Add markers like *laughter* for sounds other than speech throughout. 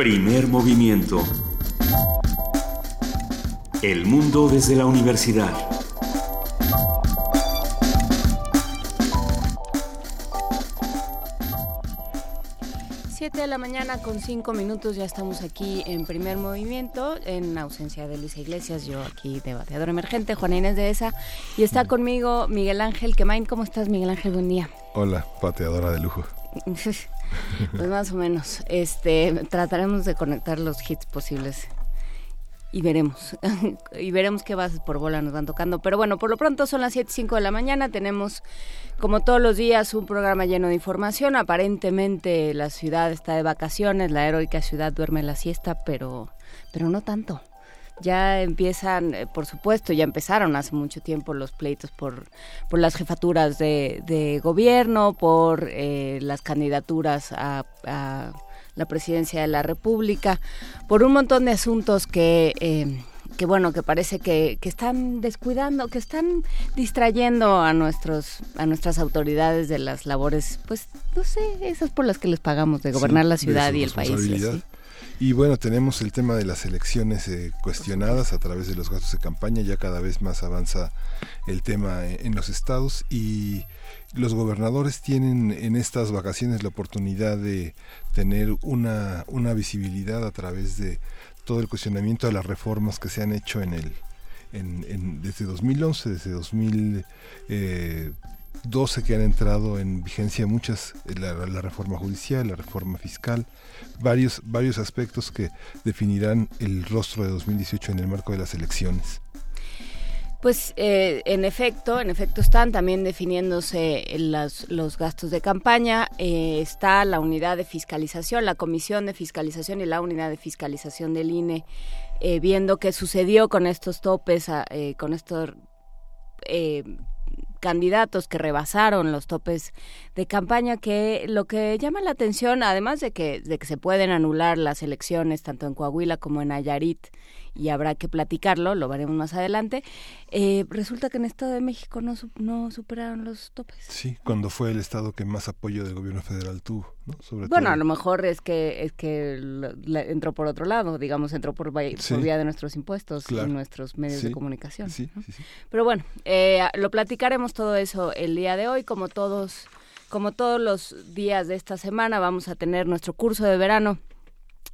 Primer movimiento. El mundo desde la universidad. Siete de la mañana con cinco minutos ya estamos aquí en primer movimiento en ausencia de Luisa Iglesias, yo aquí debateador emergente, Juana Inés de ESA y está conmigo Miguel Ángel Quemain. ¿Cómo estás Miguel Ángel? Buen día. Hola, pateadora de lujo. *laughs* Pues más o menos. Este, trataremos de conectar los hits posibles y veremos. *laughs* y veremos qué bases por bola nos van tocando. Pero bueno, por lo pronto son las 7 5 de la mañana. Tenemos, como todos los días, un programa lleno de información. Aparentemente la ciudad está de vacaciones, la heroica ciudad duerme la siesta, pero, pero no tanto ya empiezan, eh, por supuesto, ya empezaron hace mucho tiempo los pleitos por, por las jefaturas de, gobierno, por eh, las candidaturas a, la presidencia de la República, por un montón de asuntos que... Eh, que bueno, que parece que, que, están descuidando, que están distrayendo a nuestros, a nuestras autoridades de las labores, pues, no sé, esas por las que les pagamos, de gobernar la ciudad y el país. Y bueno, tenemos el tema de las elecciones eh, cuestionadas a través de los gastos de campaña, ya cada vez más avanza el tema eh, en los estados. Y los gobernadores tienen en estas vacaciones la oportunidad de tener una, una visibilidad a través de todo el cuestionamiento de las reformas que se han hecho en el en, en, desde 2011, desde 2000, 12 que han entrado en vigencia muchas, la, reforma judicial, la reforma fiscal, varios, varios aspectos que definirán el rostro de 2018 en el marco de las elecciones. Pues eh, en efecto, en efecto están también definiéndose los gastos de campaña. Eh, está la unidad de fiscalización, la comisión de fiscalización y la unidad de fiscalización del INE eh, viendo qué sucedió con estos topes, con estos candidatos que rebasaron los topes de campaña que lo que llama la atención además de que de que se pueden anular las elecciones tanto en Coahuila como en Nayarit y habrá que platicarlo, lo veremos más adelante. Eh, resulta que en Estado de México no, no superaron los topes. Sí, cuando fue el Estado que más apoyo del gobierno federal tuvo, ¿no? Sobre bueno, a lo mejor es que es que entró por otro lado, digamos, entró por, vía de nuestros impuestos y nuestros medios de comunicación. Sí, Pero bueno, eh, lo platicaremos todo eso el día de hoy, como todos, como todos los días de esta semana, vamos a tener nuestro curso de verano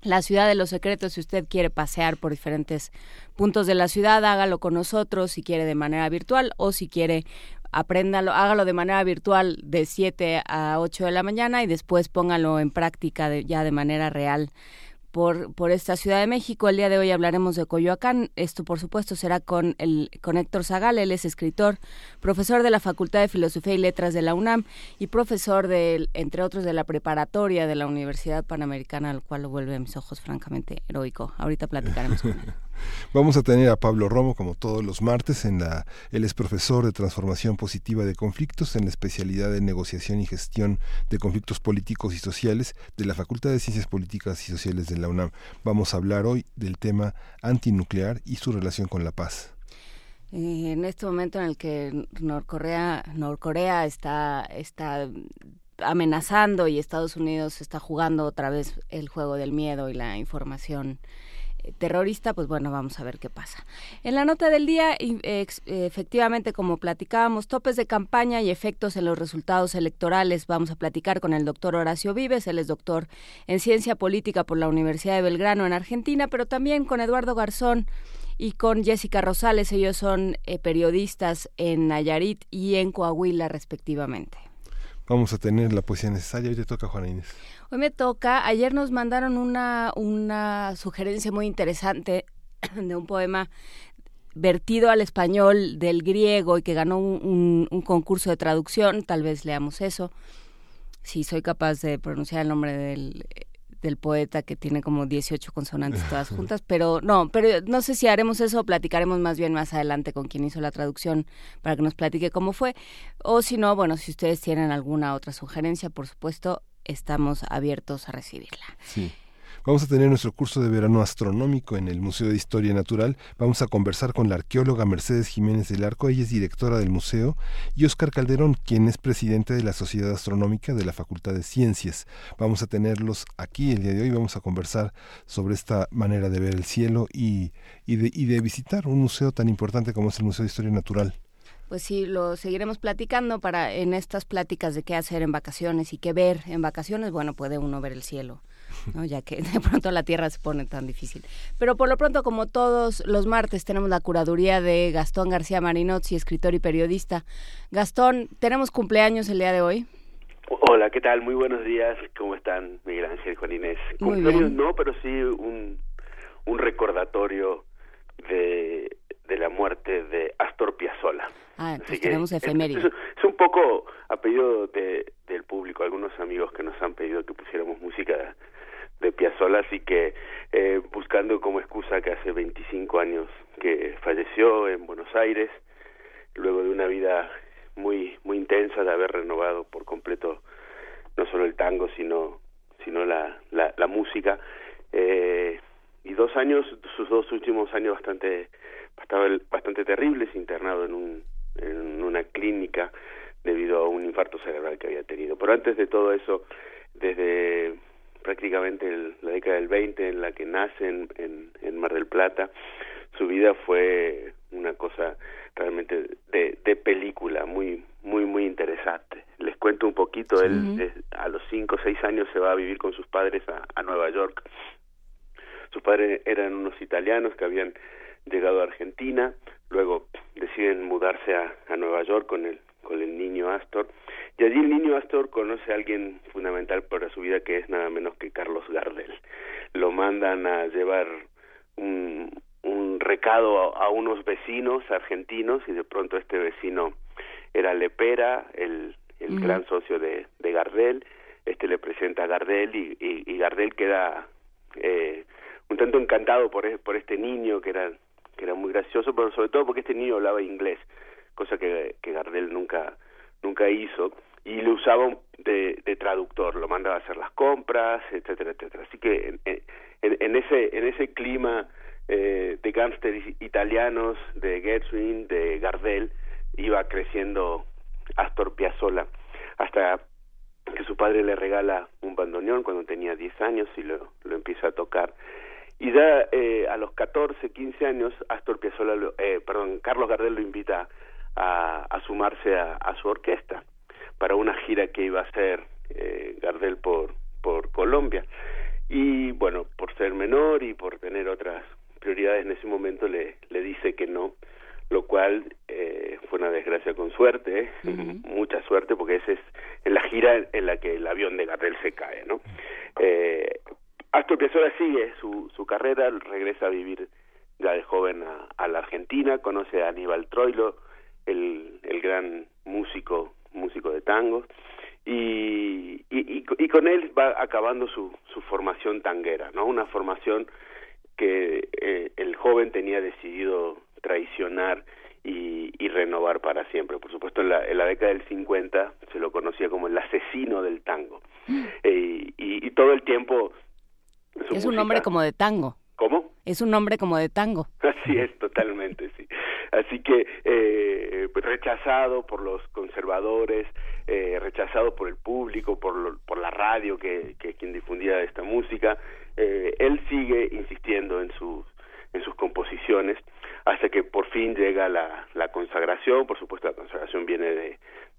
la ciudad de los secretos, si usted quiere pasear por diferentes puntos de la ciudad, hágalo con nosotros, si quiere de manera virtual o si quiere apréndalo, hágalo de manera virtual de 7 a 8 de la mañana y después póngalo en práctica ya de manera real por, por esta Ciudad de México. El día de hoy hablaremos de Coyoacán. Esto, por supuesto, será con, el, con Héctor Zagal. Él es escritor, profesor de la Facultad de Filosofía y Letras de la UNAM y profesor, de, entre otros, de la preparatoria de la Universidad Panamericana, al cual lo vuelve a mis ojos francamente heroico. Ahorita platicaremos con él. *laughs* Vamos a tener a Pablo Romo como todos los martes en la él es profesor de transformación positiva de conflictos en la especialidad de negociación y gestión de conflictos políticos y sociales de la Facultad de Ciencias Políticas y Sociales de la UNAM. Vamos a hablar hoy del tema antinuclear y su relación con la paz. Eh, en este momento en el que Norcorea, Norcorea está, está amenazando y Estados Unidos está jugando otra vez el juego del miedo y la información terrorista, pues bueno, vamos a ver qué pasa. En la nota del día, efectivamente, como platicábamos, topes de campaña y efectos en los resultados electorales. Vamos a platicar con el doctor Horacio Vives, él es doctor en ciencia política por la Universidad de Belgrano en Argentina, pero también con Eduardo Garzón y con Jessica Rosales. Ellos son eh, periodistas en Nayarit y en Coahuila, respectivamente. Vamos a tener la poesía necesaria. Hoy te toca, Juana Inés. Hoy me toca, ayer nos mandaron una, una sugerencia muy interesante *clears throat* de un poema vertido al español del griego y que ganó un, concurso de traducción, tal vez leamos eso. Si soy capaz de pronunciar el nombre del, del poeta que tiene como 18 consonantes todas *laughs* juntas, pero no, pero no sé si haremos eso o platicaremos más bien más adelante con quien hizo la traducción para que nos platique cómo fue, o si no, bueno, si ustedes tienen alguna otra sugerencia, por supuesto, estamos abiertos a recibirla. Sí. Vamos a tener nuestro curso de verano astronómico en el Museo de Historia Natural. Vamos a conversar con la arqueóloga Mercedes Jiménez del Arco, ella es directora del museo, y Oscar Calderón, quien es presidente de la Sociedad Astronómica de la Facultad de Ciencias. Vamos a tenerlos aquí el día de hoy, vamos a conversar sobre esta manera de ver el cielo y, y, de, y de visitar un museo tan importante como es el Museo de Historia Natural pues sí, lo seguiremos platicando para en estas pláticas de qué hacer en vacaciones y qué ver en vacaciones, bueno, puede uno ver el cielo. ¿no? ya que *laughs* de pronto la tierra se pone tan difícil. Pero por lo pronto, como todos los martes, tenemos la curaduría de Gastón García Marinozzi, escritor y periodista. Gastón, tenemos cumpleaños el día de hoy. Hola, ¿qué tal? Muy buenos días. ¿Cómo están, Miguel Ángel, Juan Inés? Cumpleaños no, pero sí un, un recordatorio de de la muerte de Astor Piazzolla. Ah, pues tenemos efeméride. Es, un poco a pedido de, del público, algunos amigos que nos han pedido que pusiéramos música de Piazzolla, así que eh, buscando como excusa que hace 25 años que falleció en Buenos Aires, luego de una vida muy muy intensa de haber renovado por completo no solo el tango sino sino la la, la música eh, y dos años sus dos últimos años bastante estaba bastante terribles, internado en, un, en una clínica debido a un infarto cerebral que había tenido. Pero antes de todo eso, desde prácticamente la década del 20 en la que nace en, en, Mar del Plata, su vida fue una cosa realmente de, de película, muy muy muy interesante. Les cuento un poquito, él a los cinco o seis años se va a vivir con sus padres a, a Nueva York. Sus padres eran unos italianos que habían llegado a Argentina, luego deciden mudarse a, a Nueva York con el, con el niño Astor, y allí el niño Astor conoce a alguien fundamental para su vida que es nada menos que Carlos Gardel. Lo mandan a llevar un, un recado a, unos vecinos argentinos y de pronto este vecino era Lepera, el, el gran socio de, de Gardel, este le presenta a Gardel y, y, y Gardel queda eh, un tanto encantado por, por este niño que era que era muy gracioso, pero sobre todo porque este niño hablaba inglés, cosa que, que Gardel nunca nunca hizo y lo usaba de, de traductor, lo mandaba a hacer las compras, etcétera, etcétera. Así que en, en, ese en ese clima eh, de gángsters italianos, de Gershwin, de Gardel, iba creciendo Astor Piazzolla hasta que su padre le regala un bandoneón cuando tenía 10 años y lo, lo empieza a tocar y ya eh, a los 14, 15 años, Astor Piazzolla, eh, perdón, Carlos Gardel lo invita a, a sumarse a, a, su orquesta para una gira que iba a hacer eh, Gardel por, por Colombia. Y bueno, por ser menor y por tener otras prioridades en ese momento le, le dice que no, lo cual eh, fue una desgracia con suerte, mucha suerte, porque ese es en la gira en la que el avión de Gardel se cae, ¿no? Eh, Astor Piazzolla sigue su, su carrera, regresa a vivir ya de joven a, la Argentina, conoce a Aníbal Troilo, el, el gran músico músico de tango, y, y, y, con él va acabando su, su formación tanguera, ¿no? Una formación que eh, el joven tenía decidido traicionar y, y, renovar para siempre. Por supuesto, en la, en la década del 50 se lo conocía como el asesino del tango. Mm. Eh, y, y, todo el tiempo es un nombre como de tango. ¿Cómo? Es un nombre como de tango. *laughs* Así es, totalmente, sí. Así que eh, rechazado por los conservadores, eh, rechazado por el público, por, por la radio que, que quien difundía esta música, eh, él sigue insistiendo en sus en sus composiciones hasta que por fin llega la, la consagración, por supuesto la consagración viene de,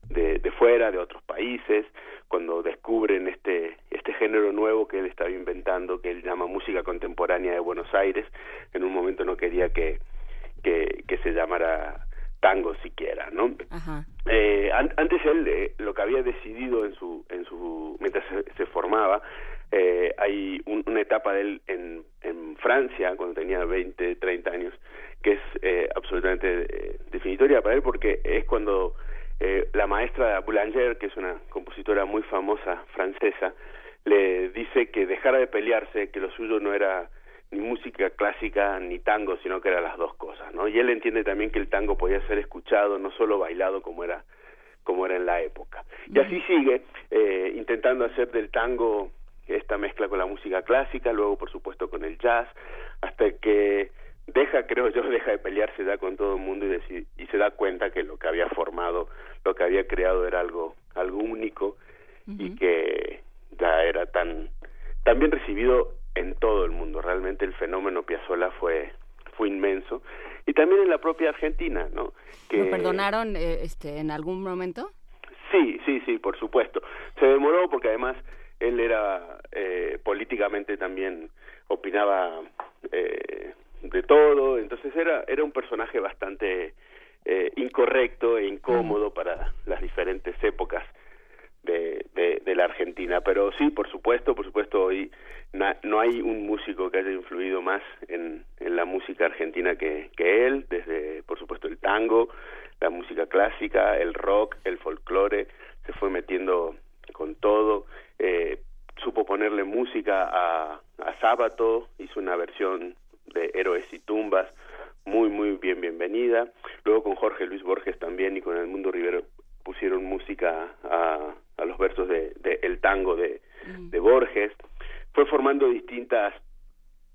de, de fuera, de otros países, cuando descubren este, este género nuevo que él estaba inventando, que él llama música contemporánea de Buenos Aires, en un momento no quería que, que, que se llamara tango siquiera, ¿no? Eh, antes él eh, lo que había decidido en su en su mientras se, formaba eh, hay una etapa de él en, en Francia cuando tenía 20, 30 años que es eh, absolutamente eh, definitoria para él porque es cuando eh, la maestra Boulanger, que es una compositora muy famosa francesa, le dice que dejara de pelearse, que lo suyo no era ni música clásica ni tango, sino que eran las dos cosas, ¿no? Y él entiende también que el tango podía ser escuchado, no solo bailado como era como era en la época. Y así sigue eh, intentando hacer del tango esta mezcla con la música clásica, luego por supuesto con el jazz, hasta que deja, creo yo, *laughs* deja de pelearse ya con todo el mundo y, y se da cuenta que lo que había formado, lo que había creado era algo, algo único y que ya era tan, tan bien recibido en todo el mundo. Realmente el fenómeno Piazzolla fue, fue inmenso. Y también en la propia Argentina, ¿no? Que... ¿Lo perdonaron eh, este, en algún momento? Sí, sí, sí, por supuesto. Se demoró porque además él era eh, políticamente también opinaba eh, de todo, entonces era era un personaje bastante eh, incorrecto e incómodo para las diferentes épocas de, de, la Argentina, pero sí, por supuesto, por supuesto, hoy no hay un músico que haya influido más en, en la música argentina que, que él, desde, por supuesto, el tango, la música clásica, el rock, el folclore, se fue metiendo con todo, eh, supo ponerle música a, a Sábato, hizo una versión de Héroes y Tumbas, muy, muy bien bienvenida. Luego con Jorge Luis Borges también y con El Mundo Rivero pusieron música a, a los versos de, de El Tango de, mm. de Borges. Fue formando distintas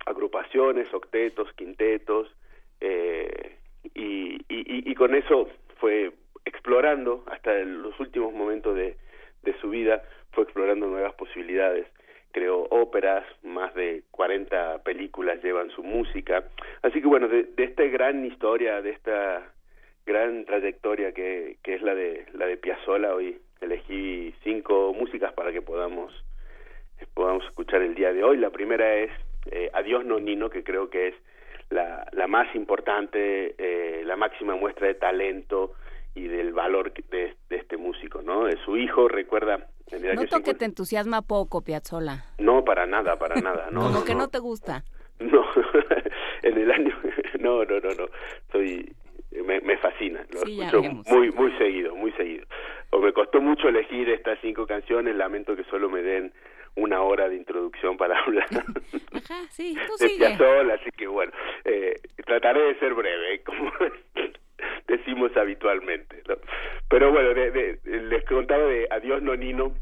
agrupaciones, octetos, quintetos, eh, y, y, y, con eso fue explorando hasta los últimos momentos de, de su vida, fue explorando nuevas posibilidades creó óperas, más de 40 películas llevan su música. Así que bueno, de, de esta gran historia, de esta gran trayectoria que, es la de la de Piazzolla, hoy elegí cinco músicas para que podamos podamos escuchar el día de hoy. La primera es eh, Adiós Nonino, que creo que es la, la más importante, eh, la máxima muestra de talento y del valor de, de este músico, ¿no? De su hijo, recuerda Noto que te entusiasma poco, Piazzola. No, para nada, para nada. No, Como que no. te gusta. No, *laughs* en el año... *laughs* No, no, no, no. Estoy... Me, me fascina. Lo escucho muy, muy seguido, muy seguido. O me costó mucho elegir estas cinco canciones. Lamento que solo me den una hora de introducción para *laughs* hablar Ajá, sí, tú de Piazzolla, así que bueno, eh, trataré de ser breve, como *laughs* decimos habitualmente. Pero bueno, de, les contaba de Adiós Nonino,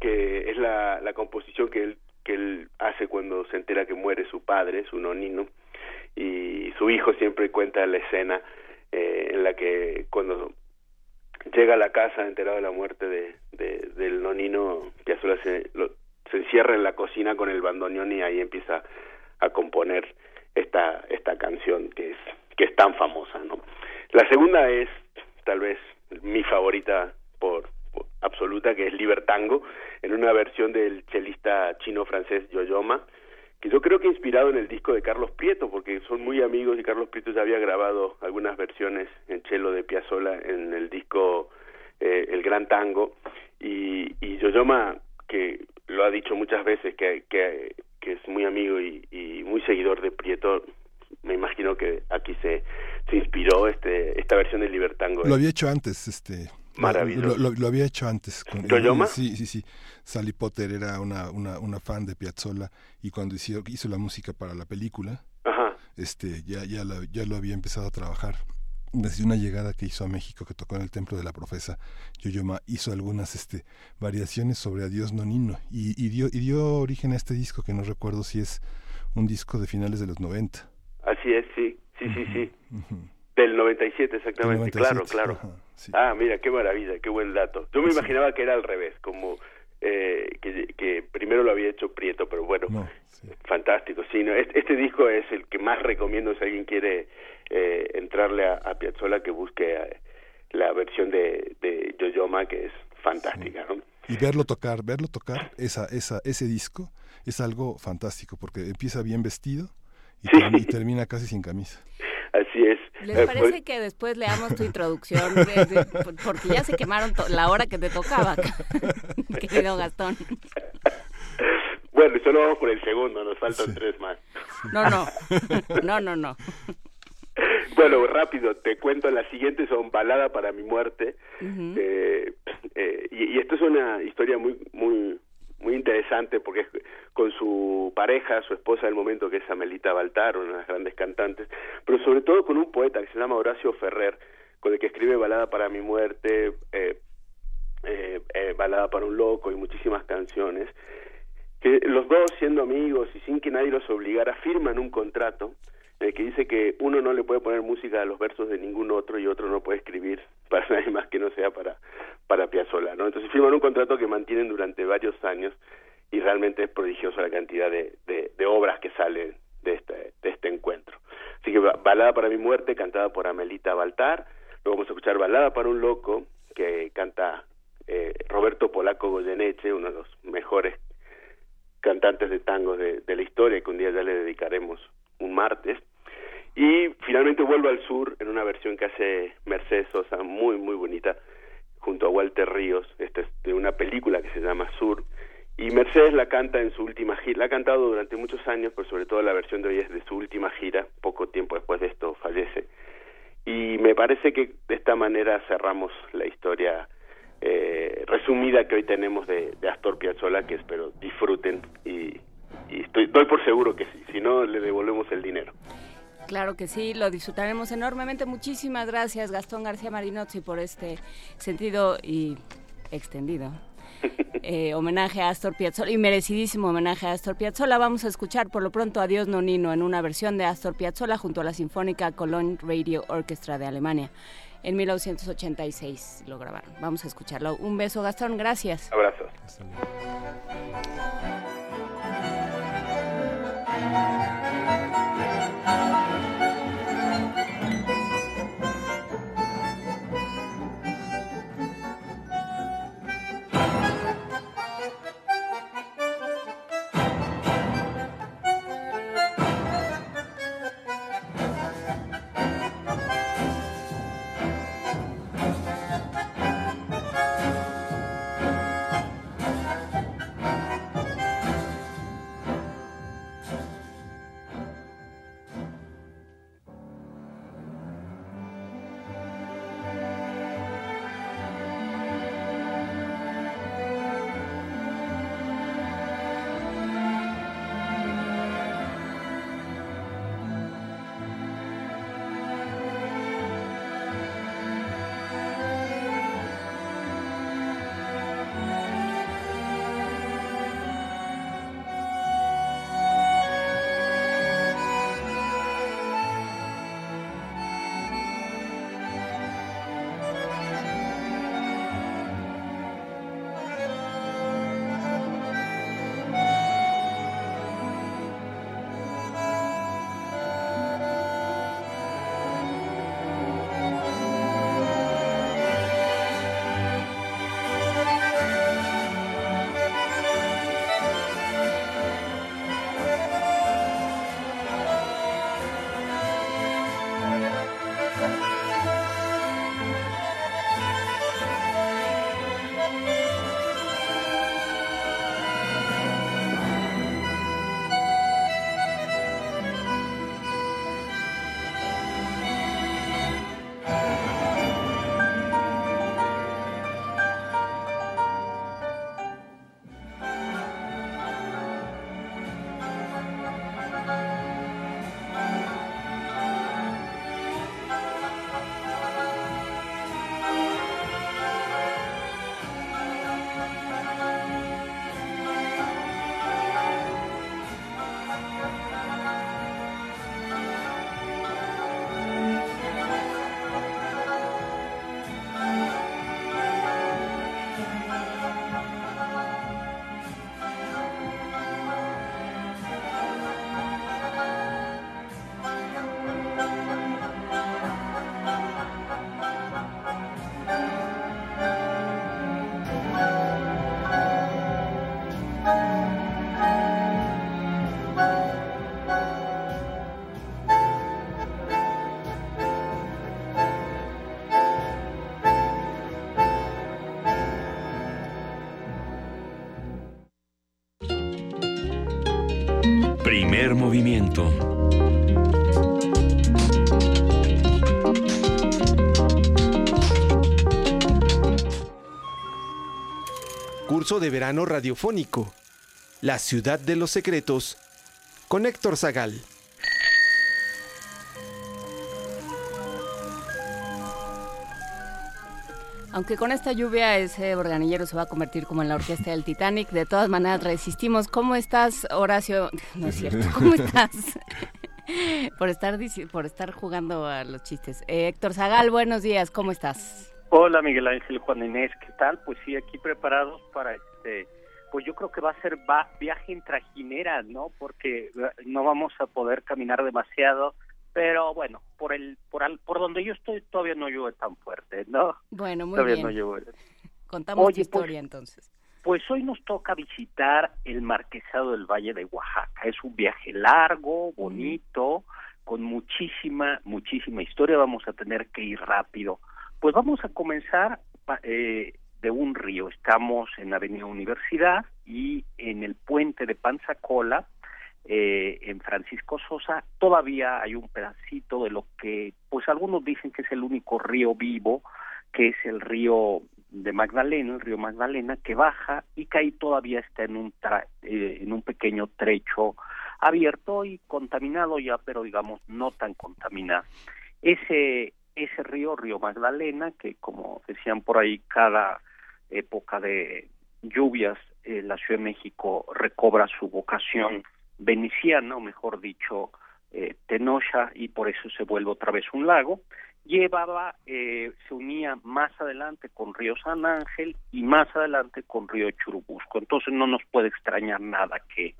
que es la, la composición que él, que él hace cuando se entera que muere su padre, su nonino, y su hijo siempre cuenta la escena eh, en la que cuando llega a la casa enterado de la muerte de, del nonino, Piazzolla se, se encierra en la cocina con el bandoneón y ahí empieza a componer esta esta canción que es que es tan famosa, ¿no? La segunda es tal vez mi favorita por, absoluta, que es Libertango, en una versión del chelista chino-francés Yoyoma, que yo creo que inspirado en el disco de Carlos Prieto, porque son muy amigos y Carlos Prieto ya había grabado algunas versiones en chelo de Piazzolla en el disco eh, El Gran Tango, y, y Yoyoma, que lo ha dicho muchas veces, que, que, que es muy amigo y, y muy seguidor de Prieto, me imagino que aquí se, se inspiró este esta versión de Libertango. Lo había hecho antes, este Maravilloso. Lo, había hecho antes. Con, Sí, sí, sí. Sally Potter era una, una, una fan de Piazzolla y cuando hizo, hizo la música para la película, este ya ya, ya lo había empezado a trabajar. Desde una llegada que hizo a México, que tocó en el templo de la profesa, Yoyoma hizo algunas este, variaciones sobre Adiós Nonino y, y, dio, y dio origen a este disco que no recuerdo si es un disco de finales de los 90. Así es, sí, sí, sí, sí. Del 97, exactamente, claro, claro. Ah, mira, qué maravilla, qué buen dato. Yo me imaginaba que era al revés, como eh, que, que, primero lo había hecho Prieto, pero bueno, fantástico. Sí, no, este, este, disco es el que más recomiendo si alguien quiere eh, entrarle a, a Piazzolla, que busque eh, la versión de, de Yoyoma, que es fantástica, ¿no? Y verlo tocar, verlo tocar esa, esa, ese disco es algo fantástico, porque empieza bien vestido, y, termina casi sin camisa. Así es. ¿Les eh, parece pues que después leamos tu introducción? porque ya se quemaron la hora que te tocaba, *laughs* querido Gastón. *laughs* Bueno, solo vamos por el segundo, nos faltan tres más. No, no, no, no, no. *laughs* Bueno, rápido, te cuento, las siguientes son Balada para mi muerte, eh, eh, y, y, esto es una historia muy, muy, muy interesante porque es con su pareja, su esposa del momento que es Amelita Baltar, una de las grandes cantantes, pero sobre todo con un poeta que se llama Horacio Ferrer, con el que escribe Balada para mi muerte, eh, eh, eh, Balada para un loco y muchísimas canciones. que los dos siendo amigos y sin que nadie los obligara firman un contrato el que dice que uno no le puede poner música a los versos de ningún otro y otro no puede escribir *laughs* para nadie más que no sea para para Piazzolla, ¿no? Entonces firman un contrato que mantienen durante varios años y realmente es prodigiosa la cantidad de, de, obras que salen de este, de este encuentro. Así que Balada para mi muerte, cantada por Amelita Baltar, luego vamos a escuchar Balada para un loco, que canta eh, Roberto Polaco Goyeneche, uno de los mejores cantantes de tango de, de la historia, que un día ya le dedicaremos un martes. Y finalmente vuelvo al sur en una versión que hace Mercedes Sosa, muy, muy bonita, junto a Walter Ríos, esta es de una película que se llama Sur, y Mercedes la canta en su última gira, la ha cantado durante muchos años, pero sobre todo la versión de hoy es de su última gira, poco tiempo después de esto fallece. Y me parece que de esta manera cerramos la historia eh, resumida que hoy tenemos de, Astor Piazzolla, que espero disfruten y, estoy, doy por seguro que sí, si no le devolvemos el dinero. Claro que sí, lo disfrutaremos enormemente. Muchísimas gracias, Gastón García Marinozzi, por este sentido y extendido *laughs* eh, homenaje a Astor Piazzolla y merecidísimo homenaje a Astor Piazzolla. Vamos a escuchar por lo pronto Adiós Nonino en una versión de Astor Piazzolla junto a la Sinfónica Cologne Radio Orchestra de Alemania. En 1986 lo grabaron. Vamos a escucharlo. Un beso, Gastón. Gracias. Abrazo. Curso de verano radiofónico. La ciudad de los secretos. Con Héctor Zagal. Aunque con esta lluvia ese organillero se va a convertir como en la orquesta del Titanic, de todas maneras resistimos. ¿Cómo estás, Horacio? No es cierto. ¿Cómo estás? *laughs* por estar por estar jugando a los chistes. Eh, Héctor Zagal, buenos días, ¿cómo estás? Hola Miguel Ángel Juan Inés, ¿qué tal? Pues sí, aquí preparados para este pues yo creo que va a ser viaje en trajinera, ¿no? Porque eh, no vamos a poder caminar demasiado, pero bueno, por el por por donde yo estoy todavía no llueve tan fuerte, ¿no? Bueno, muy todavía bien. no llueve. Contamos tu pues, historia entonces. Pues hoy nos toca visitar el Marquesado del Valle de Oaxaca. Es un viaje largo, bonito, con muchísima, muchísima historia. Vamos a tener que ir rápido. Pues vamos a comenzar eh, de un río. Estamos en Avenida Universidad y en el puente de Panzacola, eh, en Francisco Sosa, todavía hay un pedacito de lo que, pues algunos dicen que es el único río vivo, que es el río de Magdalena, el río Magdalena, que baja y que ahí todavía está en un, eh, en un pequeño trecho abierto y contaminado ya, pero digamos no tan contaminado. Ese, ese río, río Magdalena, que como decían por ahí, cada época de lluvias, eh, la Ciudad de México recobra su vocación veneciana, o mejor dicho, eh, Tenosha, y por eso se vuelve otra vez un lago. Llevaba, eh, se unía más adelante con Río San Ángel y más adelante con Río Churubusco. Entonces no nos puede extrañar nada que,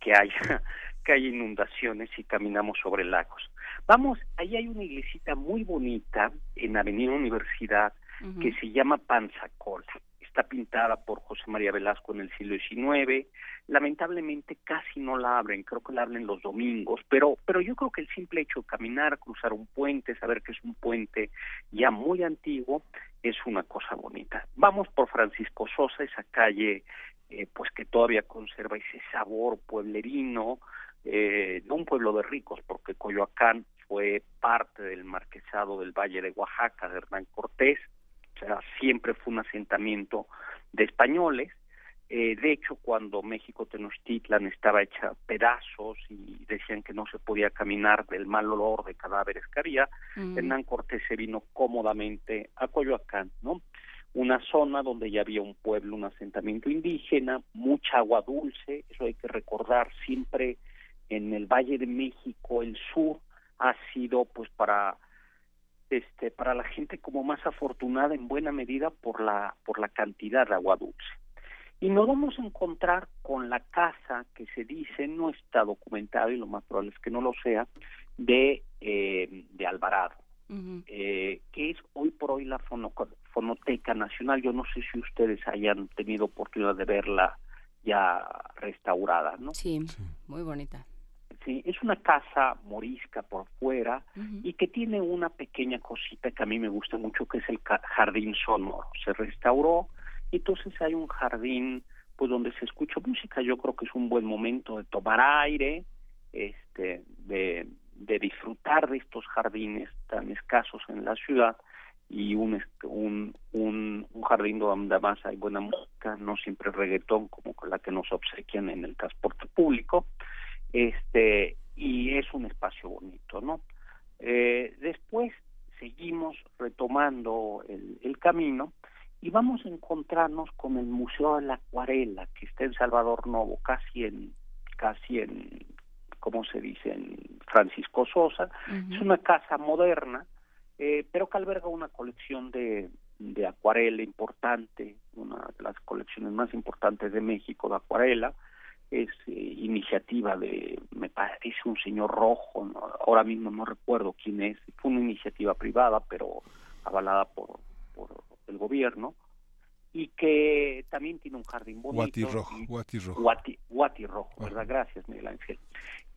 que haya *laughs* que haya inundaciones y caminamos sobre lagos. Vamos, ahí hay una iglesita muy bonita en Avenida Universidad que se llama Panzacola está pintada por José María Velasco en el siglo XIX. Lamentablemente casi no la abren, creo que la abren los domingos, pero, pero yo creo que el simple hecho de caminar, cruzar un puente, saber que es un puente ya muy antiguo, es una cosa bonita. Vamos por Francisco Sosa, esa calle eh, pues que todavía conserva ese sabor pueblerino, eh, de un pueblo de ricos, porque Coyoacán fue parte del marquesado del Valle de Oaxaca de Hernán Cortés, siempre fue un asentamiento de españoles. Eh, de hecho, cuando México Tenochtitlan estaba hecha pedazos y decían que no se podía caminar del mal olor de cadáveres que había, mm. Hernán Cortés se vino cómodamente a Coyoacán, ¿no? Una zona donde ya había un pueblo, un asentamiento indígena, mucha agua dulce, eso hay que recordar siempre en el Valle de México, el sur ha sido pues para este, para la gente como más afortunada en buena medida por la, por la cantidad de agua dulce. Y nos vamos a encontrar con la casa que se dice, no está documentado y lo más probable es que no lo sea, de, eh, de Alvarado, eh, que es hoy por hoy la Fonoteca Nacional. Yo no sé si ustedes hayan tenido oportunidad de verla ya restaurada, ¿no? sí. muy bonita. Sí, es una casa morisca por fuera y que tiene una pequeña cosita que a mí me gusta mucho, que es el jardín sonoro. Se restauró y entonces hay un jardín pues donde se escucha música. Yo creo que es un buen momento de tomar aire, este, de, de disfrutar de estos jardines tan escasos en la ciudad y un, un, un, un jardín donde además hay buena música, no siempre reggaetón como la que nos obsequian en el transporte público este y es un espacio bonito, ¿no? Eh, después seguimos retomando el, el camino y vamos a encontrarnos con el Museo de la Acuarela que está en Salvador Novo, casi en casi en ¿cómo se dice? en Francisco Sosa. Es una casa moderna, eh, pero que alberga una colección de, de acuarela importante, una de las colecciones más importantes de México de acuarela es eh, iniciativa de, me parece un señor rojo, ahora mismo no recuerdo quién es, fue una iniciativa privada, pero avalada por, por el gobierno, y que también tiene un jardín bonito. Guati rojo, guati rojo. Guati, rojo, ¿verdad? Gracias, Miguel Ángel.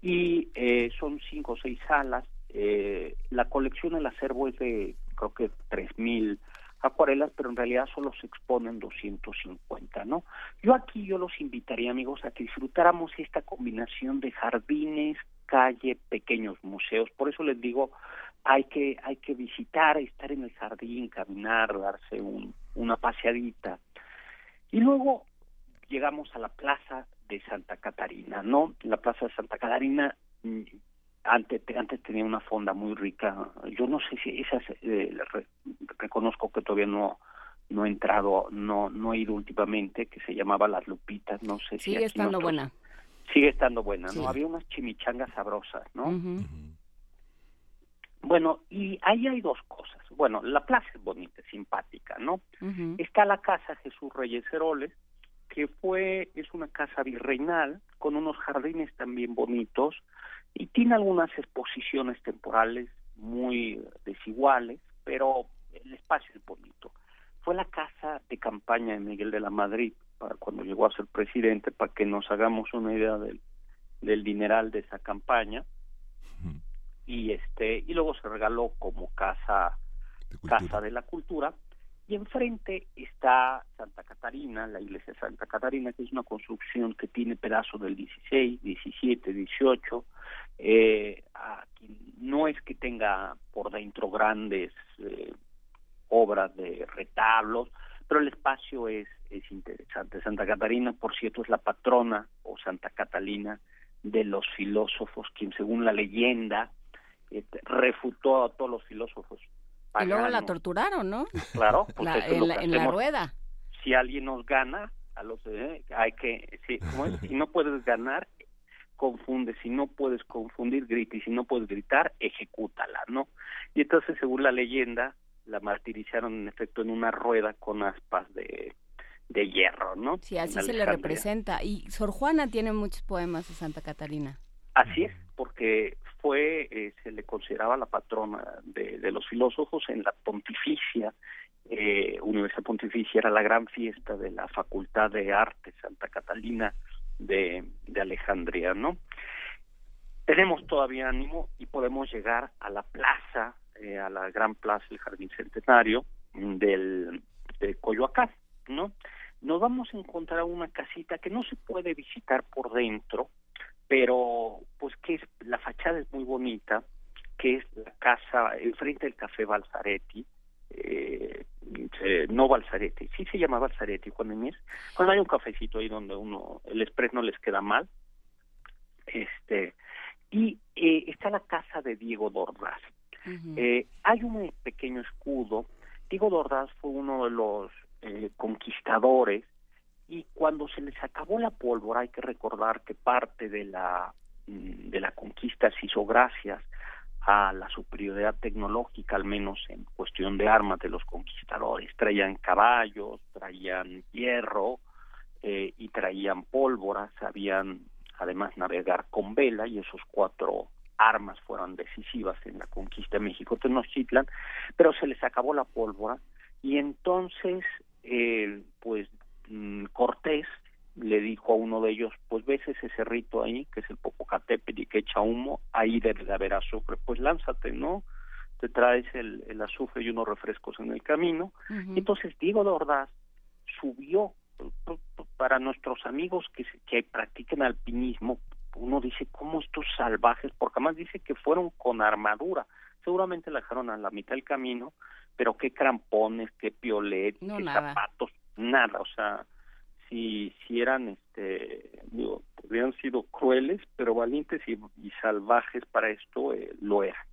Y eh, son cinco o seis salas, eh, la colección, el acervo es de creo que tres mil acuarelas, pero en realidad solo se exponen 250, ¿no? Yo aquí yo los invitaría, amigos, a que disfrutáramos esta combinación de jardines, calle, pequeños museos. Por eso les digo, hay que hay que visitar, estar en el jardín, caminar, darse un, una paseadita. Y luego llegamos a la Plaza de Santa Catarina, ¿no? La Plaza de Santa Catarina antes, antes tenía una fonda muy rica. Yo no sé si esas, eh, reconozco que todavía no, no he entrado, no, no he ido últimamente, que se llamaba Las Lupitas, no sé si... Sigue estando buena. Sigue estando buena, ¿no? Había unas chimichangas sabrosas, ¿no? Bueno, y ahí hay dos cosas. Bueno, la plaza es bonita, simpática, ¿no? Está la casa Jesús Reyes Heroles, que fue, es una casa virreinal, con unos jardines también bonitos, y tiene algunas exposiciones temporales muy desiguales, pero el espacio es bonito. Fue la casa de campaña de Miguel de la Madrid para cuando llegó a ser presidente, para que nos hagamos una idea del, del dineral de esa campaña. Y este y luego se regaló como casa de casa de la cultura y enfrente está Santa Catarina, la iglesia de Santa Catarina, que es una construcción que tiene pedazos del 16, 17, 18. Eh, no es que tenga por dentro grandes eh, obras de retablos, pero el espacio es, es interesante. Santa Catarina, por cierto, es la patrona o Santa Catalina de los filósofos, quien según la leyenda este, refutó a todos los filósofos. Y luego la torturaron, ¿no? Claro, pues en, la, rueda. Si alguien nos gana, a los eh, hay que, si no puedes ganar, confunde, si no puedes confundir, grita, y si no puedes gritar, ejecútala, ¿no? Y entonces, según la leyenda, la martirizaron en efecto en una rueda con aspas de, de hierro, ¿no? Sí, así se le representa. Y Sor Juana tiene muchos poemas de Santa Catarina. Así es, porque fue, eh, se le consideraba la patrona de, los filósofos en la pontificia, eh, Universidad Pontificia era la gran fiesta de la Facultad de Arte Santa Catalina de, Alejandría, ¿no? Tenemos todavía ánimo y podemos llegar a la plaza eh, a la gran plaza del Jardín Centenario del, de Coyoacán, ¿no? Nos vamos a encontrar una casita que no se puede visitar por dentro, pero pues que es, la fachada es muy bonita, que es la casa enfrente del Café Balzaretti, eh, no Balzaretti, sí se llama Balzaretti cuando cuando hay un cafecito ahí donde uno, el express no les queda mal, este, y eh, está la casa de Diego Dordaz, eh, hay un pequeño escudo. Diego Dordaz fue uno de los eh, conquistadores y cuando se les acabó la pólvora hay que recordar que parte de la mm, de la conquista se hizo gracias a la superioridad tecnológica, al menos en cuestión de armas de los conquistadores. Traían caballos, traían hierro eh, y traían pólvora, sabían además navegar con vela y esos cuatro armas fueron decisivas en la conquista de México Tenochtitlan, pero se les acabó la pólvora y entonces eh, pues mm, Cortés le dijo a uno de ellos, pues ves ese cerrito ahí, que es el Popocatépetl y que echa humo, ahí debe de haber azufre, pues lánzate, ¿no? Te traes el, el azufre y unos refrescos en el camino. Entonces Diego de Ordaz subió para nuestros amigos que, que practiquen alpinismo, uno dice, ¿cómo estos salvajes? Porque además dice que fueron con armadura. Seguramente la dejaron a la mitad del camino, pero qué crampones, qué piolet, qué zapatos, nada. O sea, si, si eran, este, digo, habían sido crueles, pero valientes y, salvajes para esto eh, lo eran.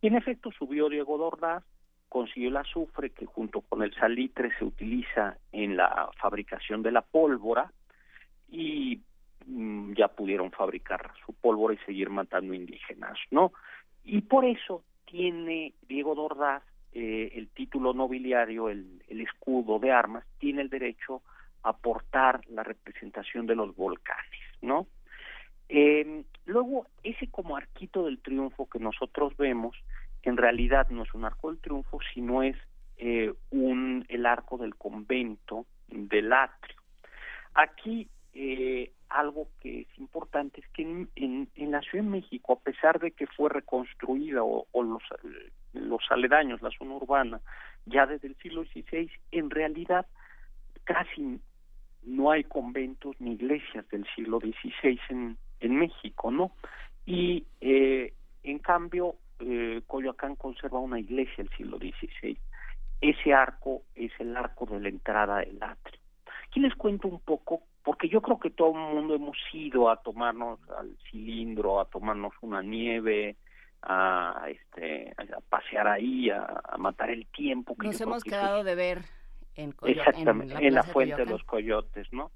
Y en efecto subió Diego Dordaz, consiguió el azufre que junto con el salitre se utiliza en la fabricación de la pólvora y Mm, ya pudieron fabricar su pólvora y seguir matando indígenas, ¿no? Y por eso tiene Diego Dordaz eh, el título nobiliario, el, el, escudo de armas, tiene el derecho a portar la representación de los volcanes, ¿no? Eh, luego, ese como arquito del triunfo que nosotros vemos, en realidad no es un arco del triunfo, sino es eh, un el arco del convento del atrio. Aquí eh, algo que es importante es que en, en, la Ciudad de México, a pesar de que fue reconstruida o, los, los aledaños, la zona urbana, ya desde el siglo XVI, en realidad casi no hay conventos ni iglesias del siglo XVI en, en México, ¿no? Y eh, en cambio, eh, Coyoacán conserva una iglesia del siglo XVI. Ese arco es el arco de la entrada del atrio. Aquí les cuento un poco porque yo creo que todo el mundo hemos ido a tomarnos al cilindro, a tomarnos una nieve, a este a pasear ahí, a, matar el tiempo. Nos hemos quedado de ver En, Exactamente, en la, fuente de los coyotes, ¿no?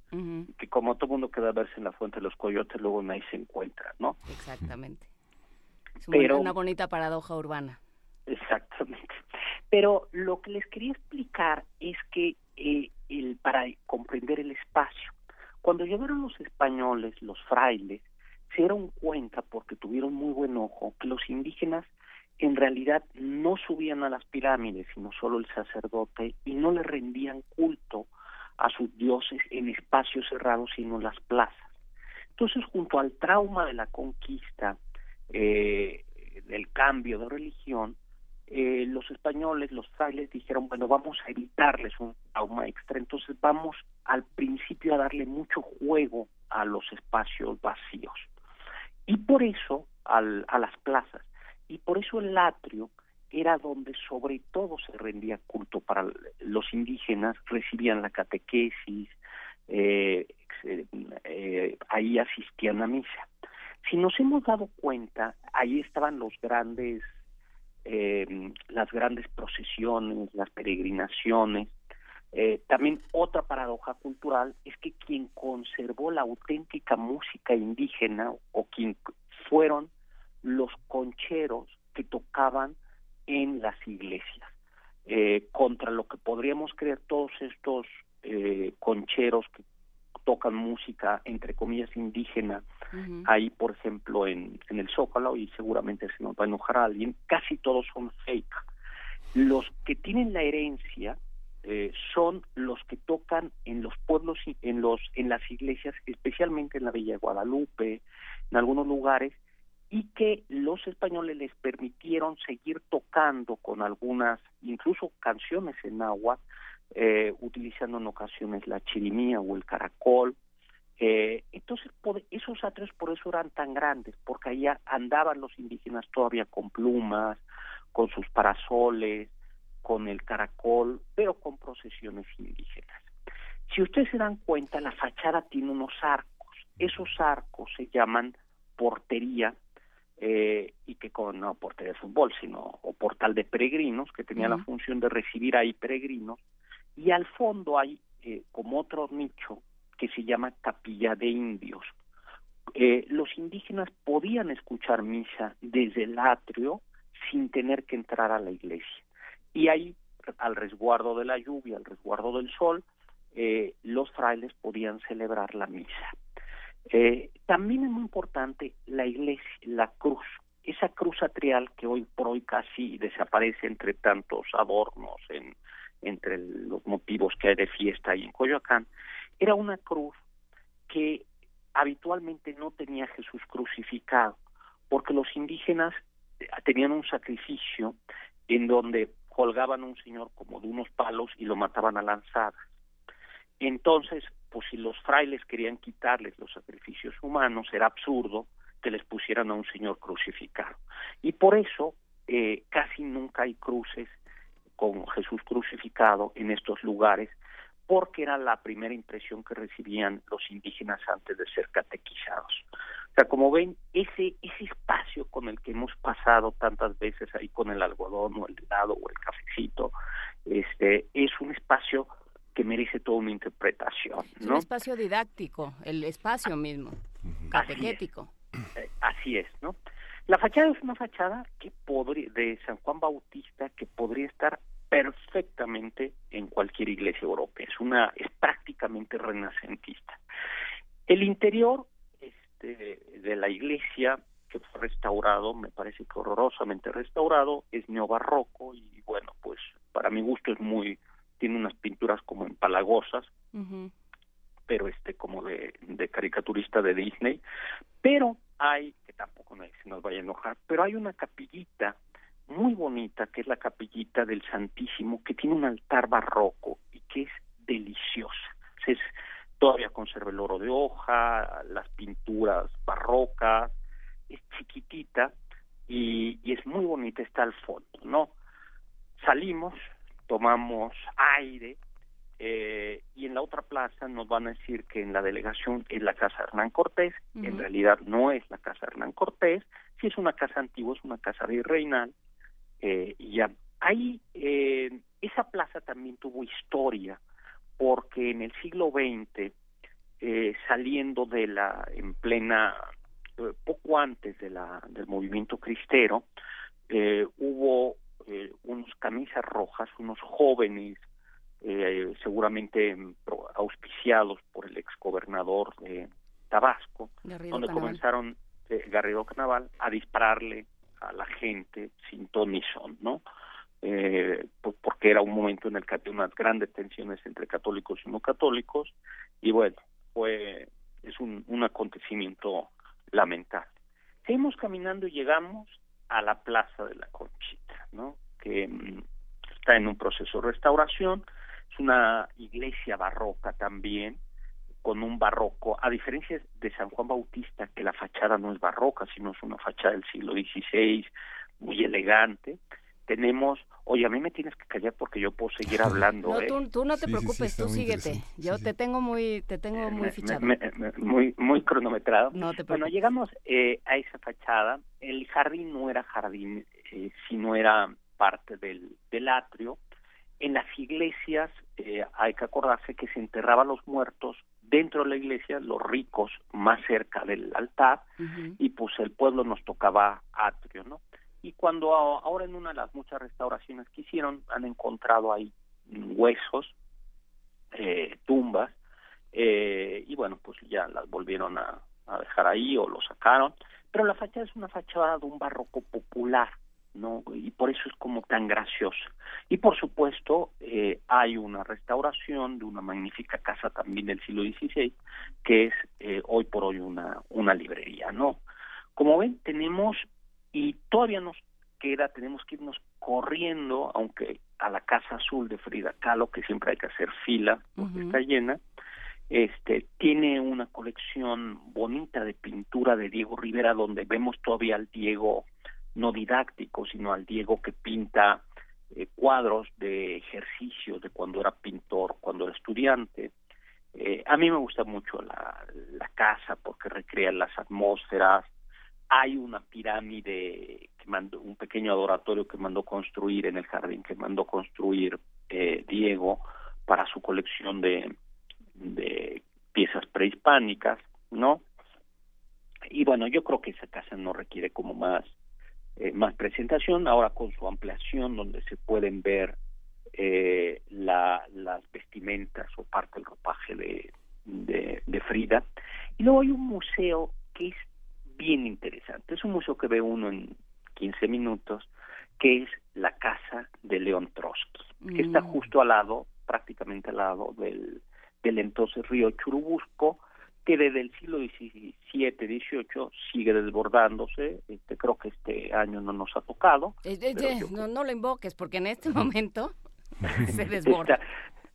Que como todo mundo queda a verse en la fuente de los coyotes, luego ahí se encuentra, ¿no? Exactamente. Es Pero, una bonita paradoja urbana. Exactamente. Pero lo que les quería explicar es que eh, el, para comprender el espacio, cuando llegaron los españoles, los frailes, se dieron cuenta, porque tuvieron muy buen ojo, que los indígenas en realidad no subían a las pirámides, sino solo el sacerdote, y no le rendían culto a sus dioses en espacios cerrados, sino en las plazas. Entonces, junto al trauma de la conquista, eh, del cambio de religión, eh, los españoles, los frailes dijeron, bueno, vamos a evitarles un trauma extra, entonces vamos al principio a darle mucho juego a los espacios vacíos. Y por eso, al, a las plazas, y por eso el atrio era donde sobre todo se rendía culto para los indígenas, recibían la catequesis, eh, eh, ahí asistían a misa. Si nos hemos dado cuenta, ahí estaban los grandes, eh, las grandes procesiones, las peregrinaciones. También otra paradoja cultural es que quien conservó la auténtica música indígena o quien fueron los concheros que tocaban en las iglesias. Eh, contra lo que podríamos creer todos estos eh, concheros que tocan música, entre comillas, indígena, ahí, por ejemplo, en, en el Zócalo, y seguramente se nos va a enojar a alguien, casi todos son fake. Los que tienen la herencia eh, son los que tocan en los pueblos, en, los, en las iglesias, especialmente en la Villa de Guadalupe, en algunos lugares, y que los españoles les permitieron seguir tocando con algunas, incluso canciones en agua, eh, utilizando en ocasiones la chirimía o el caracol. Eh, entonces, esos atrios por eso eran tan grandes, porque allá andaban los indígenas todavía con plumas, con sus parasoles, con el caracol, pero con procesiones indígenas. Si ustedes se dan cuenta, la fachada tiene unos arcos. Esos arcos se llaman portería eh, y que con no portería de fútbol, sino o portal de peregrinos, que tenía la función de recibir ahí peregrinos, y al fondo hay eh, como otro nicho que se llama capilla de indios. Eh, los indígenas podían escuchar misa desde el atrio sin tener que entrar a la iglesia. Y ahí, al resguardo de la lluvia, al resguardo del sol, eh, los frailes podían celebrar la misa. Eh, también es muy importante la iglesia, la cruz, esa cruz atrial que hoy por hoy casi desaparece entre tantos adornos, en, entre los motivos que hay de fiesta ahí en Coyoacán, era una cruz que habitualmente no tenía Jesús crucificado, porque los indígenas tenían un sacrificio en donde colgaban a un señor como de unos palos y lo mataban a lanzadas. Entonces, pues si los frailes querían quitarles los sacrificios humanos, era absurdo que les pusieran a un señor crucificado. Y por eso eh, casi nunca hay cruces con Jesús crucificado en estos lugares, porque era la primera impresión que recibían los indígenas antes de ser catequizados. O sea, como ven, ese, ese espacio con el que hemos pasado tantas veces ahí con el algodón o el helado o el cafecito, este, es un espacio que merece toda una interpretación. ¿no? un espacio didáctico, el espacio mismo, catequético. Eh, así es, ¿no? La fachada es una fachada que podría, de San Juan Bautista que podría estar perfectamente en cualquier iglesia europea. Es una, es prácticamente renacentista. El interior este, de la iglesia que fue restaurado, me parece que horrorosamente restaurado, es neobarroco y bueno, pues para mi gusto es muy tiene unas pinturas como empalagosas, pero este como de, de, caricaturista de Disney, pero hay, que tampoco se nos vaya a enojar, pero hay una capillita muy bonita, que es la capillita del Santísimo, que tiene un altar barroco y que es deliciosa. Es, todavía conserva el oro de hoja, las pinturas barrocas, es chiquitita y, y es muy bonita, está al fondo, ¿no? Salimos, tomamos aire eh, y en la otra plaza nos van a decir que en la delegación es la casa Hernán Cortés, en realidad no es la casa Hernán Cortés, si es una casa antigua, es una casa virreinal, eh, y ya ahí eh, esa plaza también tuvo historia porque en el siglo XX, eh, saliendo de la, en plena, eh, poco antes de la, del movimiento cristero, eh, hubo unos camisas rojas, unos jóvenes, seguramente auspiciados por el exgobernador de Tabasco, donde comenzaron Garrido Canaval a dispararle a la gente sin ton ni son, ¿no? Eh, porque era un momento en el que había unas grandes tensiones entre católicos y no católicos, y bueno, fue es un, un acontecimiento lamentable. Seguimos caminando y llegamos a la Plaza de la Conchita, ¿no? que mm, está en un proceso de restauración, es una iglesia barroca también, con un barroco, a diferencia de San Juan Bautista, que la fachada no es barroca, sino es una fachada del siglo XVI, muy elegante, tenemos, oye, a mí me tienes que callar porque yo puedo seguir *laughs* hablando. No, ¿eh? tú, no te preocupes, tú síguete. Yo te tengo muy, te tengo muy fichado. muy, muy cronometrado. bueno, llegamos eh, a esa fachada. El jardín no era jardín, eh, sino era parte del, del atrio. En las iglesias eh, hay que acordarse que se enterraban los muertos dentro de la iglesia, los ricos más cerca del altar, y pues el pueblo nos tocaba atrio, ¿no? Y cuando ahora en una de las muchas restauraciones que hicieron han encontrado ahí huesos, eh, tumbas, eh, y bueno, pues ya las volvieron a, dejar ahí o lo sacaron, pero la fachada es una fachada de un barroco popular, ¿no? Y por eso es como tan graciosa. Y por supuesto, eh, hay una restauración de una magnífica casa también del siglo XVI, que es hoy por hoy una, una librería, ¿no? Como ven, tenemos y todavía nos queda, tenemos que irnos corriendo, aunque a la Casa Azul de Frida Kahlo, que siempre hay que hacer fila porque está llena, este tiene una colección bonita de pintura de Diego Rivera donde vemos todavía al Diego no didáctico, sino al Diego que pinta eh, cuadros de ejercicios de cuando era pintor, cuando era estudiante. Eh, a mí me gusta mucho la, la casa porque recrea las atmósferas, hay una pirámide que mandó, un pequeño adoratorio que mandó construir en el jardín, que mandó construir eh, Diego para su colección de, piezas prehispánicas, ¿no? Y bueno, yo creo que esa casa no requiere como más eh, más presentación, ahora con su ampliación donde se pueden ver eh, la, las vestimentas o parte del ropaje de Frida. Y luego hay un museo que es bien interesante. Es un museo que ve uno en 15 minutos, que es la casa de León Trotsky, que está mm. justo al lado, prácticamente al lado del, del entonces río Churubusco, que desde el siglo XVII, XVIII sigue desbordándose. Este, creo que este año no nos ha tocado. Eh, eh, no, no lo invoques, porque en este momento *laughs* se desborda.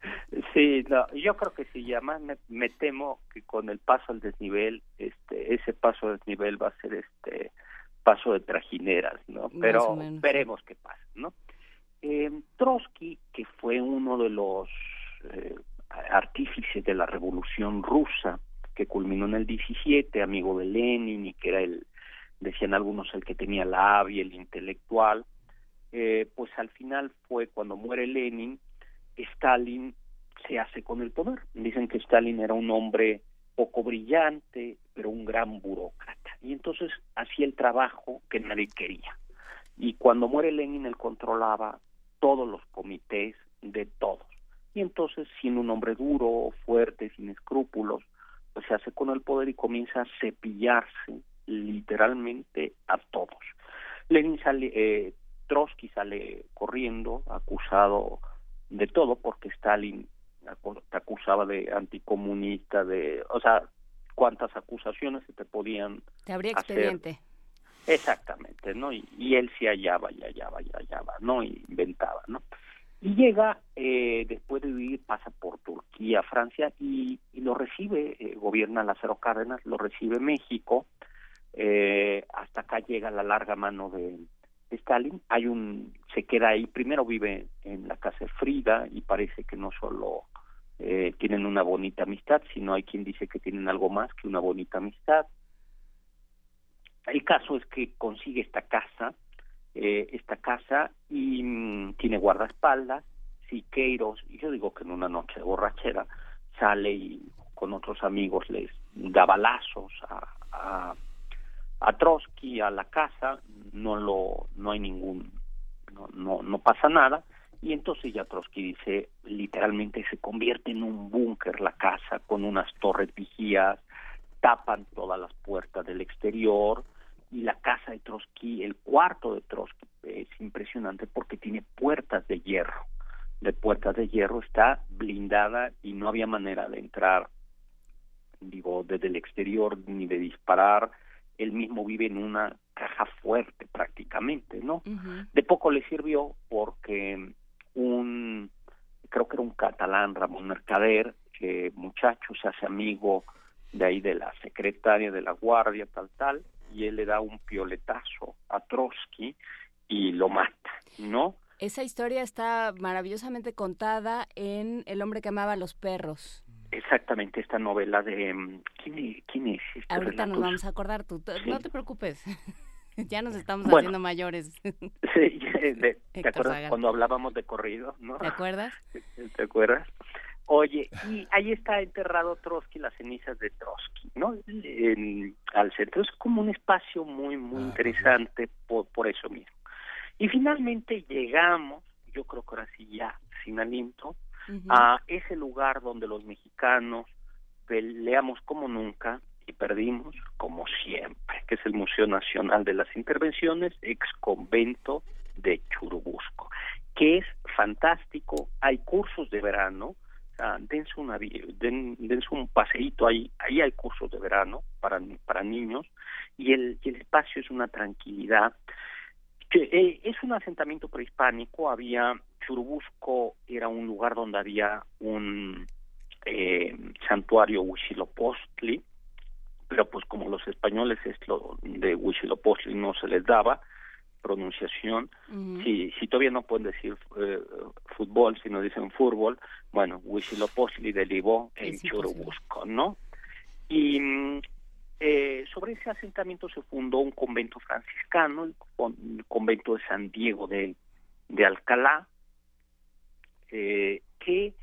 *laughs* Sí, no, yo creo que sí, además me, me, temo que con el paso al desnivel, este, ese paso al desnivel va a ser este paso de trajineras, ¿no? Pero veremos qué pasa, ¿no? Eh, Trotsky, que fue uno de los eh, artífices de la revolución rusa, que culminó en el 17, amigo de Lenin y que era el, decían algunos, el que tenía la y el intelectual, eh, pues al final fue cuando muere Lenin, Stalin se hace con el poder. Dicen que Stalin era un hombre poco brillante, pero un gran burócrata. Y entonces hacía el trabajo que nadie quería. Y cuando muere Lenin, él controlaba todos los comités de todos. Y entonces, siendo un hombre duro, fuerte, sin escrúpulos, pues se hace con el poder y comienza a cepillarse literalmente a todos. Lenin sale, eh, Trotsky sale corriendo, acusado de todo, porque Stalin te acusaba de anticomunista, de, o sea, cuántas acusaciones se te podían Te habría expediente. Exactamente, ¿no? Y, él se hallaba y hallaba y hallaba, ¿no? Y inventaba, ¿no? Y llega, eh, después de vivir, pasa por Turquía, Francia, y, lo recibe, eh, gobierna Lázaro Cárdenas, lo recibe México, eh, hasta acá llega la larga mano de, Stalin, hay un, se queda ahí, primero vive en la casa de Frida y parece que no solo eh, tienen una bonita amistad, sino hay quien dice que tienen algo más que una bonita amistad. El caso es que consigue esta casa, eh, esta casa y mm, tiene guardaespaldas, Siqueiros, y yo digo que en una noche de borrachera, sale y con otros amigos les da balazos a, a, a Trotsky a la casa, no lo, no hay ningún, no, no, no pasa nada, y entonces ya Trotsky dice, literalmente se convierte en un búnker la casa con unas torres vigías, tapan todas las puertas del exterior y la casa de Trotsky, el cuarto de Trotsky es impresionante porque tiene puertas de hierro. De puertas de hierro está blindada y no había manera de entrar, digo, desde el exterior ni de disparar. Él mismo vive en una caja fuerte prácticamente, ¿no? De poco le sirvió porque un, creo que era un catalán, Ramón Mercader, que muchacho se hace amigo de ahí de la secretaria de la guardia, tal, tal, y él le da un pioletazo a Trotsky y lo mata, ¿no? Esa historia está maravillosamente contada en El hombre que amaba a los perros. Exactamente, esta novela de... Mm, ¿Quién, es? Este Ahorita nos vamos a acordar, tú, no te preocupes. *laughs* ya nos estamos haciendo mayores. *laughs* sí, *laughs* ¿te acuerdas cuando hablábamos de corrido? ¿no? ¿Te acuerdas? ¿Te acuerdas? Oye, y ahí está enterrado Trotsky, las cenizas de Trotsky, ¿no? al centro. Es como un espacio muy, muy ah, interesante por, por eso mismo. Y finalmente llegamos, yo creo que ahora sí ya, sin aliento, a ese lugar donde los mexicanos peleamos como nunca y perdimos como siempre, que es el Museo Nacional de las Intervenciones, ex convento de Churubusco, que es fantástico. Hay cursos de verano, dense, una, den, dense un paseíto, ahí, ahí hay cursos de verano para, para niños y el, el espacio es una tranquilidad. Que, eh, es un asentamiento prehispánico, había, Churubusco era un lugar donde había un eh, santuario Huitzilopochtli, pero pues como los españoles esto de Huitzilopochtli no se les daba, pronunciación. si, si todavía no pueden decir eh, fútbol, si no dicen fútbol, bueno, Huitzilopochtli derivó en Churubusco, ¿no? Y eh, sobre ese asentamiento se fundó un convento franciscano, el, convento de San Diego de, de Alcalá, eh, que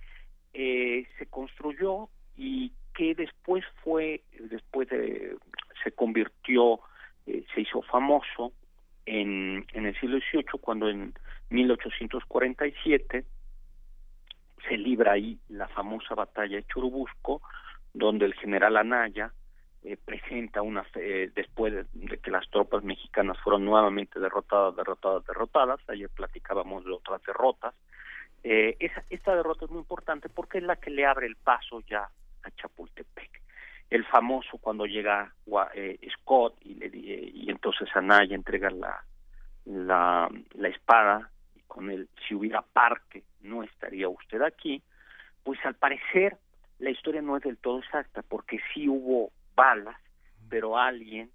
eh, se construyó y que después fue, después de, se convirtió, eh, se hizo famoso en, en el siglo XVIII, cuando en 1847 se libra ahí la famosa batalla de Churubusco, donde el general Anaya eh, presenta una eh, después de, que las tropas mexicanas fueron nuevamente derrotadas, derrotadas, derrotadas. Ayer platicábamos de otras derrotas. Eh, esta derrota es muy importante porque es la que le abre el paso ya a Chapultepec el famoso cuando llega eh, Scott y, le, y entonces Anaya entrega la, la, espada y con él si hubiera parque no estaría usted aquí pues al parecer la historia no es del todo exacta porque sí hubo balas pero alguien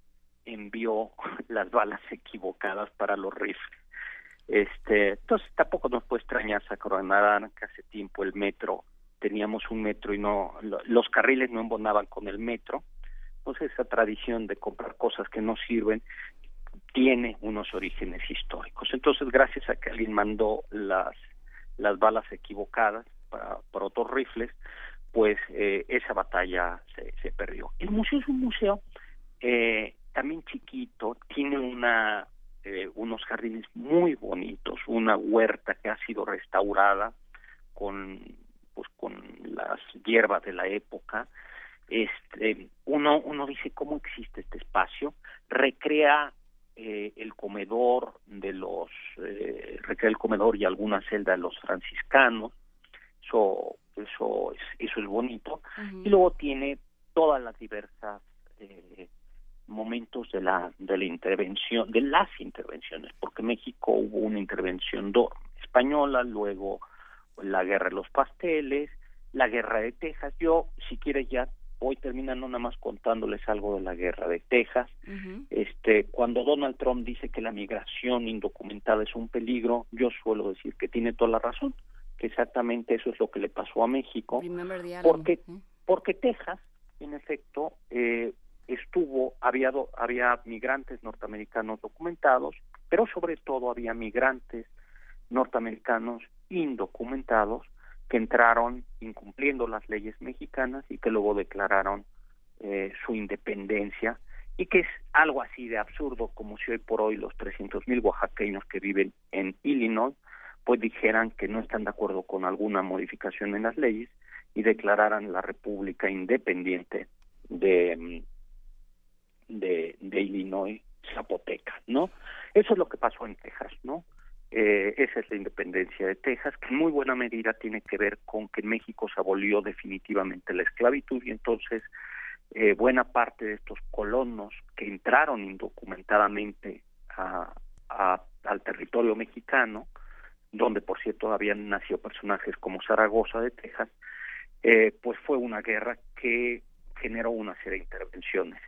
envió *laughs* las balas equivocadas para los rifles. Este entonces tampoco nos puede extrañar Sacroanarán que hace tiempo el metro teníamos un metro y no los carriles no embonaban con el metro entonces esa tradición de comprar cosas que no sirven tiene unos orígenes históricos. Entonces gracias a que alguien mandó las las balas equivocadas para, para otros rifles pues eh, esa batalla se, se perdió. El museo es un museo eh, también chiquito tiene una eh, unos jardines muy bonitos una huerta que ha sido restaurada con pues con las hierbas de la época. Este uno uno dice cómo existe este espacio recrea eh, el comedor de los eh, recrea el comedor y alguna celda de los franciscanos. Eso eso es eso es bonito y luego tiene todas las diversas eh, momentos de la de la intervención de las intervenciones porque México hubo una intervención do, española luego la guerra de los pasteles, la guerra de Texas. Yo, si quieres, ya voy terminando nada más contándoles algo de la guerra de Texas. Este, cuando Donald Trump dice que la migración indocumentada es un peligro, yo suelo decir que tiene toda la razón, que exactamente eso es lo que le pasó a México, porque porque Texas, en efecto, eh, estuvo había había migrantes norteamericanos documentados, pero sobre todo había migrantes norteamericanos indocumentados que entraron incumpliendo las leyes mexicanas y que luego declararon eh, su independencia y que es algo así de absurdo como si hoy por hoy los 300.000 mil oaxaqueños que viven en Illinois pues dijeran que no están de acuerdo con alguna modificación en las leyes y declararan la república independiente de de, de Illinois Zapoteca, ¿no? Eso es lo que pasó en Texas, ¿no? Eh, esa es la independencia de Texas, que en muy buena medida tiene que ver con que en México se abolió definitivamente la esclavitud y entonces eh, buena parte de estos colonos que entraron indocumentadamente a, al territorio mexicano, donde por cierto habían nacido personajes como Zaragoza de Texas, eh, pues fue una guerra que generó una serie de intervenciones.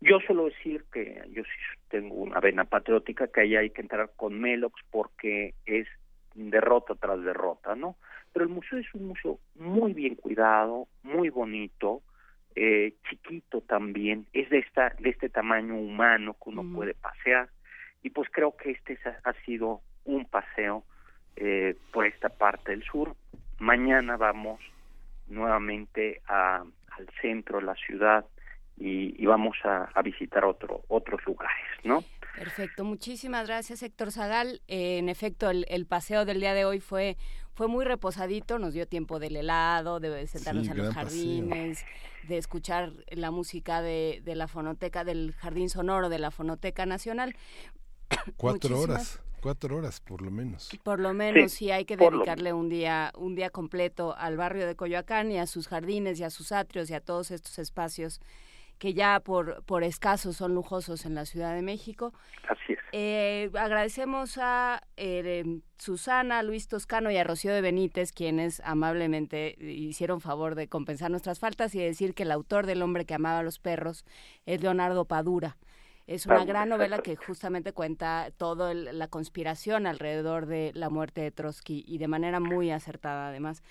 Yo suelo decir que yo sí tengo una vena patriótica, que ahí hay que entrar con Melox porque es derrota tras derrota, ¿no? Pero el museo es un museo muy bien cuidado, muy bonito, eh, chiquito también, es de esta de este tamaño humano que uno puede pasear y pues creo que este ha sido un paseo eh, por esta parte del sur. Mañana vamos nuevamente a, al centro, la ciudad, y, vamos a, visitar otro, otros lugares, ¿no? Perfecto, muchísimas gracias Héctor Zagal. Eh, en efecto, el, paseo del día de hoy fue fue muy reposadito, nos dio tiempo del helado, de sentarnos en los jardines, de escuchar la música de, de, la fonoteca, del jardín sonoro de la Fonoteca Nacional. Cuatro horas. Cuatro horas, por lo menos. Por lo menos, sí, hay que dedicarle un día, un día completo al barrio de Coyoacán y a sus jardines y a sus atrios y a todos estos espacios que ya por, por escasos son lujosos en la Ciudad de México. Así es. Eh, agradecemos a eh, Susana, Luis Toscano y a Rocío de Benítez, quienes amablemente hicieron favor de compensar nuestras faltas y decir que el autor del hombre que amaba a los perros es Leonardo Padura. Es una gran novela que justamente cuenta toda la conspiración alrededor de la muerte de Trotsky y de manera muy acertada además.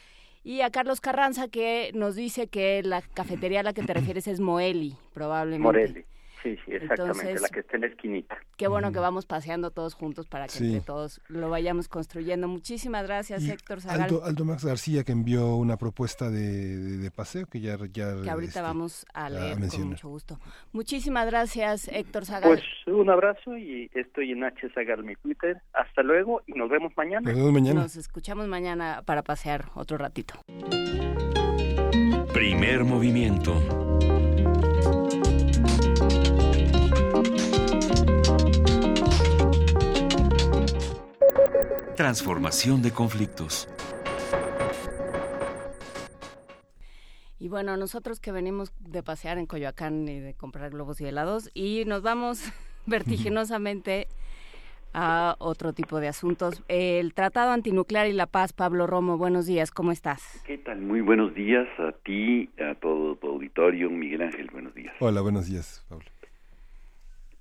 Y a Carlos Carranza que nos dice que la cafetería a la que te refieres es Moeli, probablemente. Morelli. Sí, sí, exactamente, la que está en la esquinita. Qué bueno que vamos paseando todos juntos para que entre todos lo vayamos construyendo. Muchísimas gracias, Héctor Zagal. Aldo, Max García, que envió una propuesta de, paseo que ya... ya que ahorita este, vamos a leer con mucho gusto. Muchísimas gracias, Héctor Zagal. Pues un abrazo y estoy en H. Zagal, mi Twitter. Hasta luego y nos vemos mañana. Nos vemos mañana. Nos escuchamos mañana para pasear otro ratito. Primer movimiento. Transformación de conflictos. Y bueno, nosotros que venimos de pasear en Coyoacán y de comprar globos y helados y nos vamos *laughs* vertiginosamente a otro tipo de asuntos. El Tratado Antinuclear y la Paz, Pablo Romo, buenos días, ¿cómo estás? ¿Qué tal? Muy buenos días a ti, a todo tu auditorio, Miguel Ángel, buenos días. Hola, buenos días, Pablo.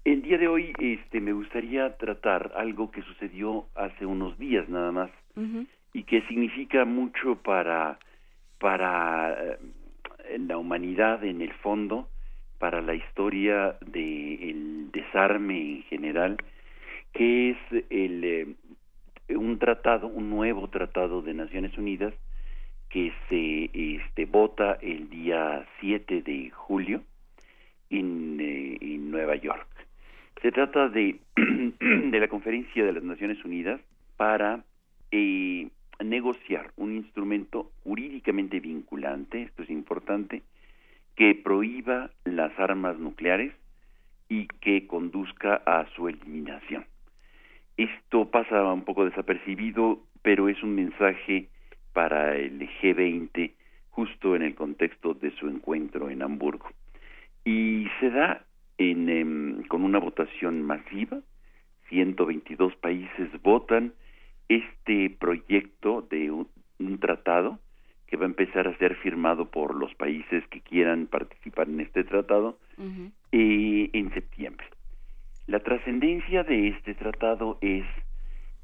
El día de hoy este, me gustaría tratar algo que sucedió hace unos días nada más y que significa mucho para, para eh, la humanidad en el fondo, para la historia del desarme en general, que es el, eh, un tratado, un nuevo tratado de Naciones Unidas que se este, vota el día 7 de julio en, eh, en Nueva York. Se trata de, *clears throat* de la Conferencia de las Naciones Unidas para eh, negociar un instrumento jurídicamente vinculante, esto es importante, que prohíba las armas nucleares y que conduzca a su eliminación. Esto pasa un poco desapercibido, pero es un mensaje para el G20 justo en el contexto de su encuentro en Hamburgo. Y se da en, em, con una votación masiva, 122 países votan este proyecto de un, tratado que va a empezar a ser firmado por los países que quieran participar en este tratado eh, en septiembre. La trascendencia de este tratado es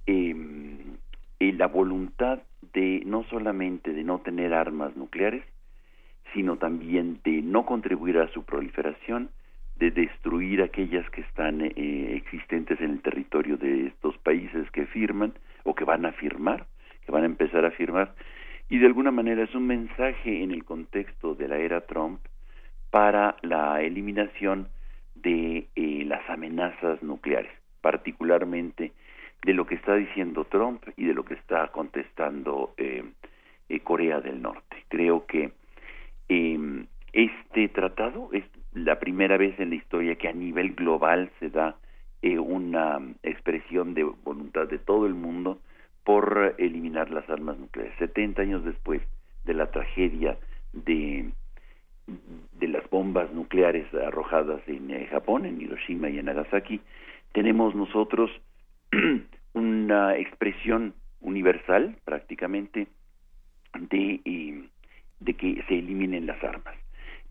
em, eh, la voluntad de no solamente de no tener armas nucleares, sino también de no contribuir a su proliferación, de destruir aquellas que están eh, existentes en el territorio de estos países que firman, o que van a firmar, que van a empezar a firmar, y de alguna manera es un mensaje en el contexto de la era Trump para la eliminación de eh, las amenazas nucleares, particularmente de lo que está diciendo Trump y de lo que está contestando eh, eh, Corea del Norte. Creo que em, este tratado es la primera vez en la historia que a nivel global se da una expresión de voluntad de todo el mundo por eliminar las armas nucleares. 70 años después de la tragedia de de las bombas nucleares arrojadas en eh, Japón, en Hiroshima y en Nagasaki, tenemos nosotros *clears throat* una expresión universal prácticamente de, eh, de que se eliminen las armas.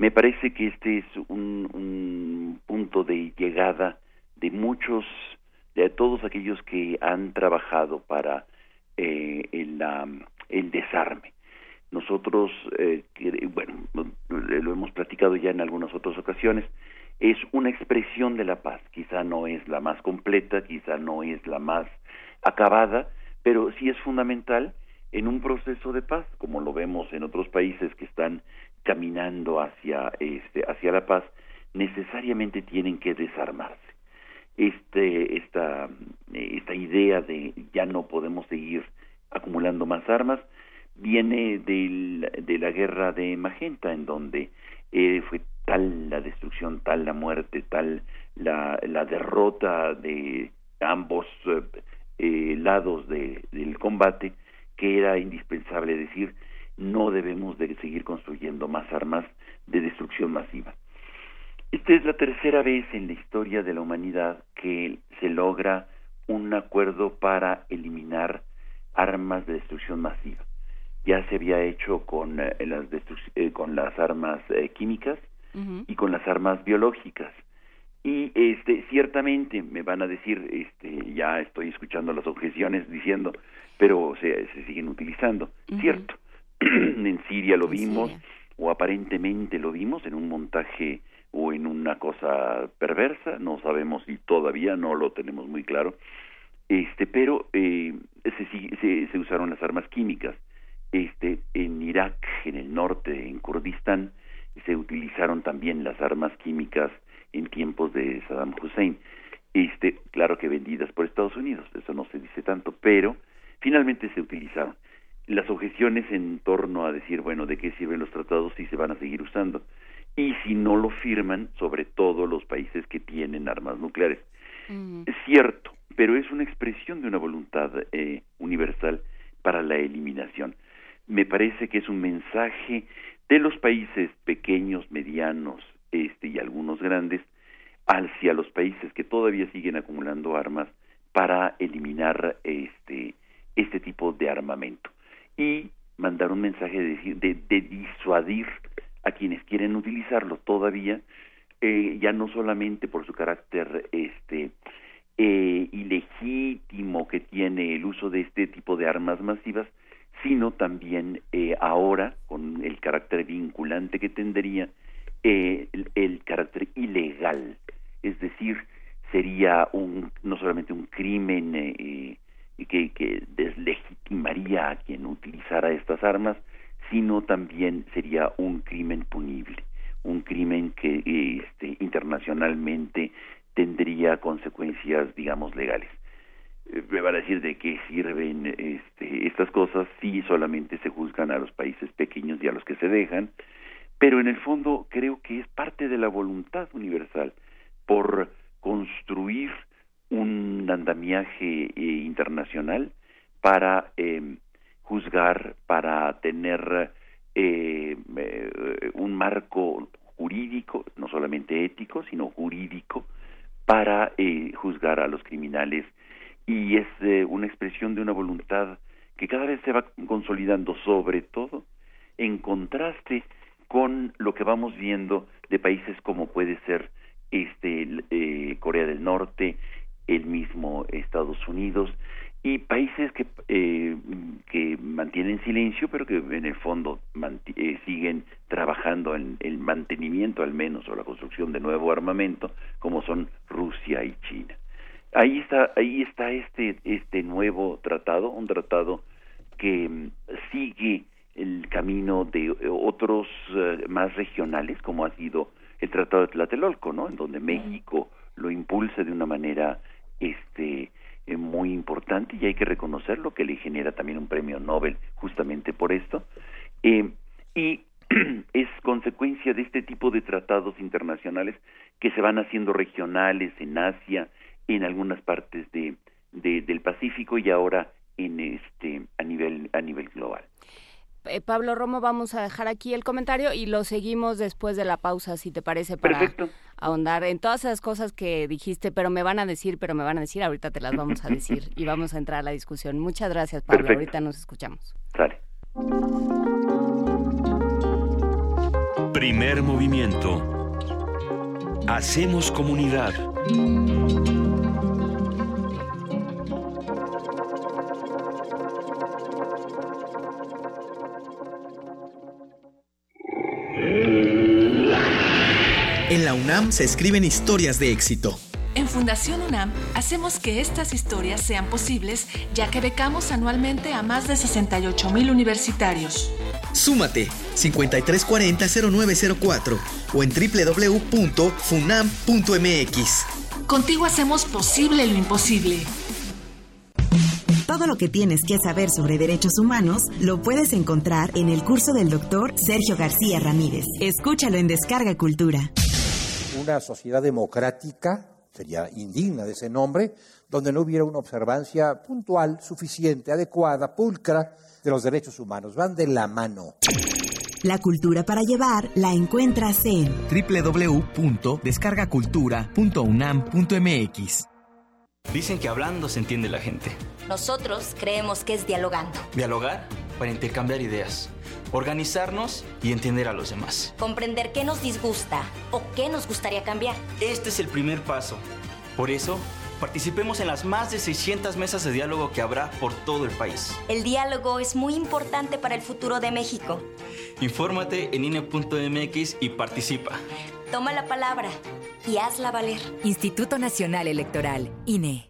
Me parece que este es un, un punto de llegada de muchos, de todos aquellos que han trabajado para eh, el, el desarme nosotros, eh, bueno, lo hemos platicado ya en algunas otras ocasiones, es una expresión de la paz. Quizá no es la más completa, quizá no es la más acabada, pero sí es fundamental en un proceso de paz, como lo vemos en otros países que están caminando hacia este hacia la paz, necesariamente tienen que desarmarse. Este esta esta idea de ya no podemos seguir acumulando más armas viene de la guerra de Magenta, en donde eh, fue tal la destrucción, tal la muerte, tal la, la derrota de ambos eh, eh, lados de, del combate, que era indispensable decir no debemos de seguir construyendo más armas de destrucción masiva. Esta es la tercera vez en la historia de la humanidad que se logra un acuerdo para eliminar armas de destrucción masiva. Ya se había hecho con eh, las eh, con las armas eh, químicas y con las armas biológicas. Y este ciertamente me van a decir este ya estoy escuchando las objeciones diciendo pero se, se siguen utilizando. Cierto *clears throat* en Siria lo vimos o aparentemente lo vimos en un montaje o en una cosa perversa no sabemos si todavía no lo tenemos muy claro este pero eh, se, se, se usaron las armas químicas este, en Irak, en el norte, en Kurdistán, se utilizaron también las armas químicas en tiempos de Saddam Hussein. Este, claro que vendidas por Estados Unidos, eso no se dice tanto, pero finalmente se utilizaron. Las objeciones en torno a decir, bueno, ¿de qué sirven los tratados si se van a seguir usando? Y si no lo firman, sobre todo los países que tienen armas nucleares. Es cierto, pero es una expresión de una voluntad eh, universal para la eliminación me parece que es un mensaje de los países pequeños, medianos, este y algunos grandes hacia los países que todavía siguen acumulando armas para eliminar este este tipo de armamento y mandar un mensaje de, de, de disuadir a quienes quieren utilizarlo todavía eh, ya no solamente por su carácter este eh, ilegítimo que tiene el uso de este tipo de armas masivas sino también eh, ahora, con el carácter vinculante que tendría, eh, el, carácter ilegal, es decir, sería un, no solamente un crimen eh, que, deslegitimaría a quien utilizara estas armas, sino también sería un crimen punible, un crimen que este, internacionalmente tendría consecuencias, digamos, legales. Me van a decir de qué sirven este, estas cosas si solamente se juzgan a los países pequeños y a los que se dejan, pero en el fondo creo que es parte de la voluntad universal por construir un andamiaje eh, internacional para em, juzgar, para tener eh, eh, un marco jurídico, no solamente ético, sino jurídico, para juzgar a los criminales. Y es eh, una expresión de una voluntad que cada vez se va consolidando, sobre todo en contraste con lo que vamos viendo de países como puede ser este eh, Corea del Norte, el mismo Estados Unidos y países que eh, que mantienen silencio pero que en el fondo siguen trabajando en el mantenimiento al menos o la construcción de nuevo armamento como son Rusia y China. Ahí está ahí está este este nuevo tratado un tratado que mm, sigue el camino de eh, otros eh, más regionales como ha sido el tratado de Tlatelolco no en donde México lo impulsa de una manera este eh, muy importante y hay que reconocerlo que le genera también un premio Nobel justamente por esto y *clears throat* es consecuencia de este tipo de tratados internacionales que se van haciendo regionales en Asia en algunas partes de, del Pacífico y ahora en este a nivel a nivel global. Eh, Pablo Romo, vamos a dejar aquí el comentario y lo seguimos después de la pausa, si te parece, para ahondar en todas esas cosas que dijiste, pero me van a decir, pero me van a decir, ahorita te las vamos a *laughs* decir y vamos a entrar a la discusión. Muchas gracias, Pablo. Ahorita nos escuchamos. Sale. Primer movimiento. Hacemos comunidad. En la UNAM se escriben historias de éxito. En Fundación UNAM hacemos que estas historias sean posibles ya que becamos anualmente a más de 68 mil universitarios. Súmate 5340-0904 o en www.funam.mx. Contigo hacemos posible lo imposible. Todo lo que tienes que saber sobre derechos humanos lo puedes encontrar en el curso del doctor Sergio García Ramírez. Escúchalo en Descarga Cultura una sociedad democrática, sería indigna de ese nombre, donde no hubiera una observancia puntual, suficiente, adecuada, pulcra de los derechos humanos. Van de la mano. La cultura para llevar la encuentras en www.descargacultura.unam.mx. Dicen que hablando se entiende la gente. Nosotros creemos que es dialogando. Dialogar para intercambiar ideas organizarnos y entender a los demás. Comprender qué nos disgusta o qué nos gustaría cambiar. Este es el primer paso. Por eso, participemos en las más de 600 mesas de diálogo que habrá por todo el país. El diálogo es muy importante para el futuro de México. Infórmate en INE.mx y participa. Toma la palabra y hazla valer. Instituto Nacional Electoral, INE.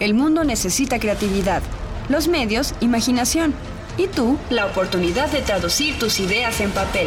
El mundo necesita creatividad, los medios, imaginación y tú, la oportunidad de traducir tus ideas en papel.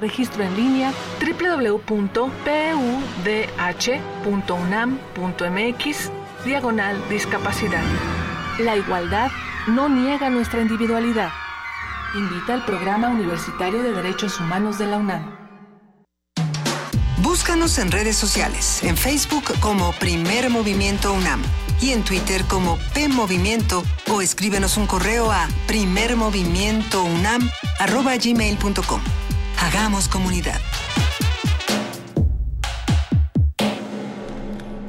Registro en línea www.pudh.unam.mx Diagonal Discapacidad. La igualdad no niega nuestra individualidad. Invita al Programa Universitario de Derechos Humanos de la UNAM. Búscanos en redes sociales, en Facebook como Primer Movimiento UNAM y en Twitter como P Movimiento o escríbenos un correo a primermovimientounam@gmail.com. Hagamos comunidad.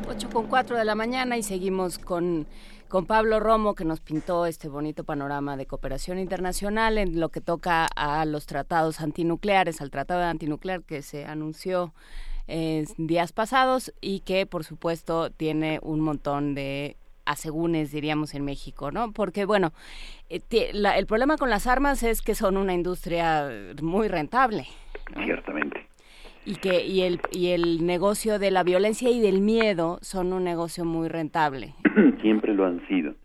8 con 4 de la mañana y seguimos con con Pablo Romo, que nos pintó este bonito panorama de cooperación internacional en lo que toca a los tratados antinucleares, al tratado antinuclear que se anunció días pasados y que por supuesto tiene un montón de asegúnes, diríamos en México, ¿no? Porque, bueno, eh, el problema con las armas es que son una industria muy rentable. Ciertamente. Y que y el, y el negocio de la violencia y del miedo son un negocio muy rentable. *clears throat* Siempre lo han sido.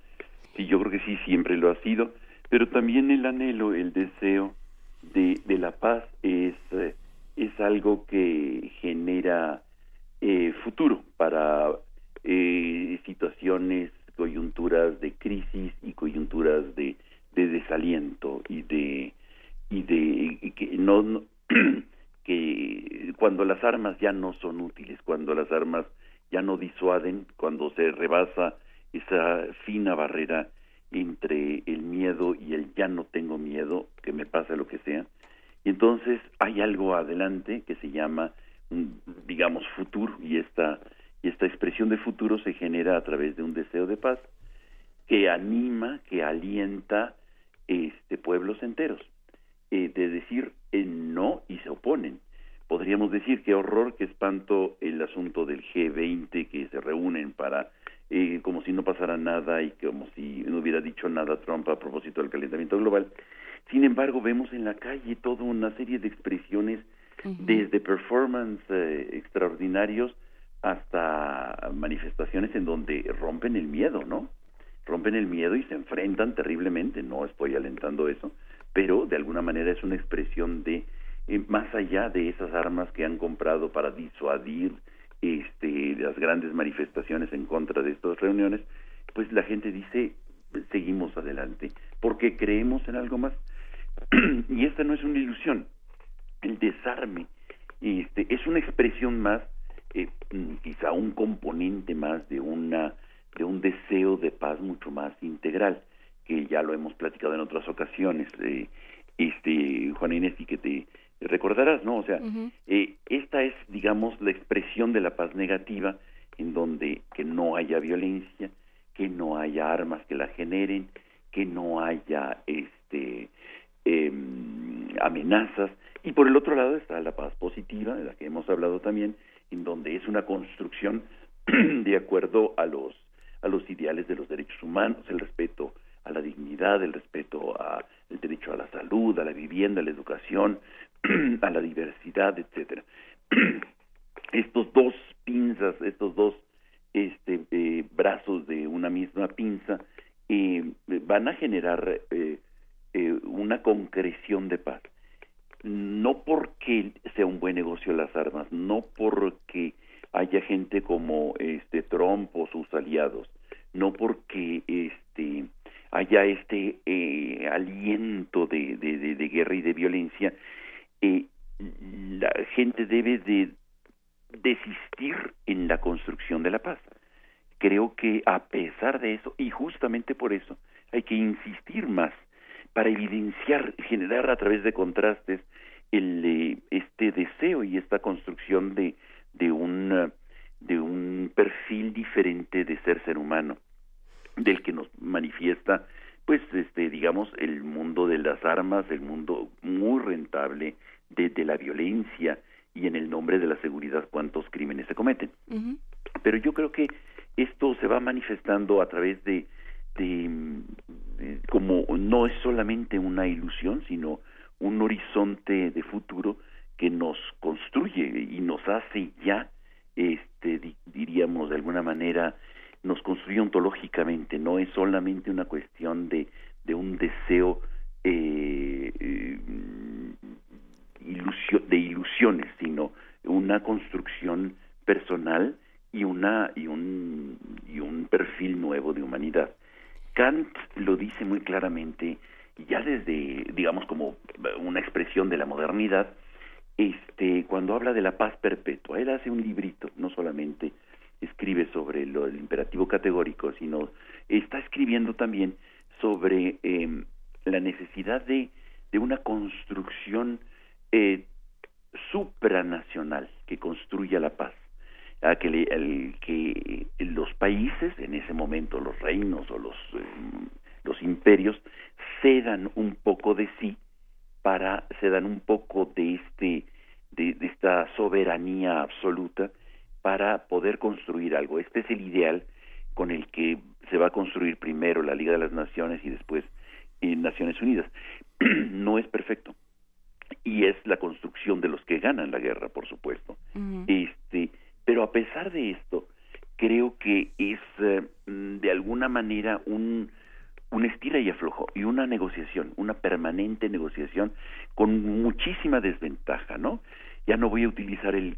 Sí, yo creo que sí, siempre lo ha sido. Pero también el anhelo, el deseo de, de la paz es, eh, es algo que genera eh, futuro para eh, situaciones, coyunturas de crisis y coyunturas de, de desaliento y de y de que no, *clears throat* que cuando las armas ya no son útiles, cuando las armas ya no disuaden, cuando se rebasa esa fina barrera entre el miedo y el ya no tengo miedo, que me pase lo que sea. Y entonces hay algo adelante que se llama, digamos, futuro, y esta y esta expresión de futuro se genera a través de un deseo de paz que anima, que alienta este pueblos enteros, eh, de decir eh, no y se oponen. Podríamos decir qué horror, qué espanto el asunto del G20 que se reúnen para eh, como si no pasara nada y como si no hubiera dicho nada Trump a propósito del calentamiento global. Sin embargo, vemos en la calle toda una serie de expresiones desde performance extraordinarios hasta manifestaciones en donde rompen el miedo, ¿no? Rompen el miedo y se enfrentan terriblemente, no estoy alentando eso, pero de alguna manera es una expresión de, eh, más allá de esas armas que han comprado para disuadir este, las grandes manifestaciones en contra de estas reuniones, pues la gente dice, seguimos adelante, porque creemos en algo más. *clears throat* y esta no es una ilusión, el desarme este, es una expresión más eh, mm, quizá un componente más de una de un deseo de paz mucho más integral que ya lo hemos platicado en otras ocasiones eh, este Juan Inés y que te recordarás no o sea eh, esta es digamos la expresión de la paz negativa en donde que no haya violencia que no haya armas que la generen que no haya este em, amenazas. Y por el otro lado está la paz positiva de la que hemos hablado también en donde es una construcción *clears throat* de acuerdo a los a los ideales de los derechos humanos, el respeto a la dignidad, el respeto al derecho a la salud, a la vivienda, a la educación, *clears throat* a la diversidad, etcétera. *clears throat* estos dos pinzas, estos dos este, eh, brazos de una misma pinza eh, van a generar eh, una concreción de paz no porque sea un buen negocio las armas, no porque haya gente como este Trump o sus aliados, no porque este haya este eh, aliento de, guerra y de violencia, eh, la gente debe de desistir en la construcción de la paz. Creo que a pesar de eso, y justamente por eso, hay que insistir más para evidenciar, generar a través de contrastes el, eh, este deseo y esta construcción de, de, un, de un perfil diferente de ser ser humano, del que nos manifiesta, pues, este, digamos, el mundo de las armas, el mundo muy rentable de, de la violencia y en el nombre de la seguridad cuántos crímenes se cometen. Pero yo creo que esto se va manifestando a través de, de, como no es solamente una ilusión, sino un horizonte de futuro que nos construye y nos hace ya, este, diríamos de alguna manera, nos construye ontológicamente, no es solamente una cuestión de, de un deseo eh, eh de ilusiones, sino una construcción personal y una y un y un perfil nuevo de humanidad. Kant lo dice muy claramente ya desde, digamos, como una expresión de la modernidad, este, cuando habla de la paz perpetua, él hace un librito, no solamente escribe sobre lo, el imperativo categórico, sino está escribiendo también sobre em, la necesidad de, de una construcción eh, supranacional que construya la paz, a que, el, que los países, en ese momento los reinos o los, em, los imperios, cedan un poco de sí para dan un poco de este de, esta soberanía absoluta para poder construir algo. Este es el ideal con el que se va a construir primero la Liga de las Naciones y después Naciones Unidas. *clears throat* no es perfecto. Y es la construcción de los que ganan la guerra, por supuesto. Este, pero a pesar de esto, creo que es eh, de alguna manera un un estira y aflojo y una negociación, una permanente negociación con muchísima desventaja, ¿no? Ya no voy a utilizar el,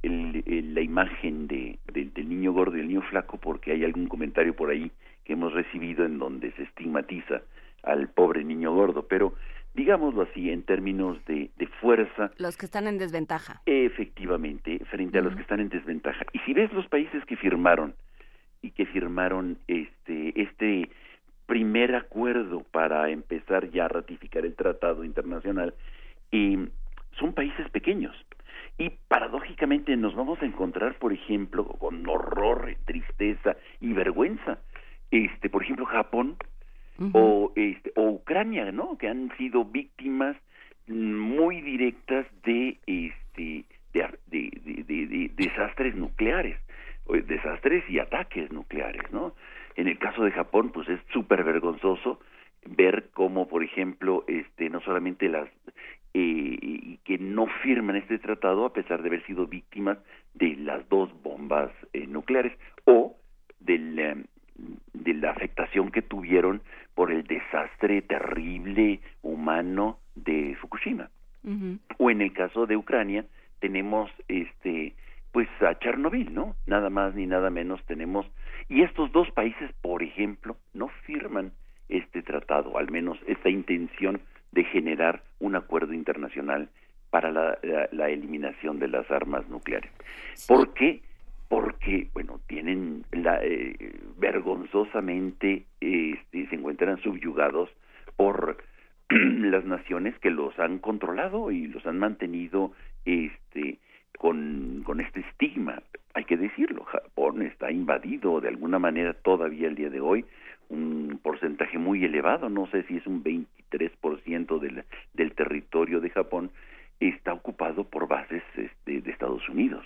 la imagen de, del niño gordo y el niño flaco porque hay algún comentario por ahí que hemos recibido en donde se estigmatiza al pobre niño gordo, pero digámoslo así, en términos de, de fuerza. Los que están en desventaja. Efectivamente, frente a los que están en desventaja. Y si ves los países que firmaron y que firmaron este, este primer acuerdo para empezar ya a ratificar el tratado internacional, y son países pequeños. Y paradójicamente nos vamos a encontrar, por ejemplo, con horror, tristeza y vergüenza. Este, por ejemplo, Japón o, este, o Ucrania, ¿no? Que han sido víctimas muy directas de, este, de, desastres nucleares, desastres y ataques nucleares, ¿no? En el caso de Japón, pues es súper vergonzoso ver cómo, por ejemplo, este, no solamente las eh, que no firman este tratado a pesar de haber sido víctimas de las dos bombas eh, nucleares o del, em, de la afectación que tuvieron por el desastre terrible humano de Fukushima. O en el caso de Ucrania tenemos este pues a Chernobyl, ¿no? Nada más ni nada menos tenemos y estos dos países, por ejemplo, no firman este tratado, al menos esta intención de generar un acuerdo internacional para la, la, eliminación de las armas nucleares. ¿Por qué? Porque, bueno, tienen la, eh, vergonzosamente este, se encuentran subyugados por *clears throat* las naciones que los han controlado y los han mantenido este con, con este estigma, hay que decirlo, Japón está invadido de alguna manera todavía el día de hoy, un porcentaje muy elevado, no sé si es un 23% del, del territorio de Japón, está ocupado por bases este, de Estados Unidos.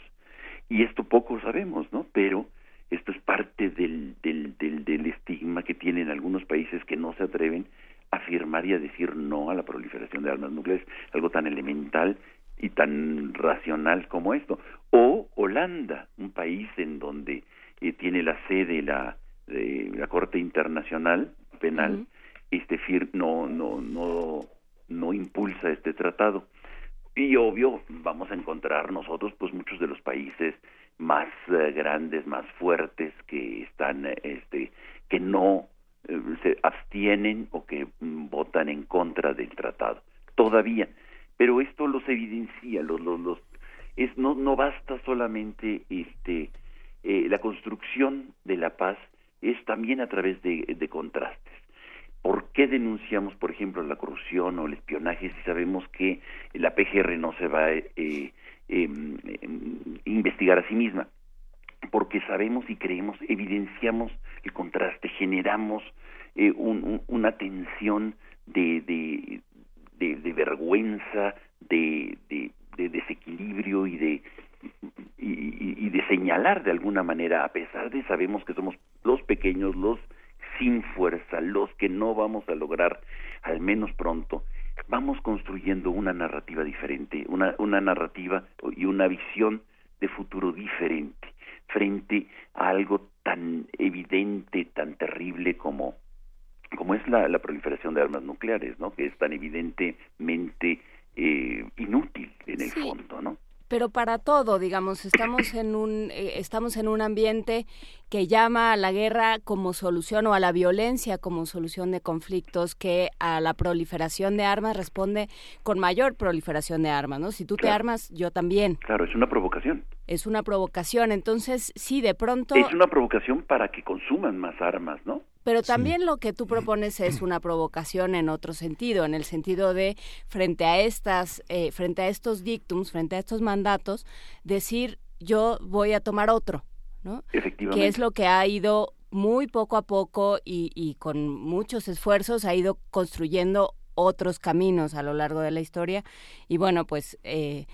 Y esto poco sabemos, ¿no? Pero esto es parte del, del, del, del estigma que tienen algunos países que no se atreven a afirmar y a decir no a la proliferación de armas nucleares, algo tan elemental y tan racional como esto. O Holanda, un país en donde eh, tiene la sede la, de la Corte Internacional Penal, este fir no, no, no, no impulsa este tratado. Y obvio, vamos a encontrar nosotros, pues muchos de los países más eh, grandes, más fuertes, que están, este, que no eh, se abstienen o que mm, votan en contra del tratado. Todavía pero esto los evidencia, los, los, los es no no basta solamente este eh, la construcción de la paz es también a través de, de contrastes. ¿Por qué denunciamos, por ejemplo, la corrupción o el espionaje si sabemos que la PGR no se va a eh, em, em, investigar a sí misma? Porque sabemos y creemos, evidenciamos el contraste, generamos eh, una tensión de, de, vergüenza, de, de, desequilibrio y de, y, de señalar de alguna manera, a pesar de sabemos que somos los pequeños, los sin fuerza, los que no vamos a lograr, al menos pronto, vamos construyendo una narrativa diferente, una, una narrativa y una visión de futuro diferente frente a algo tan evidente, tan terrible como como es la, la, proliferación de armas nucleares, ¿no? Que es tan evidentemente eh, inútil en el fondo, ¿no? Pero para todo, digamos, estamos en un eh, estamos en un ambiente que llama a la guerra como solución o a la violencia como solución de conflictos, que a la proliferación de armas responde con mayor proliferación de armas, ¿no? Si tú te armas, yo también. Claro, es una provocación. Es una provocación, entonces sí, de pronto Es una provocación para que consuman más armas, ¿no? Pero también lo que tú propones es una provocación en otro sentido, en el sentido de frente a estas, eh, frente a estos dictums, frente a estos mandatos, decir yo voy a tomar otro, ¿no? Efectivamente. Que es lo que ha ido muy poco a poco y, y con muchos esfuerzos ha ido construyendo otros caminos a lo largo de la historia y bueno pues eh,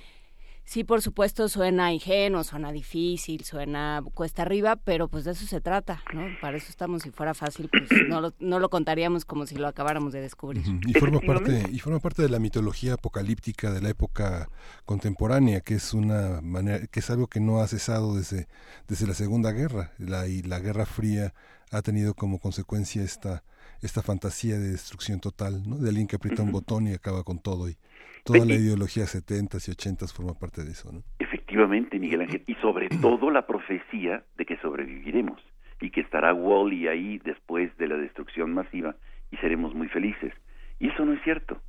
Sí, por supuesto, suena ingenuo, suena difícil, suena cuesta arriba, pero pues de eso se trata, ¿no? Para eso estamos. Si fuera fácil, pues *clears throat* no lo, no lo contaríamos como si lo acabáramos de descubrir. Y forma parte y forma parte de la mitología apocalíptica de la época contemporánea, que es una manera, que es algo que no ha cesado desde desde la Segunda Guerra. La y la Guerra Fría ha tenido como consecuencia esta esta fantasía de destrucción total, ¿no? De alguien que aprieta un botón y acaba con todo y Toda la ideología 70s y 80s forma parte de eso, ¿no? Efectivamente, Miguel *clears throat* Ángel, y sobre todo la profecía de que sobreviviremos y que estará Wally ahí después de la destrucción masiva y seremos muy felices. Y eso no es cierto,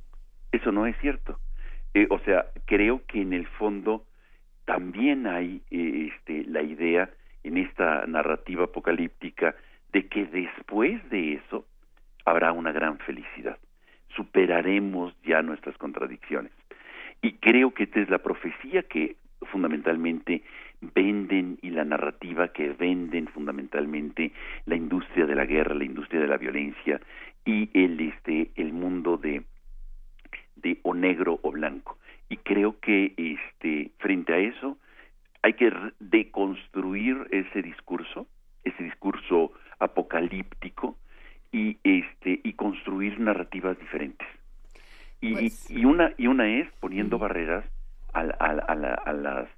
eso no es cierto. Eh, o sea, creo que en el fondo también hay eh, este, la idea en esta narrativa apocalíptica de que después de eso habrá una gran felicidad superaremos ya nuestras contradicciones. Y creo que esta es la profecía que fundamentalmente venden y la narrativa que venden fundamentalmente la industria de la guerra, la industria de la violencia y el este el mundo de de o negro o blanco. Y creo que este frente a eso hay que deconstruir ese discurso, ese discurso apocalíptico y este y construir narrativas diferentes y, pues y una y una es poniendo barreras al, al, a, a las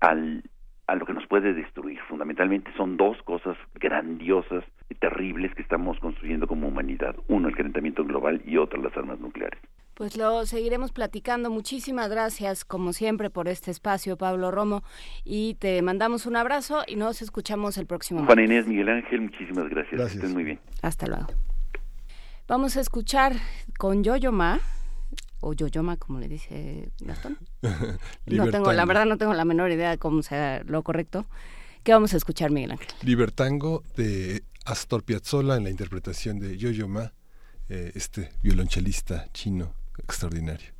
al a lo que nos puede destruir. Fundamentalmente son dos cosas grandiosas y terribles que estamos construyendo como humanidad. Uno, el calentamiento global y otro, las armas nucleares. Pues lo seguiremos platicando. Muchísimas gracias, como siempre, por este espacio, Pablo Romo. Y te mandamos un abrazo y nos escuchamos el próximo Juan Inés, Miguel Ángel, muchísimas gracias. gracias. Estén muy bien. Hasta luego. Vamos a escuchar con Yoyoma o Yoyoma, como le dice Gastón. *laughs* no tengo, la verdad no tengo la menor idea de cómo sea lo correcto. ¿Qué vamos a escuchar, Miguel Ángel? Libertango de Astor Piazzolla en la interpretación de Yoyoma, eh, este violonchelista chino extraordinario.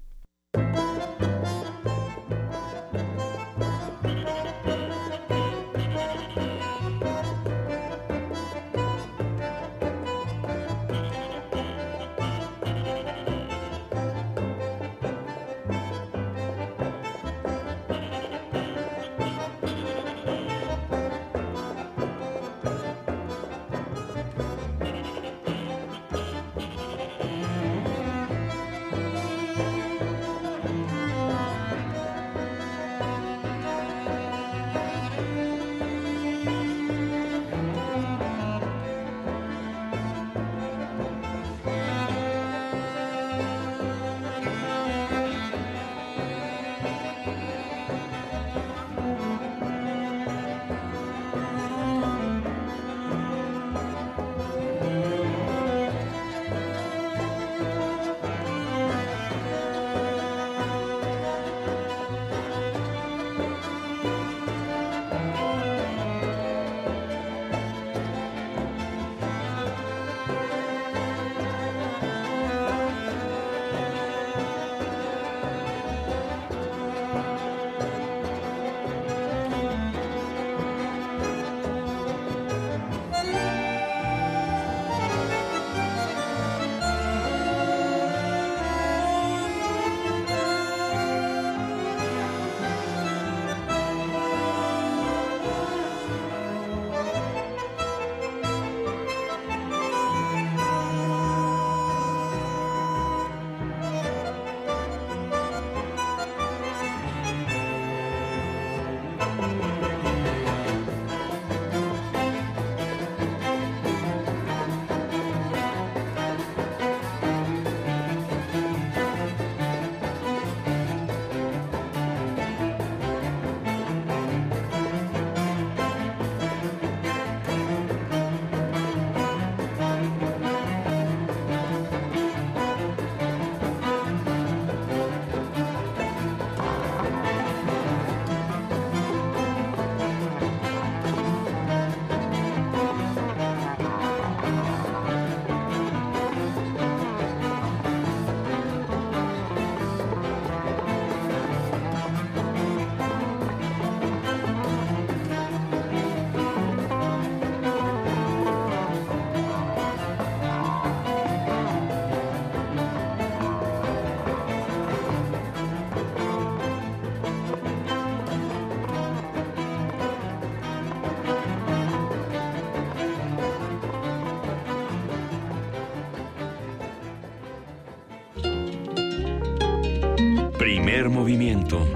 Movimiento.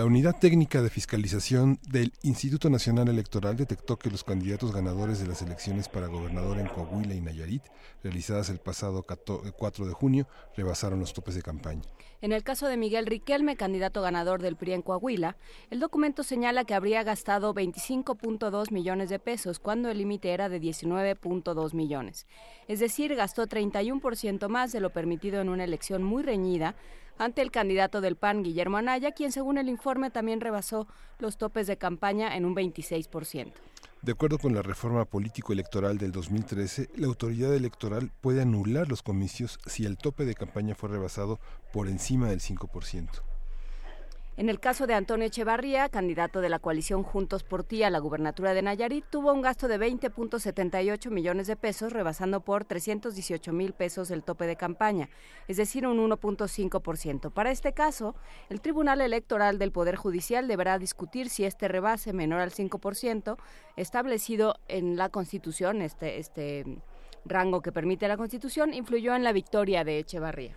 La Unidad Técnica de Fiscalización del Instituto Nacional Electoral detectó que los candidatos ganadores de las elecciones para gobernador en Coahuila y Nayarit, realizadas el pasado 4 de junio, rebasaron los topes de campaña. En el caso de Miguel Riquelme, candidato ganador del PRI en Coahuila, el documento señala que habría gastado 25.2 millones de pesos cuando el límite era de 19.2 millones. Es decir, gastó 31% más de lo permitido en una elección muy reñida ante el candidato del PAN, Guillermo Anaya, quien según el informe también rebasó los topes de campaña en un 26%. De acuerdo con la reforma político-electoral del 2013, la autoridad electoral puede anular los comicios si el tope de campaña fue rebasado por encima del 5%. En el caso de Antonio Echevarría, candidato de la coalición Juntos por Ti a la gubernatura de Nayarit, tuvo un gasto de 20.78 millones de pesos, rebasando por 318 mil pesos el tope de campaña, es decir, un 1.5%. Para este caso, el Tribunal Electoral del Poder Judicial deberá discutir si este rebase menor al 5%, establecido en la Constitución, este, este rango que permite la Constitución, influyó en la victoria de Echevarría.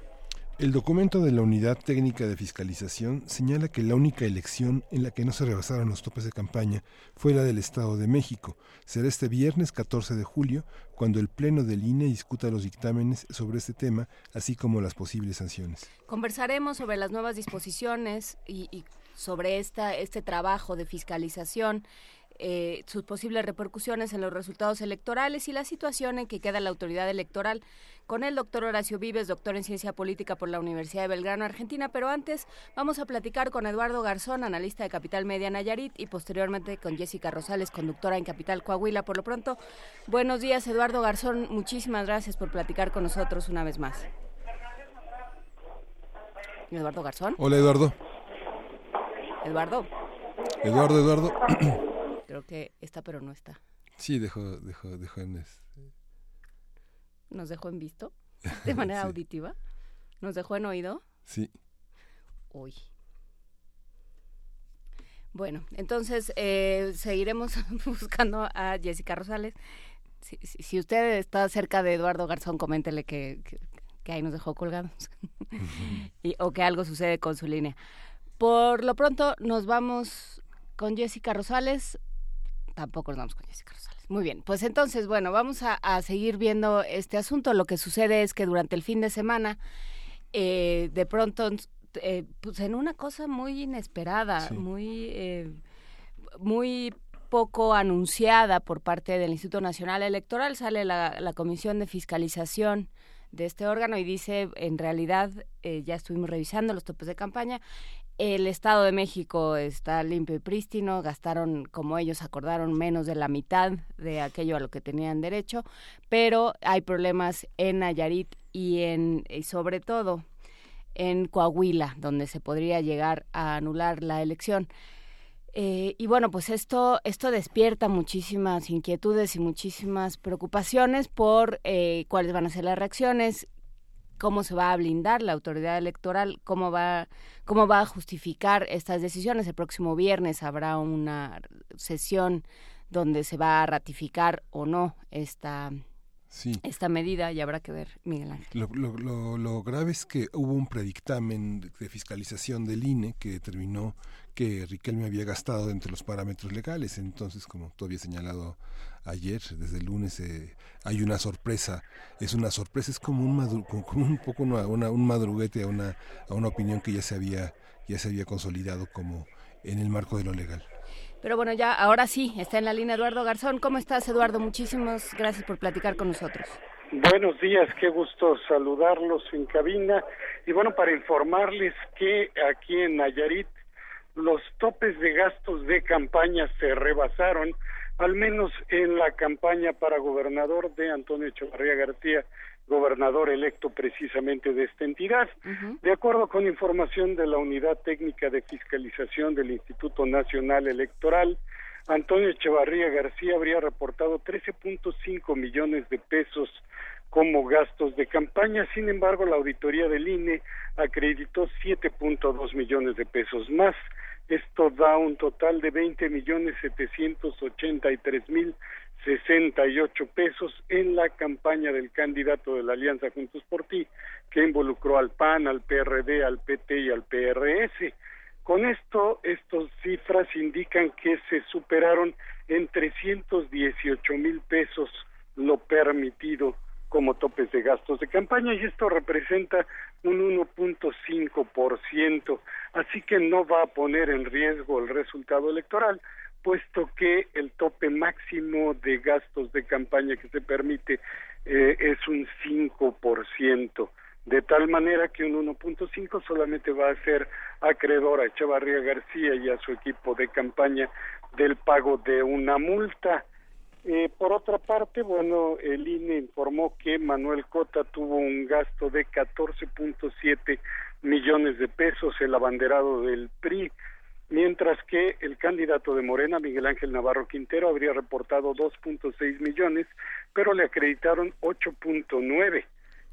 El documento de la Unidad Técnica de Fiscalización señala que la única elección en la que no se rebasaron los topes de campaña fue la del Estado de México. Será este viernes 14 de julio cuando el Pleno del INE discuta los dictámenes sobre este tema, así como las posibles sanciones. Conversaremos sobre las nuevas disposiciones y, sobre esta, este trabajo de fiscalización eh, sus posibles repercusiones en los resultados electorales y la situación en que queda la autoridad electoral con el doctor Horacio Vives, doctor en ciencia política por la Universidad de Belgrano, Argentina. Pero antes vamos a platicar con Eduardo Garzón, analista de Capital Media Nayarit, y posteriormente con Jessica Rosales, conductora en Capital Coahuila. Por lo pronto, buenos días, Eduardo Garzón. Muchísimas gracias por platicar con nosotros una vez más. Eduardo Garzón. Hola, Eduardo. Eduardo. Eduardo, Eduardo. *clears throat* Creo que está, pero no está. Sí, dejó, dejó, dejó en, nos dejó en visto *laughs* de manera auditiva, nos dejó en oído. Sí. Uy. Bueno, entonces eh, seguiremos *laughs* buscando a Jessica Rosales. Si, usted está cerca de Eduardo Garzón, coméntele que, que, ahí nos dejó colgados *laughs* y, o que algo sucede con su línea. Por lo pronto nos vamos con Jessica Rosales. Tampoco nos vamos con Jessica Rosales. Muy bien, pues entonces, bueno, vamos a, seguir viendo este asunto. Lo que sucede es que durante el fin de semana, eh, de pronto, eh, pues en una cosa muy inesperada, muy, eh, muy poco anunciada por parte del Instituto Nacional Electoral, sale la, la Comisión de Fiscalización de este órgano y dice, en realidad, ya estuvimos revisando los topes de campaña, el Estado de México está limpio y prístino, gastaron, como ellos acordaron, menos de la mitad de aquello a lo que tenían derecho, pero hay problemas en Nayarit y, en, y sobre todo en Coahuila, donde se podría llegar a anular la elección. Eh, y bueno, pues esto, esto despierta muchísimas inquietudes y muchísimas preocupaciones por eh, cuáles van a ser las reacciones, cómo se va a blindar la autoridad electoral, cómo va, cómo va a justificar estas decisiones. El próximo viernes habrá una sesión donde se va a ratificar o no esta, esta medida y habrá que ver, Miguel Ángel. Lo, lo, grave es que hubo un predictamen de fiscalización del INE que determinó que Riquelme había gastado entre los parámetros legales. Entonces, como tú habías señalado ayer, desde el lunes, eh, hay una sorpresa. Es una sorpresa, es como un, como un poco una, un madruguete a una, a una opinión que ya se había ya se había consolidado como en el marco de lo legal. Pero bueno, ya ahora sí, está en la línea Eduardo Garzón. ¿Cómo estás, Eduardo? Muchísimas gracias por platicar con nosotros. Buenos días, qué gusto saludarlos en cabina. Y bueno, para informarles que aquí en Nayarit los topes de gastos de campaña se rebasaron, al menos en la campaña para gobernador de Antonio Echevarría García, gobernador electo precisamente de esta entidad. De acuerdo con información de la Unidad Técnica de Fiscalización del Instituto Nacional Electoral, Antonio Echevarría García habría reportado 13.5 millones de pesos como gastos de campaña. Sin embargo, la auditoría del INE acreditó 7.2 millones de pesos más. Esto da un total de veinte millones setecientos ochenta y tres mil sesenta y ocho pesos en la campaña del candidato de la Alianza Juntos por Ti, que involucró al PAN, al PRD, al PT y al PRS. Con esto, estas cifras indican que se superaron en 318 mil pesos lo permitido como topes de gastos de campaña y esto representa un 1.5%, así que no va a poner en riesgo el resultado electoral, puesto que el tope máximo de gastos de campaña que se permite eh, es un 5%, de tal manera que un 1.5 solamente va a ser acreedor a Echevarría García y a su equipo de campaña del pago de una multa eh, por otra parte, bueno, el INE informó que Manuel Cota tuvo un gasto de 14.7 millones de pesos, el abanderado del PRI, mientras que el candidato de Morena, Miguel Ángel Navarro Quintero, habría reportado 2.6 millones, pero le acreditaron 8.9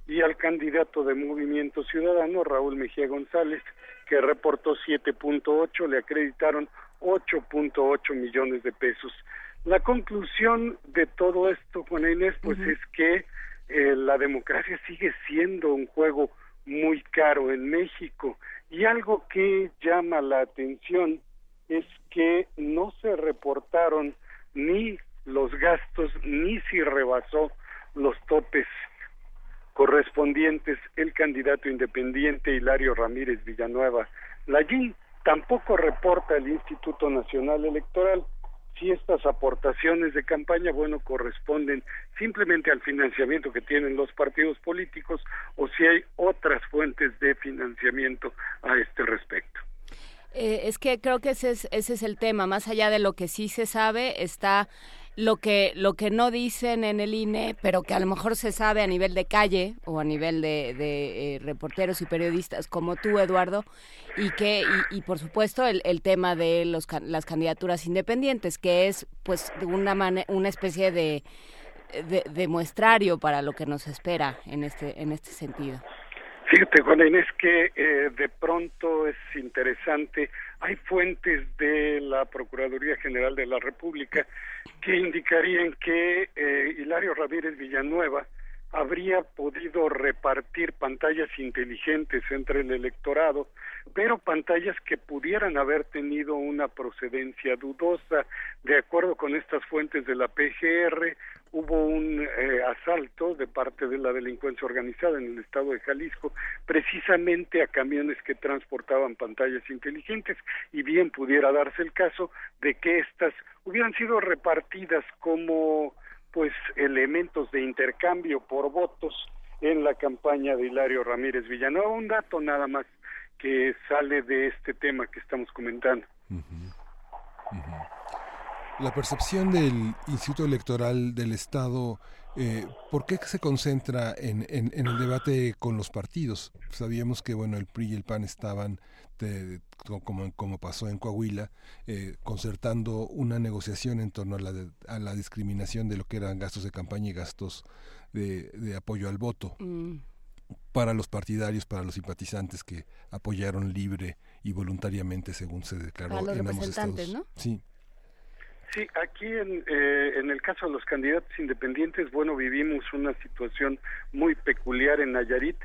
y al candidato de Movimiento Ciudadano, Raúl Mejía González, que reportó 7.8, le acreditaron 8.8 millones de pesos. La conclusión de todo esto, Juana Inés, pues es que eh, la democracia sigue siendo un juego muy caro en México. Y algo que llama la atención es que no se reportaron ni los gastos ni si rebasó los topes correspondientes. El candidato independiente Hilario Ramírez Villanueva. La tampoco reporta el Instituto Nacional Electoral si estas aportaciones de campaña, bueno, corresponden simplemente al financiamiento que tienen los partidos políticos o si hay otras fuentes de financiamiento a este respecto. Eh, es que creo que ese es, ese es el tema. Más allá de lo que sí se sabe, está lo que lo que no dicen en el INE, pero que a lo mejor se sabe a nivel de calle o a nivel de, de eh, reporteros y periodistas como tú, Eduardo, y que y, por supuesto el, el, tema de los, las candidaturas independientes, que es pues de una una especie de, de, de muestrario para lo que nos espera en este en este sentido. Fíjate, Juana Inés, que eh, de pronto es interesante. Hay fuentes de la Procuraduría General de la República que indicarían que eh, Hilario Ramírez Villanueva habría podido repartir pantallas inteligentes entre el electorado, pero pantallas que pudieran haber tenido una procedencia dudosa. De acuerdo con estas fuentes de la PGR, hubo un eh, asalto de parte de la delincuencia organizada en el estado de Jalisco, precisamente a camiones que transportaban pantallas inteligentes, y bien pudiera darse el caso de que éstas hubieran sido repartidas como pues elementos de intercambio por votos en la campaña de Hilario Ramírez Villanueva. Un dato nada más que sale de este tema que estamos comentando. La percepción del Instituto Electoral del Estado, eh, ¿por qué se concentra en, en, el debate con los partidos? Sabíamos que bueno el PRI y el PAN estaban como, como pasó en Coahuila, eh, concertando una negociación en torno a la, a la discriminación de lo que eran gastos de campaña y gastos de, de apoyo al voto. Mm. para los partidarios, para los simpatizantes que apoyaron libre y voluntariamente, según se declaró en ambos estados. ¿no? Sí. Sí, aquí en, eh, en el caso de los candidatos independientes, bueno, vivimos una situación muy peculiar en Nayarit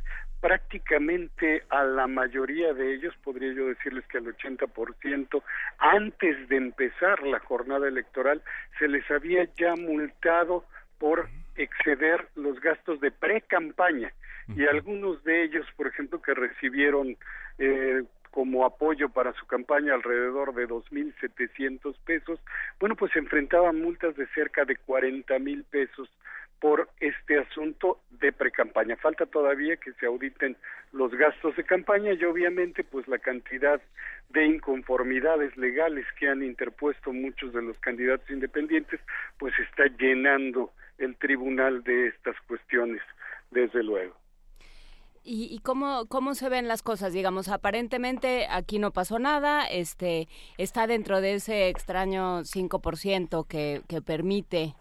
prácticamente a la mayoría de ellos, podría yo decirles que al 80%, antes de empezar la jornada electoral, se les había ya multado por exceder los gastos de pre-campaña. Y algunos de ellos, por ejemplo, que recibieron eh, como apoyo para su campaña alrededor de 2.700 pesos, bueno, pues se enfrentaban multas de cerca de 40.000 pesos por este asunto de precampaña. Falta todavía que se auditen los gastos de campaña y obviamente pues la cantidad de inconformidades legales que han interpuesto muchos de los candidatos independientes pues está llenando el tribunal de estas cuestiones, desde luego. ¿Y, y cómo, cómo se ven las cosas? Digamos, aparentemente aquí no pasó nada, este está dentro de ese extraño 5% que, que permite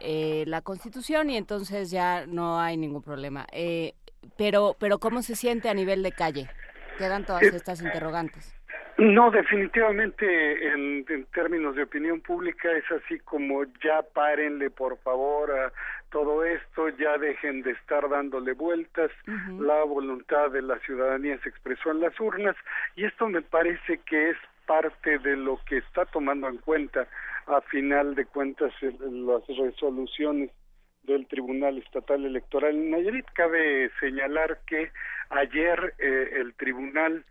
eh, la Constitución y entonces ya no hay ningún problema. Eh, pero, pero ¿cómo se siente a nivel de calle? Quedan todas estas interrogantes. No, definitivamente en, términos de opinión pública es así como ya párenle por favor a todo esto, ya dejen de estar dándole vueltas, la voluntad de la ciudadanía se expresó en las urnas y esto me parece que es parte de lo que está tomando en cuenta a final de cuentas las resoluciones del Tribunal Estatal Electoral en Nayarit. Cabe señalar que ayer eh, el Tribunal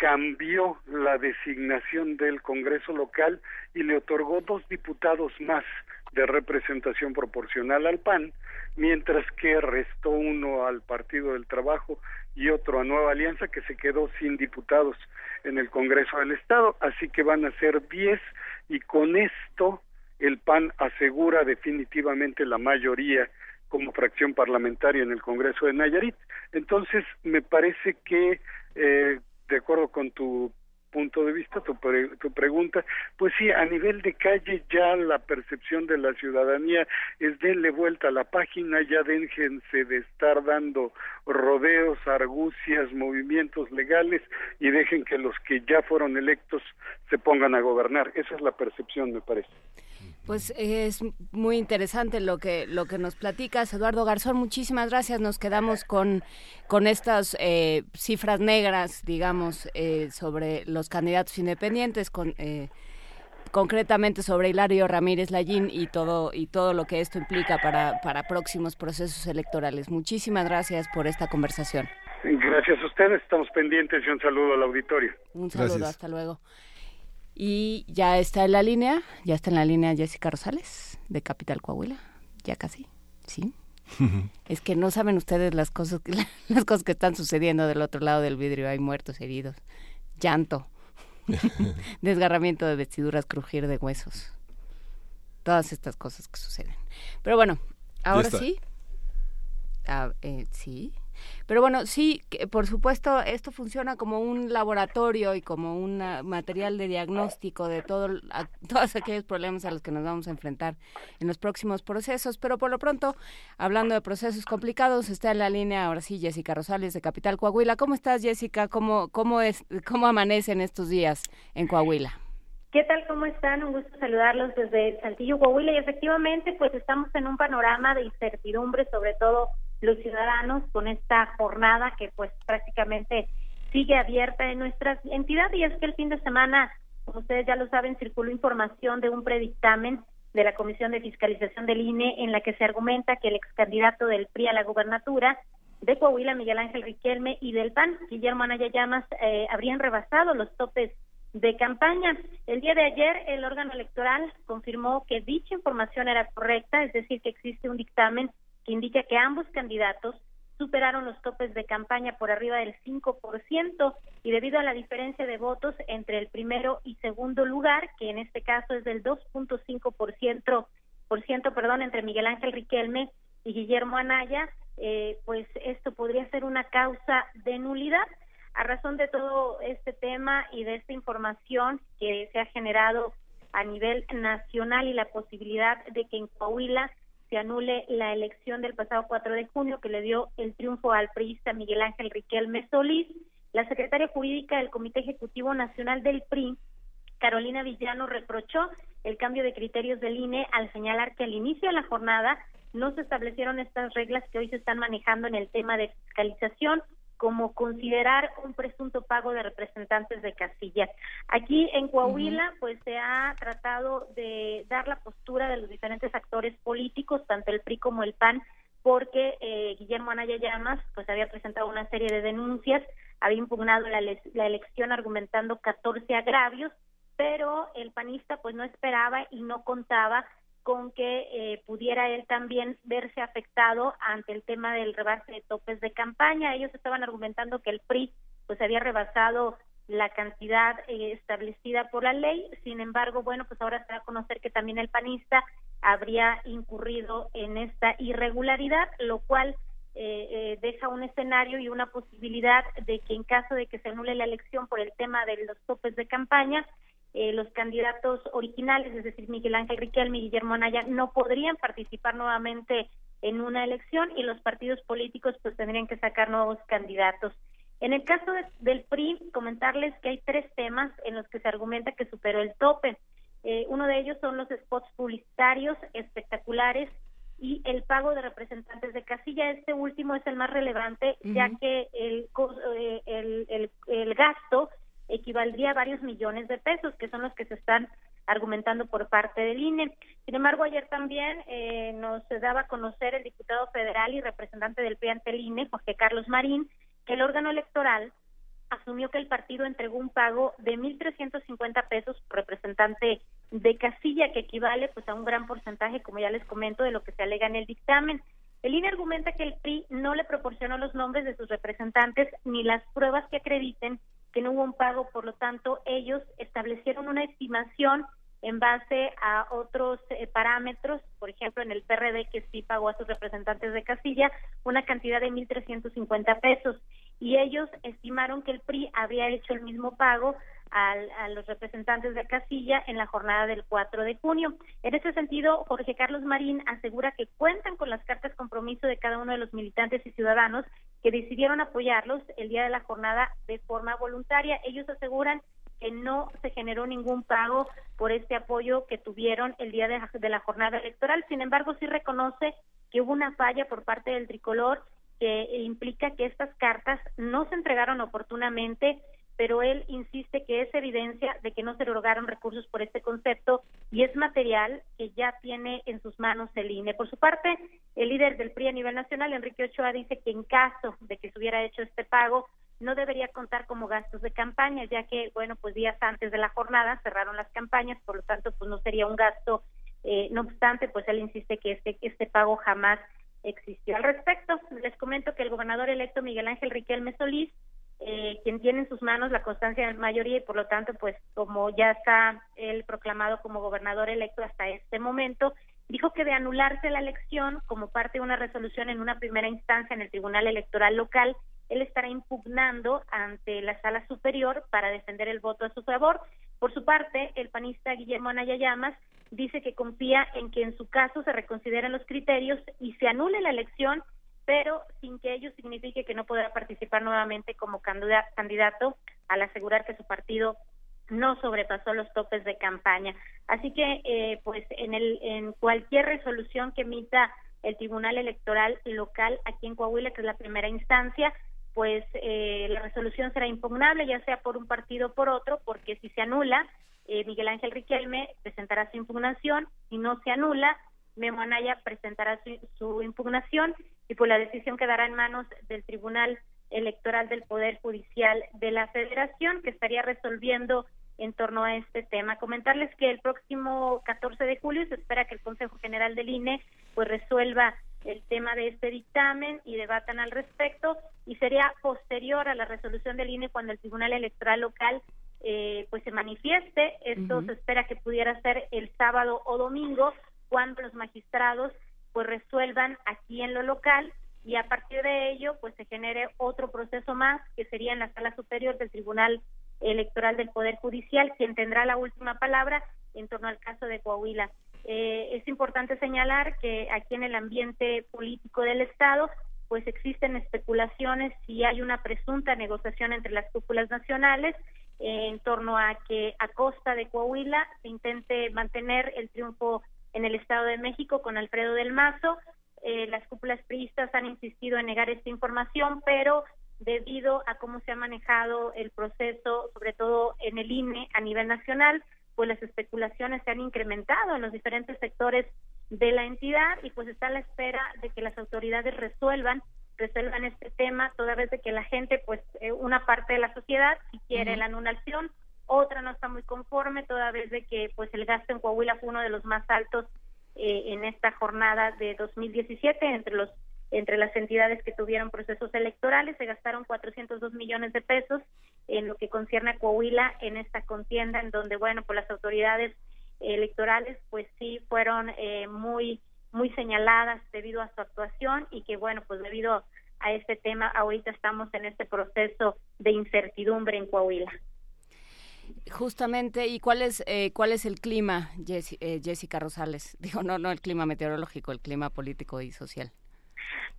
cambió la designación del Congreso local y le otorgó dos diputados más de representación proporcional al PAN, mientras que restó uno al Partido del Trabajo y otro a Nueva Alianza, que se quedó sin diputados en el Congreso del Estado. Así que van a ser diez y con esto el PAN asegura definitivamente la mayoría como fracción parlamentaria en el Congreso de Nayarit. Entonces, me parece que eh, de acuerdo con tu punto de vista, tu, tu pregunta, pues sí, a nivel de calle ya la percepción de la ciudadanía es denle vuelta a la página, ya déjense de estar dando rodeos, argucias, movimientos legales y dejen que los que ya fueron electos se pongan a gobernar. Esa es la percepción, me parece. Pues es muy interesante lo que lo que nos platicas, Eduardo Garzón. Muchísimas gracias. Nos quedamos con con estas eh, cifras negras, digamos, eh, sobre los candidatos independientes, con eh, concretamente sobre Hilario Ramírez Lallín y todo y todo lo que esto implica para para próximos procesos electorales. Muchísimas gracias por esta conversación. Gracias a ustedes. Estamos pendientes y un saludo al auditorio. Un saludo. Hasta luego. Y ya está en la línea, ya está en la línea Jessica Rosales, de Capital Coahuila, ya casi, ¿sí? *laughs* es que no saben ustedes las cosas, que, *laughs* las cosas que están sucediendo del otro lado del vidrio, hay muertos, heridos, llanto, *laughs* desgarramiento de vestiduras, crujir de huesos, todas estas cosas que suceden. Pero bueno, ahora sí, ah, eh, sí, pero bueno, sí, por supuesto, esto funciona como un laboratorio y como un material de diagnóstico de todo, *laughs* todos aquellos problemas a los que nos vamos a enfrentar en los próximos procesos. Pero por lo pronto, hablando de procesos complicados, está en la línea ahora sí Jessica Rosales de Capital Coahuila. ¿Cómo estás, Jessica? ¿Cómo, cómo, es, cómo amanecen estos días en Coahuila? ¿Qué tal? ¿Cómo están? Un gusto saludarlos desde Saltillo, Coahuila. Y efectivamente, pues estamos en un panorama de incertidumbre, sobre todo los ciudadanos con esta jornada que pues prácticamente sigue abierta en nuestra entidad y es que el fin de semana, como ustedes ya lo saben, circuló información de un predictamen de la Comisión de Fiscalización del INE en la que se argumenta que el ex candidato del PRI a la gubernatura de Coahuila, Miguel Ángel Riquelme, y del PAN, Guillermo Anaya Llamas, eh, habrían rebasado los topes de campaña. El día de ayer, el órgano electoral confirmó que dicha información era correcta, es decir, que existe un dictamen indica que ambos candidatos superaron los topes de campaña por arriba del 5% y debido a la diferencia de votos entre el primero y segundo lugar, que en este caso es del 2.5%, por ciento, perdón, entre Miguel Ángel Riquelme y Guillermo Anaya, eh, pues esto podría ser una causa de nulidad. A razón de todo este tema y de esta información que se ha generado a nivel nacional y la posibilidad de que en Coahuila se anule la elección del pasado 4 de junio que le dio el triunfo al priista Miguel Ángel Riquelme Solís. La secretaria jurídica del Comité Ejecutivo Nacional del PRI, Carolina Villano, reprochó el cambio de criterios del INE al señalar que al inicio de la jornada no se establecieron estas reglas que hoy se están manejando en el tema de fiscalización como considerar un presunto pago de representantes de casilla. Aquí en Coahuila, pues se ha tratado de dar la postura de los diferentes actores políticos, tanto el PRI como el PAN, porque eh, Guillermo Anaya Llamas, pues había presentado una serie de denuncias, había impugnado la, la elección argumentando 14 agravios, pero el panista pues no esperaba y no contaba con que eh, pudiera él también verse afectado ante el tema del rebase de topes de campaña. Ellos estaban argumentando que el PRI pues había rebasado la cantidad eh, establecida por la ley. Sin embargo, bueno, pues ahora se va a conocer que también el panista habría incurrido en esta irregularidad, lo cual eh, deja un escenario y una posibilidad de que en caso de que se anule la elección por el tema de los topes de campaña, eh, los candidatos originales, es decir, Miguel Ángel Riquelme y Guillermo Anaya, no podrían participar nuevamente en una elección y los partidos políticos pues tendrían que sacar nuevos candidatos. En el caso del PRI, comentarles que hay tres temas en los que se argumenta que superó el tope. Eh, uno de ellos son los spots publicitarios espectaculares y el pago de representantes de casilla. Este último es el más relevante, ya que el, eh, el, el, el, gasto equivaldría a varios millones de pesos, que son los que se están argumentando por parte del INE. Sin embargo, ayer también eh, nos daba a conocer el diputado federal y representante del PRI ante el INE, Jorge Carlos Marín, que el órgano electoral asumió que el partido entregó un pago de 1.350 pesos representante de casilla, que equivale pues a un gran porcentaje, como ya les comento, de lo que se alega en el dictamen. El INE argumenta que el PRI no le proporcionó los nombres de sus representantes ni las pruebas que acrediten que no hubo un pago, por lo tanto, ellos establecieron una estimación en base a otros eh, parámetros, por ejemplo, en el PRD que sí pagó a sus representantes de casilla una cantidad de 1.350 pesos y ellos estimaron que el PRI había hecho el mismo pago a los representantes de casilla en la jornada del 4 de junio. En ese sentido, Jorge Carlos Marín asegura que cuentan con las cartas compromiso de cada uno de los militantes y ciudadanos que decidieron apoyarlos el día de la jornada de forma voluntaria. Ellos aseguran que no se generó ningún pago por este apoyo que tuvieron el día de, la jornada electoral. Sin embargo, sí reconoce que hubo una falla por parte del tricolor que implica que estas cartas no se entregaron oportunamente, pero él insiste que es evidencia de que no se erogaron recursos por este concepto y es material que ya tiene en sus manos el INE. Por su parte, el líder del PRI a nivel nacional, Enrique Ochoa, dice que en caso de que se hubiera hecho este pago, no debería contar como gastos de campaña, ya que, bueno, pues días antes de la jornada cerraron las campañas, por lo tanto, pues no sería un gasto. Eh, no obstante, pues él insiste que este, este pago jamás existió. Al respecto, les comento que el gobernador electo Miguel Ángel Riquelme Solís, eh, quien tiene en sus manos la constancia de mayoría y por lo tanto, pues como ya está él proclamado como gobernador electo hasta este momento, dijo que de anularse la elección como parte de una resolución en una primera instancia en el Tribunal Electoral local, él estará impugnando ante la sala superior para defender el voto a su favor. Por su parte, el panista Guillermo Anaya Llamas dice que confía en que en su caso se reconsideren los criterios y se anule la elección, pero sin que ello signifique que no podrá participar nuevamente como candidato al asegurar que su partido no sobrepasó los topes de campaña. Así que, eh, pues, en, el, en cualquier resolución que emita el Tribunal Electoral local aquí en Coahuila, que es la primera instancia, pues eh, la resolución será impugnable, ya sea por un partido o por otro, porque si se anula, eh, Miguel Ángel Riquelme presentará su impugnación, si no se anula, Memo Anaya presentará su, impugnación y pues la decisión quedará en manos del Tribunal Electoral del Poder Judicial de la Federación, que estaría resolviendo en torno a este tema. Comentarles que el próximo 14 de julio se espera que el Consejo General del INE pues resuelva el tema de este dictamen y debatan al respecto y sería posterior a la resolución del INE cuando el Tribunal Electoral local eh, pues se manifieste. Esto se espera que pudiera ser el sábado o domingo cuando los magistrados pues resuelvan aquí en lo local y a partir de ello pues se genere otro proceso más que sería en la sala superior del Tribunal Electoral del Poder Judicial quien tendrá la última palabra en torno al caso de Coahuila. Eh, es importante señalar que aquí en el ambiente político del Estado, pues existen especulaciones si hay una presunta negociación entre las cúpulas nacionales en torno a que a costa de Coahuila se intente mantener el triunfo en el Estado de México con Alfredo del Mazo. Eh, las cúpulas priistas han insistido en negar esta información, pero debido a cómo se ha manejado el proceso, sobre todo en el INE a nivel nacional, pues las especulaciones se han incrementado en los diferentes sectores de la entidad y pues está a la espera de que las autoridades resuelvan resuelvan este tema toda vez de que la gente pues eh, una parte de la sociedad si quiere la anulación otra no está muy conforme toda vez de que pues el gasto en Coahuila fue uno de los más altos eh, en esta jornada de 2017 entre los entre las entidades que tuvieron procesos electorales. Se gastaron 402 millones de pesos en lo que concierne a Coahuila en esta contienda en donde bueno pues las autoridades electorales pues sí fueron eh, muy muy señaladas debido a su actuación y que bueno pues debido a este tema ahorita estamos en este proceso de incertidumbre en Coahuila Justamente, ¿y cuál es eh, cuál es el clima, eh, Jessica Rosales? *laughs* Digo, no, no el clima meteorológico, el clima político y social.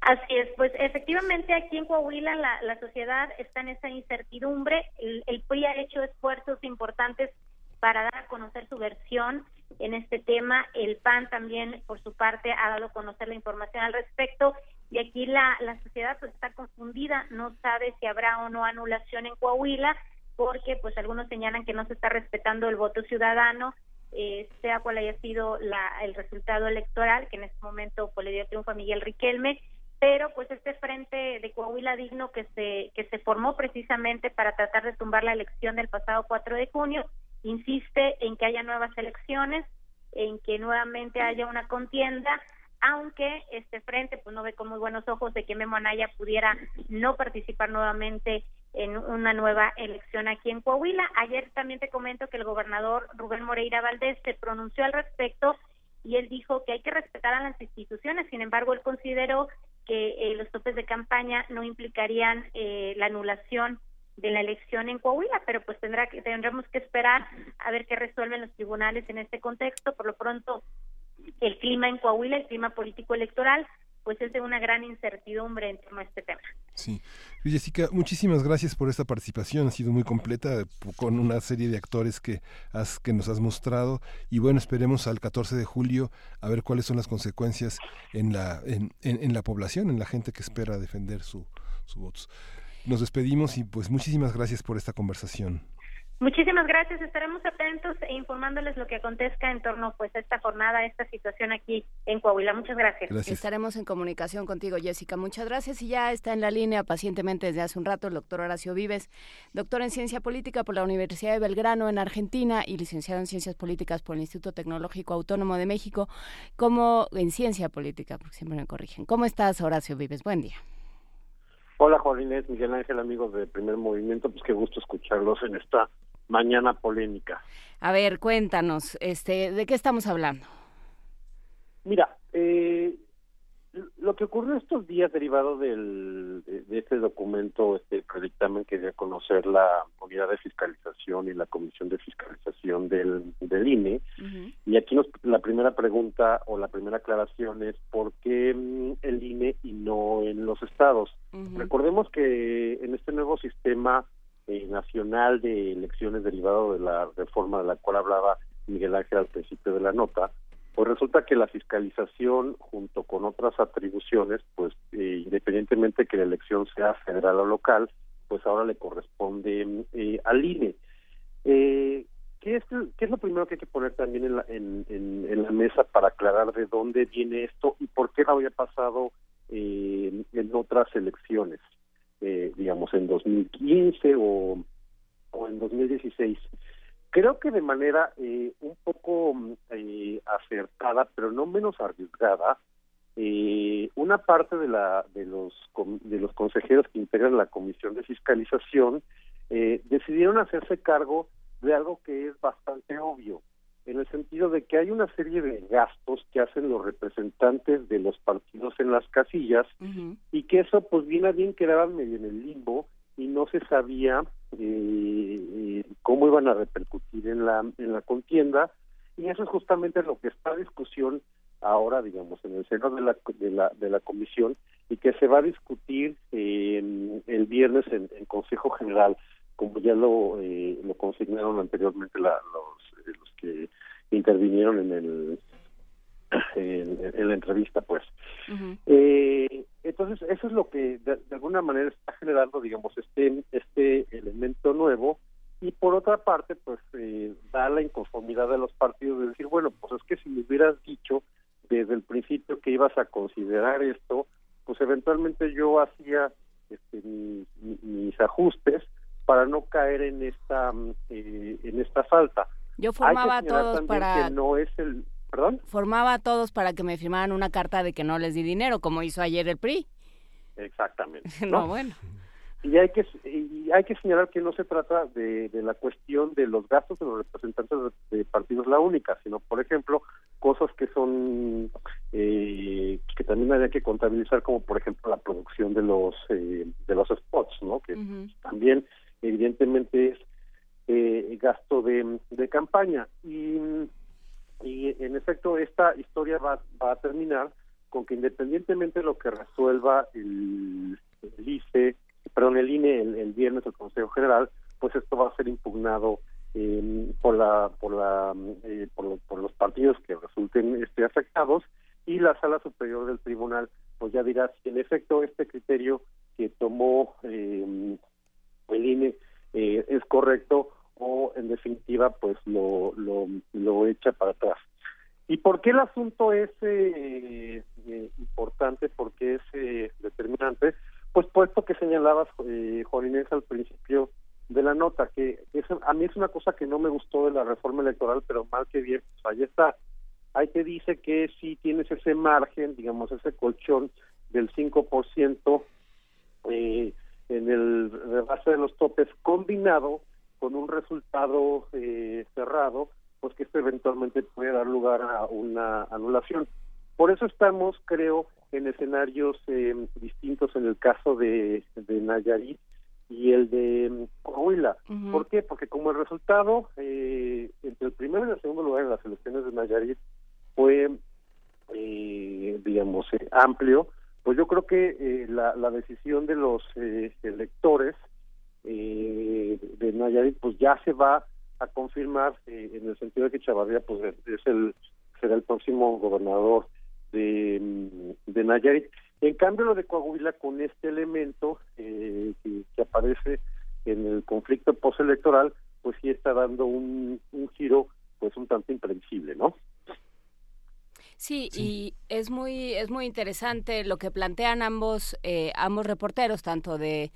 Así es, pues efectivamente aquí en Coahuila la, la sociedad está en esa incertidumbre. El, el PRI ha hecho esfuerzos importantes para dar a conocer su versión en este tema. El PAN también, por su parte, ha dado a conocer la información al respecto. Y aquí la, la sociedad pues está confundida, no sabe si habrá o no anulación en Coahuila, porque pues algunos señalan que no se está respetando el voto ciudadano, eh, sea cual haya sido la, el resultado electoral, que en este momento pues, le dio triunfo a Miguel Riquelme, pero pues este frente de Coahuila digno que se que se formó precisamente para tratar de tumbar la elección del pasado 4 de junio insiste en que haya nuevas elecciones, en que nuevamente haya una contienda, aunque este frente pues no ve con muy buenos ojos de que Memo Anaya pudiera no participar nuevamente en una nueva elección aquí en Coahuila. Ayer también te comento que el gobernador Rubén Moreira Valdés se pronunció al respecto y él dijo que hay que respetar a las instituciones. Sin embargo, él consideró que eh, los topes de campaña no implicarían eh, la anulación de la elección en Coahuila, pero pues tendrá que tendremos que esperar a ver qué resuelven los tribunales en este contexto. Por lo pronto, el clima en Coahuila, el clima político electoral, pues es de una gran incertidumbre en torno a este tema. Sí. Jessica, muchísimas gracias por esta participación, ha sido muy completa con una serie de actores que, has, que nos has mostrado y bueno, esperemos al 14 de julio a ver cuáles son las consecuencias en la, en, en, la población, en la gente que espera defender su, su votos. Nos despedimos y pues muchísimas gracias por esta conversación. Muchísimas gracias. Estaremos atentos e informándoles lo que acontezca en torno pues a esta jornada, a esta situación aquí en Coahuila. Muchas gracias. Estaremos en comunicación contigo, Jessica. Muchas gracias. Y ya está en la línea pacientemente desde hace un rato el doctor Horacio Vives, doctor en Ciencia Política por la Universidad de Belgrano en Argentina y licenciado en Ciencias Políticas por el Instituto Tecnológico Autónomo de México, como en Ciencia Política, porque siempre me corrigen. ¿Cómo estás, Horacio Vives? Buen día. Hola, Juan Inés, Miguel Ángel, amigos de Primer Movimiento, pues qué gusto escucharlos en esta mañana polémica. A ver, cuéntanos, este, ¿de qué estamos hablando? Mira, eh, lo que ocurrió estos días derivado del, de, este documento, este dictamen que dio a conocer la unidad de fiscalización y la comisión de fiscalización del, del INE, y aquí nos, la primera pregunta o la primera aclaración es por qué mm, el INE y no en los estados. Recordemos que en este nuevo sistema eh, nacional de elecciones derivado de la reforma de la cual hablaba Miguel Ángel al principio de la nota, pues resulta que la fiscalización junto con otras atribuciones, pues eh, independientemente que la elección sea federal o local, pues ahora le corresponde eh, al INE. Eh, ¿qué, es, ¿Qué es lo primero que hay que poner también en la, en, en, la mesa para aclarar de dónde viene esto y por qué no había pasado en otras elecciones? Eh, digamos, en 2015 o, o en 2016. Creo que de manera eh, un poco eh, acertada, pero no menos arriesgada, eh, una parte de la de los de los consejeros que integran la comisión de fiscalización eh, decidieron hacerse cargo de algo que es bastante obvio en el sentido de que hay una serie de gastos que hacen los representantes de los partidos en las casillas y que eso pues bien a bien quedaba medio en el limbo y no se sabía eh, cómo iban a repercutir en la en la contienda. Y eso es justamente lo que está a discusión ahora digamos en el seno de la de la, de la comisión y que se va a discutir el viernes en, Consejo General como ya lo eh, lo consignaron anteriormente la, los, eh, los que intervinieron en el *clears throat* en, la entrevista pues. Eh, entonces eso es lo que de, alguna manera está generando digamos este este elemento nuevo. Y por otra parte pues eh, da la inconformidad de los partidos de decir bueno pues es que si me hubieras dicho desde el principio que ibas a considerar esto pues eventualmente yo hacía este, mis ajustes para no caer en esta eh, en esta falta yo formaba a todos para... no es el... ¿Perdón? Formaba a todos para que me firmaran una carta de que no les di dinero, como hizo ayer el PRI. Exactamente. *laughs* no, bueno. Y hay que y hay que señalar que no se trata de, de, la cuestión de los gastos de los representantes de partidos la única, sino por ejemplo cosas que son eh, que también había que contabilizar como por ejemplo la producción de los eh, de los spots, ¿no? Que también evidentemente es eh, gasto de, campaña. Y, y en efecto esta historia va, va a terminar con que independientemente de lo que resuelva el, ICE, perdón, el INE el, viernes del Consejo General, pues esto va a ser impugnado eh, por la por la eh, por, los partidos que resulten este, afectados y la sala superior del tribunal pues ya dirá si en efecto este criterio que tomó eh, el INE eh, es correcto o en definitiva pues lo, lo, lo echa para atrás. ¿Y por qué el asunto es eh, eh importante? ¿Por qué es eh, determinante? Pues puesto que señalabas, eh, Juan al principio de la nota, que es, a mí es una cosa que no me gustó de la reforma electoral, pero mal que bien, pues ahí está. Ahí te dice que si tienes ese margen, digamos, ese colchón del 5% eh, en el rebase de los topes combinado con un resultado eh, cerrado, pues que esto eventualmente puede dar lugar a una anulación. Por eso estamos, creo, en escenarios eh, distintos en el caso de, de Nayarit y el de mm, Coahuila. ¿Por qué? Porque como el resultado eh, entre el primero y el segundo lugar en las elecciones de Nayarit fue, eh, digamos, eh, amplio, pues yo creo que eh, la, la, decisión de los eh, electores eh, de Nayarit pues ya se va a confirmar en el sentido de que Chavarría pues es el será el próximo gobernador de, mm, de Nayarit. En cambio lo de Coahuila con este elemento que, que, aparece en el conflicto postelectoral pues sí está dando un, giro pues un tanto impredecible, ¿no? Sí, y es muy es muy interesante lo que plantean ambos eh, ambos reporteros, tanto de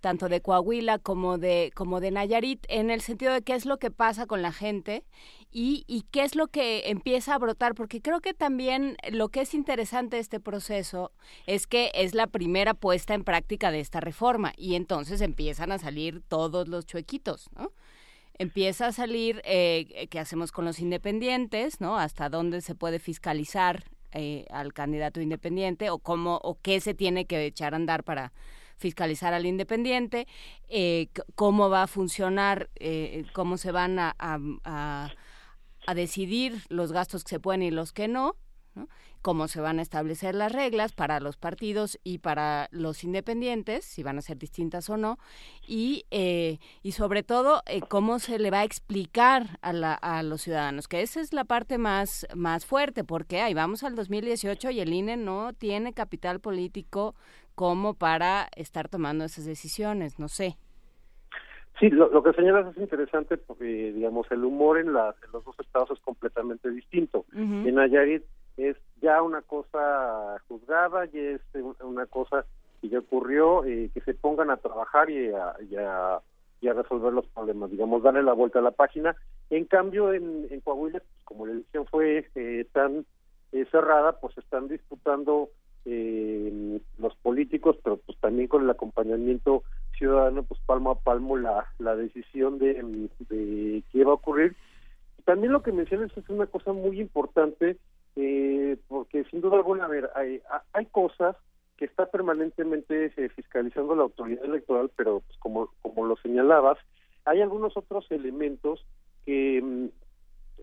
tanto de Coahuila como de como de Nayarit, en el sentido de qué es lo que pasa con la gente y, y qué es lo que empieza a brotar, porque creo que también lo que es interesante de este proceso es que es la primera puesta en práctica de esta reforma y entonces empiezan a salir todos los chuequitos, ¿no? Empieza a salir eh, qué hacemos con los independientes, ¿no? Hasta dónde se puede fiscalizar eh, al candidato independiente o cómo o qué se tiene que echar a andar para fiscalizar al independiente, eh, cómo va a funcionar, eh, cómo se van a, a, a, decidir los gastos que se pueden y los que no, ¿no? cómo se van a establecer las reglas para los partidos y para los independientes, si van a ser distintas o no, y, eh, y sobre todo eh, cómo se le va a explicar a, la, a los ciudadanos, que esa es la parte más, más fuerte, porque ahí vamos al 2018 y el INE no tiene capital político como para estar tomando esas decisiones, no sé. Sí, lo, que señalas es interesante porque, digamos, el humor en, la, en los dos estados es completamente distinto. En Nayarit es ya una cosa juzgada y es una cosa que ya ocurrió, eh, que se pongan a trabajar y a, y, a, resolver los problemas, digamos, darle la vuelta a la página. En cambio, en, en Coahuila, pues, como la elección fue eh, tan eh, cerrada, pues están disputando los políticos, pero pues también con el acompañamiento ciudadano, pues palmo a palmo la, la decisión de, de qué va a ocurrir. También lo que mencionas es una cosa muy importante, eh, porque sin duda alguna, a ver, hay, hay cosas que está permanentemente eh, fiscalizando la autoridad electoral, pero pues, como, como lo señalabas, hay algunos otros elementos que, mm,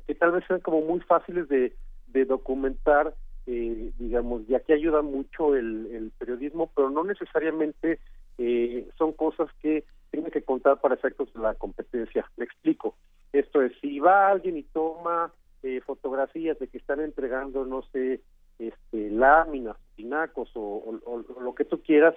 que tal vez sean como muy fáciles de, de documentar, eh, digamos, ya que ayuda mucho el, el periodismo, pero no necesariamente eh, son cosas que tengan que contar para efectos de la competencia. Me explico. Esto es, si va alguien y toma eh, fotografías de que están entregando, no sé, este, láminas, pinacos o, lo que tú quieras,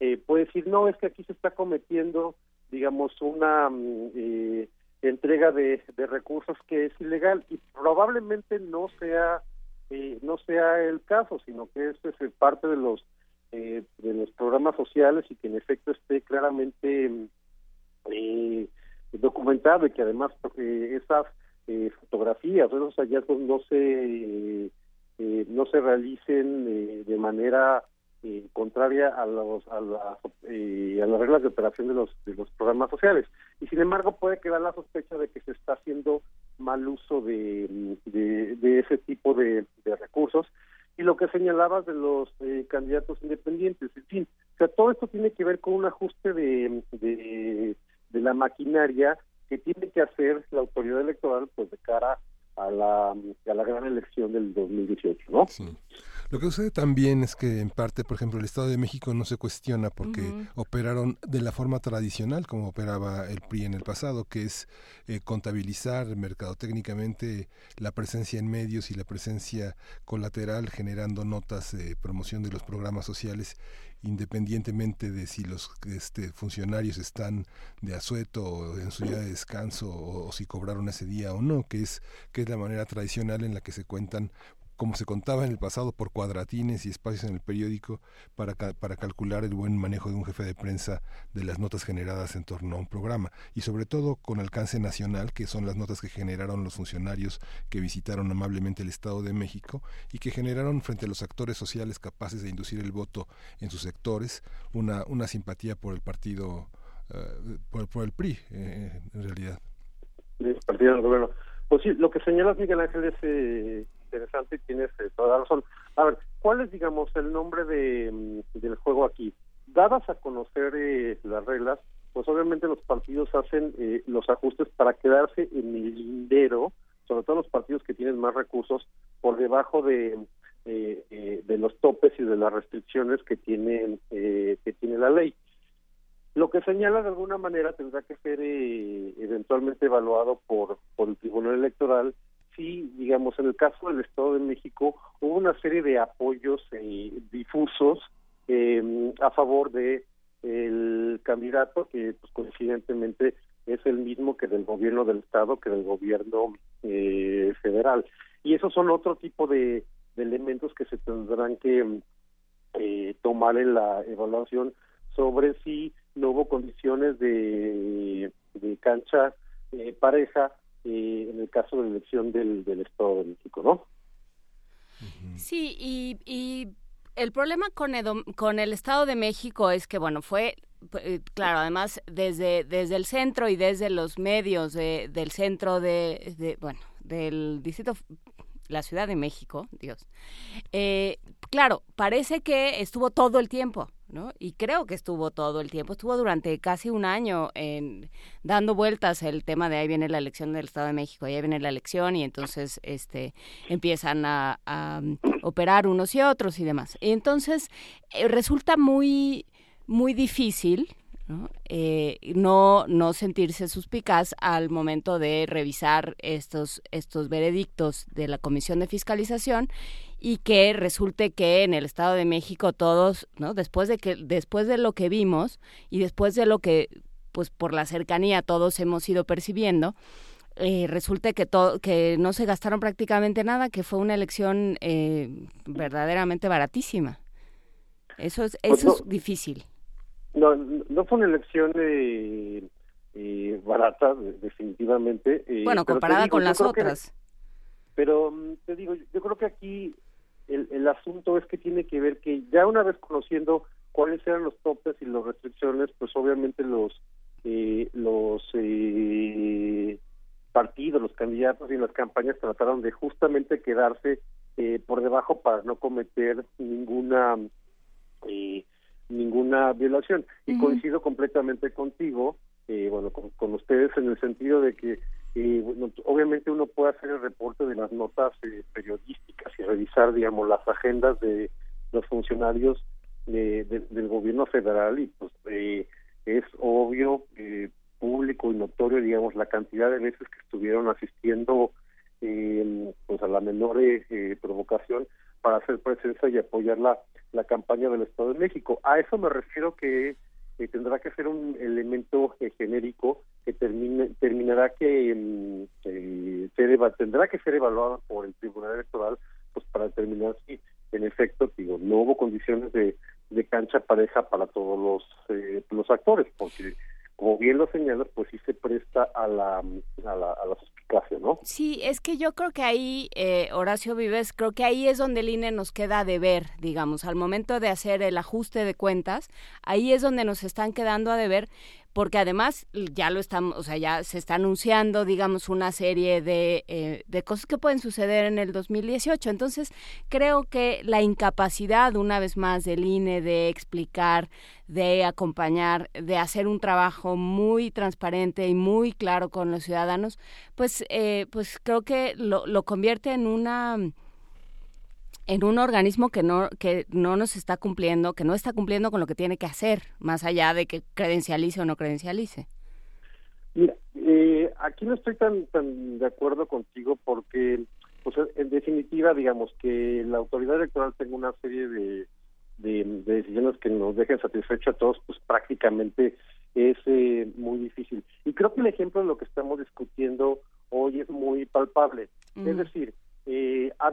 eh, puede decir, no, es que aquí se está cometiendo, digamos, una mm, eh, entrega de, recursos que es ilegal y probablemente no sea eh, no sea el caso, sino que es, es parte de los de los programas sociales y que en efecto esté claramente mm, documentado y que además esas eh, fotografías, esos hallazgos no se eh, no se realicen eh, de manera eh, contraria a los a, a las reglas de operación de los de los programas sociales. Y sin embargo puede quedar la sospecha de que se está haciendo mal uso de, de, ese tipo de, recursos y lo que señalabas de los candidatos independientes. En fin o sea todo esto tiene que ver con un ajuste de, de, de la maquinaria que tiene que hacer la autoridad electoral pues de cara a la, a la gran elección del 2018, ¿no? Sí. Lo que sucede también es que en parte, por ejemplo, el Estado de México no se cuestiona porque operaron de la forma tradicional como operaba el PRI en el pasado, que es eh, contabilizar mercadotécnicamente la presencia en medios y la presencia colateral generando notas de promoción de los programas sociales independientemente de si los este, funcionarios están de asueto o en su día de descanso o, o, si cobraron ese día o no, que es, que es la manera tradicional en la que se cuentan como se contaba en el pasado por cuadratines y espacios en el periódico para, para calcular el buen manejo de un jefe de prensa de las notas generadas en torno a un programa. Y sobre todo con alcance nacional que son las notas que generaron los funcionarios que visitaron amablemente el Estado de México y que generaron frente a los actores sociales capaces de inducir el voto en sus sectores una, una simpatía por el partido uh, por, el PRI eh, en realidad. El partido del gobierno. Pues sí lo que señalas Miguel Ángel es eh interesante y tienes eh, toda la razón. A ver, ¿cuál es, digamos, el nombre de, mm, del juego aquí? Dadas a conocer eh, las reglas, pues obviamente los partidos hacen eh, los ajustes para quedarse en el lindero, sobre todo los partidos que tienen más recursos, por debajo de, de los topes y de las restricciones que tiene, que tiene la ley. Lo que señala de alguna manera tendrá que ser eventualmente evaluado por, por el Tribunal Electoral sí, digamos, en el caso del Estado de México hubo una serie de apoyos eh, difusos eh, a favor de el candidato que pues, coincidentemente es el mismo que del gobierno del estado que del gobierno eh, federal. Y esos son otro tipo de, elementos que se tendrán que eh, tomar en la evaluación sobre si no hubo condiciones de, de cancha eh, pareja eh, en el caso de la elección del, del Estado de México, ¿no? Sí, y, y el problema con, con el Estado de México es que, bueno, fue, eh, claro, además desde, desde el centro y desde los medios de, del centro de, de, bueno, del distrito, la Ciudad de México, Dios, eh, claro, parece que estuvo todo el tiempo, ¿no? Y creo que estuvo todo el tiempo, estuvo durante casi un año en, dando vueltas el tema de ahí viene la elección del Estado de México, ahí viene la elección y entonces este empiezan a, um, operar unos y otros y demás. Y entonces eh, resulta muy muy difícil ¿no? Eh, no, no sentirse suspicaz al momento de revisar estos, estos veredictos de la Comisión de Fiscalización y que resulte que en el Estado de México todos, ¿no? Después de que después de lo que vimos y después de lo que pues por la cercanía todos hemos ido percibiendo, eh, resulte que todo que no se gastaron prácticamente nada, que fue una elección eh, verdaderamente baratísima. Eso es eso es difícil. No, no fue una elección eh, eh barata, definitivamente. Eh, bueno, comparada con las otras. pero mm, te digo, yo creo que aquí el, el asunto es que tiene que ver que ya una vez conociendo cuáles eran los topes y las restricciones, pues obviamente los eh, los eh, partidos, los candidatos y las campañas trataron de justamente quedarse eh, por debajo para no cometer ninguna eh, ninguna violación. Y coincido completamente contigo, eh, bueno, con, ustedes en el sentido de que eh, obviamente uno puede hacer el reporte de las notas eh, periodísticas y revisar, digamos, las agendas de los funcionarios del gobierno federal y pues es obvio, público y notorio, digamos, la cantidad de veces que estuvieron asistiendo pues a la menor provocación para hacer presencia y apoyar la la campaña del Estado de México. A eso me refiero que tendrá que ser un elemento genérico que termine, terminará que mm, eh, tendrá que ser evaluado por el Tribunal Electoral pues para determinar si en efecto digo no hubo condiciones de, de cancha pareja para todos los eh, los actores porque como bien lo señalas, pues sí se presta a la, a la, a la ¿no? Sí, es que yo creo que ahí, eh, Horacio Vives, creo que ahí es donde el INE nos queda de ver, digamos, al momento de hacer el ajuste de cuentas, ahí es donde nos están quedando a deber, porque además ya lo estamos, o sea, ya se está anunciando, digamos, una serie de, eh, de cosas que pueden suceder en el 2018. Entonces, creo que la incapacidad, una vez más, del INE de explicar, de acompañar, de hacer un trabajo muy transparente y muy claro con los ciudadanos, pues, eh, pues creo que lo, lo convierte en una en un organismo que no que no nos está cumpliendo, que no está cumpliendo con lo que tiene que hacer, más allá de que credencialice o no credencialice. Mira, eh, aquí no estoy tan tan de acuerdo contigo porque, pues, en definitiva, digamos que la autoridad electoral tenga una serie de, de, decisiones que nos dejen satisfechos a todos, pues prácticamente es eh, muy difícil. Y creo que el ejemplo de lo que estamos discutiendo hoy es muy palpable. Es decir,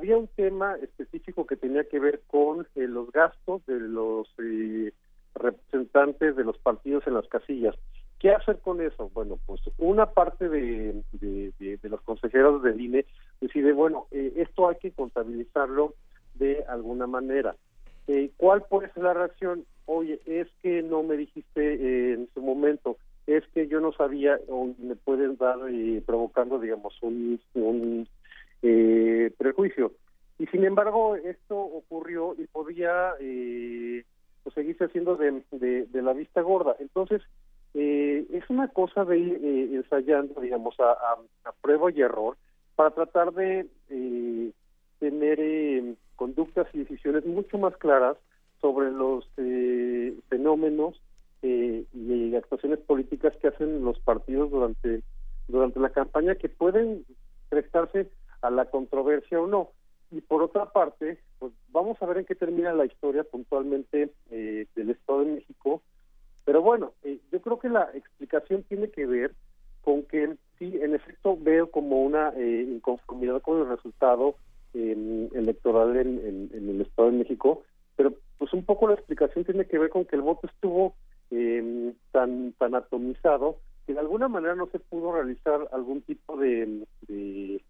había un tema específico que tenía que ver con eh, los gastos de los eh, representantes de los partidos en las casillas. ¿Qué hacer con eso? Bueno, pues una parte de, de, los consejeros del INE decide, bueno, esto hay que contabilizarlo de alguna manera. ¿Cuál puede ser la reacción? Oye, es que no me dijiste en su momento, es que yo no sabía o me pueden dar provocando, digamos, un eh, prejuicio. Y sin embargo, esto ocurrió y podía eh, pues, seguirse haciendo de, de, la vista gorda. Entonces, eh, es una cosa de ir eh, ensayando, digamos, a, a, prueba y error para tratar de eh, tener eh, conductas y decisiones mucho más claras sobre los fenómenos y actuaciones políticas que hacen los partidos durante durante la campaña que pueden prestarse a la controversia o no. Y por otra parte, pues vamos a ver en qué termina la historia puntualmente eh, del Estado de México. Pero bueno, eh, yo creo que la explicación tiene que ver con que sí, en efecto veo como una eh, inconformidad con el resultado electoral en, el Estado de México, pero pues un poco la explicación tiene que ver con que el voto estuvo tan tan atomizado que de alguna manera no se pudo realizar algún tipo de de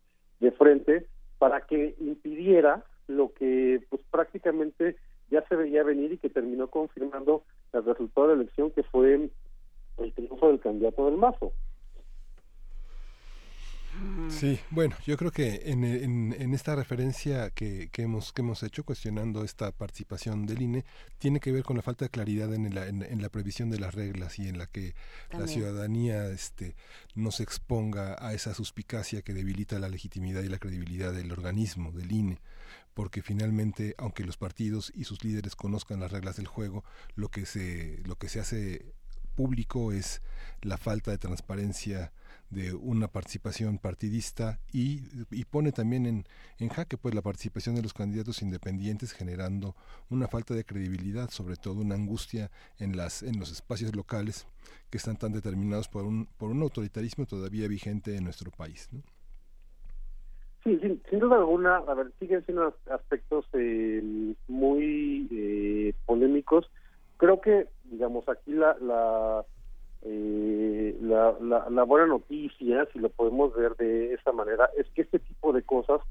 frente para que impidiera lo que pues prácticamente ya se veía venir y que terminó confirmando el resultado de la elección que fue el triunfo del candidato del Mazo. Sí, bueno, yo creo que en, en, esta referencia que, que, hemos, que hemos hecho cuestionando esta participación del INE, tiene que ver con la falta de claridad en la, en, la previsión de las reglas y en la que la ciudadanía este, no se exponga a esa suspicacia que debilita la legitimidad y la credibilidad del organismo, del INE. Porque finalmente, aunque los partidos y sus líderes conozcan las reglas del juego, lo que se, lo que se hace público es la falta de transparencia de una participación partidista y, y pone también en, en, jaque pues la participación de los candidatos independientes generando una falta de credibilidad, sobre todo una angustia en las en los espacios locales que están tan determinados por un por un autoritarismo todavía vigente en nuestro país. ¿no? Sí, sin, duda alguna, a ver, siguen siendo aspectos eh, muy eh, polémicos. Creo que, digamos, aquí la, la eh, la, la, buena noticia, si lo podemos ver de esa manera, es que este tipo de cosas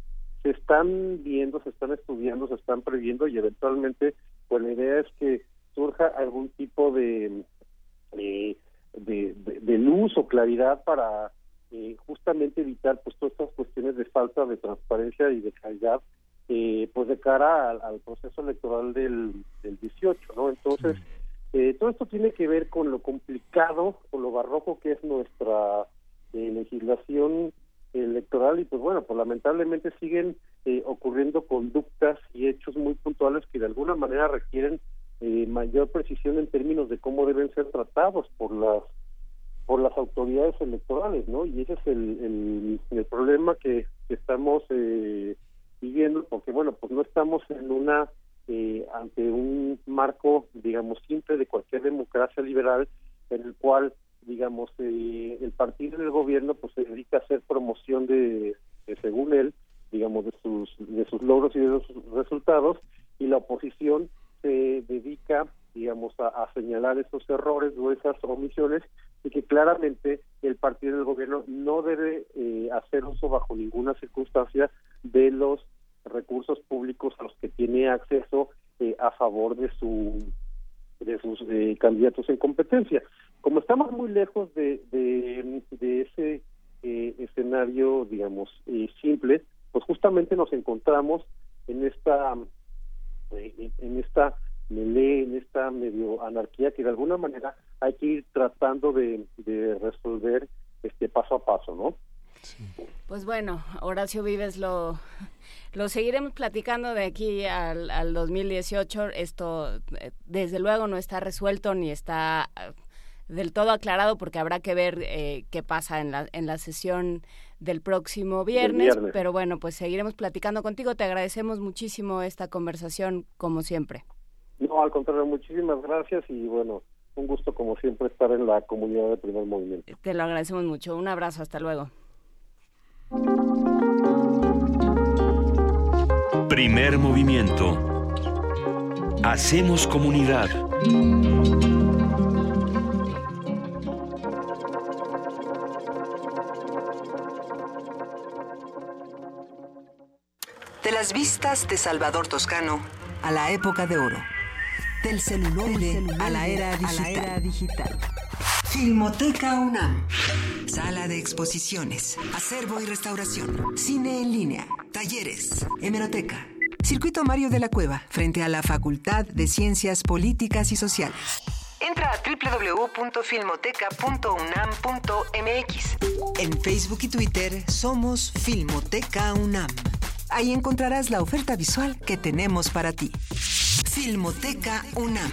se están viendo, se están estudiando, se están previendo y eventualmente, pues la idea es que surja algún tipo de, de, de, luz o claridad para eh, justamente evitar pues todas estas cuestiones de falta de transparencia y de calidad eh, pues de cara al, proceso electoral del, del 18, ¿no? Entonces, eh, todo esto tiene que ver con lo complicado, con lo barroco que es nuestra eh, legislación electoral y pues bueno, pues lamentablemente siguen eh, ocurriendo conductas y hechos muy puntuales que de alguna manera requieren mayor precisión en términos de cómo deben ser tratados por las por las autoridades electorales, ¿no? Y ese es el, el, problema que, que estamos viviendo, porque bueno, pues no estamos en una eh, ante un marco, digamos, simple de cualquier democracia liberal en el cual, digamos, eh, el partido del gobierno pues se dedica a hacer promoción de, según él, digamos, de sus, de sus logros y de sus resultados, y la oposición se dedica, digamos, a, señalar esos errores o esas omisiones y que claramente el partido del gobierno no debe eh, hacer uso bajo ninguna circunstancia de los recursos públicos a los que tiene acceso eh, a favor de su de sus eh, candidatos en competencia. Como estamos muy lejos de, de, ese eh, escenario, digamos, simple, pues justamente nos encontramos en esta en esta melee, en esta medio anarquía que de alguna manera hay que ir tratando de, de resolver este paso a paso, ¿no? Pues bueno, Horacio Vives lo, lo seguiremos platicando de aquí al, al 2018. Esto, eh, desde luego, no está resuelto ni está eh, del todo aclarado porque habrá que ver eh, qué pasa en la, en la sesión del próximo viernes, Pero bueno, pues seguiremos platicando contigo. Te agradecemos muchísimo esta conversación, como siempre. No, al contrario, muchísimas gracias y bueno, un gusto como siempre estar en la comunidad de Primer Movimiento. Te lo agradecemos mucho. Un abrazo, hasta luego. Primer movimiento. Hacemos comunidad. De las vistas de Salvador Toscano a la época de oro. Del celular a, la era digital. Filmoteca UNAM. Sala de exposiciones, acervo y restauración, cine en línea, talleres, hemeroteca. Circuito Mario de la Cueva, frente a la Facultad de Ciencias Políticas y Sociales. Entra a www.filmoteca.unam.mx. En Facebook y Twitter somos Filmoteca UNAM. Ahí encontrarás la oferta visual que tenemos para ti. Filmoteca UNAM.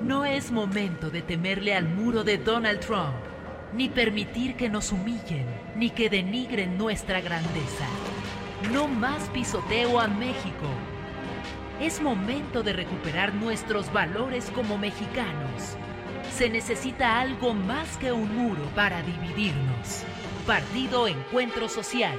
No es momento de temerle al muro de Donald Trump, ni permitir que nos humillen, ni que denigren nuestra grandeza. No más pisoteo a México. Es momento de recuperar nuestros valores como mexicanos. Se necesita algo más que un muro para dividirnos. Partido Encuentro Social.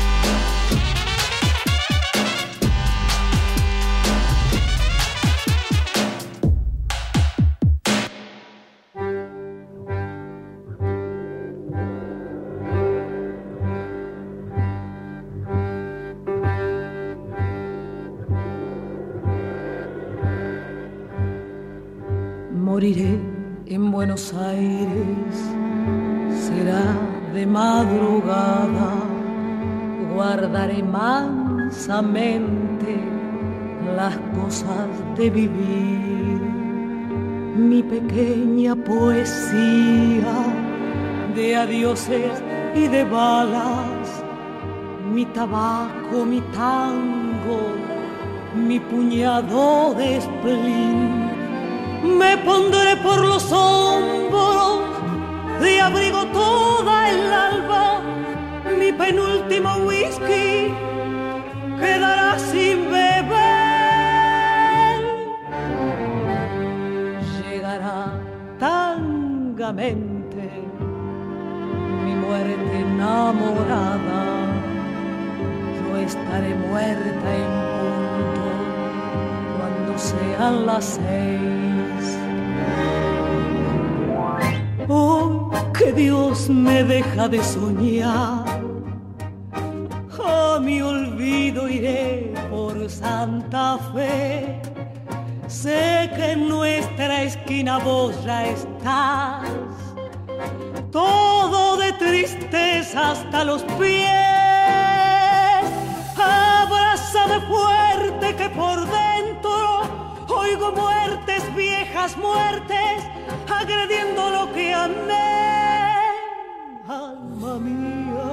Buenos Aires, será de madrugada, guardaré mansamente las cosas de vivir, mi pequeña poesía de adioses y de balas, mi tabaco, mi tango, mi puñado de esplín. Me pondré por los hombros de abrigo toda el alba, mi penúltimo whisky quedará sin beber. Llegará tangamente mi muerte enamorada. Yo estaré muerta en punto cuando sean las seis. Oh, que Dios me deja de soñar. A mi olvido iré por Santa Fe. Sé que en nuestra esquina vos ya estás todo de tristeza hasta los pies. Abrázame fuerte que por dentro oigo muertes, viejas muertes, agrediendo lo que amé. Alma mía,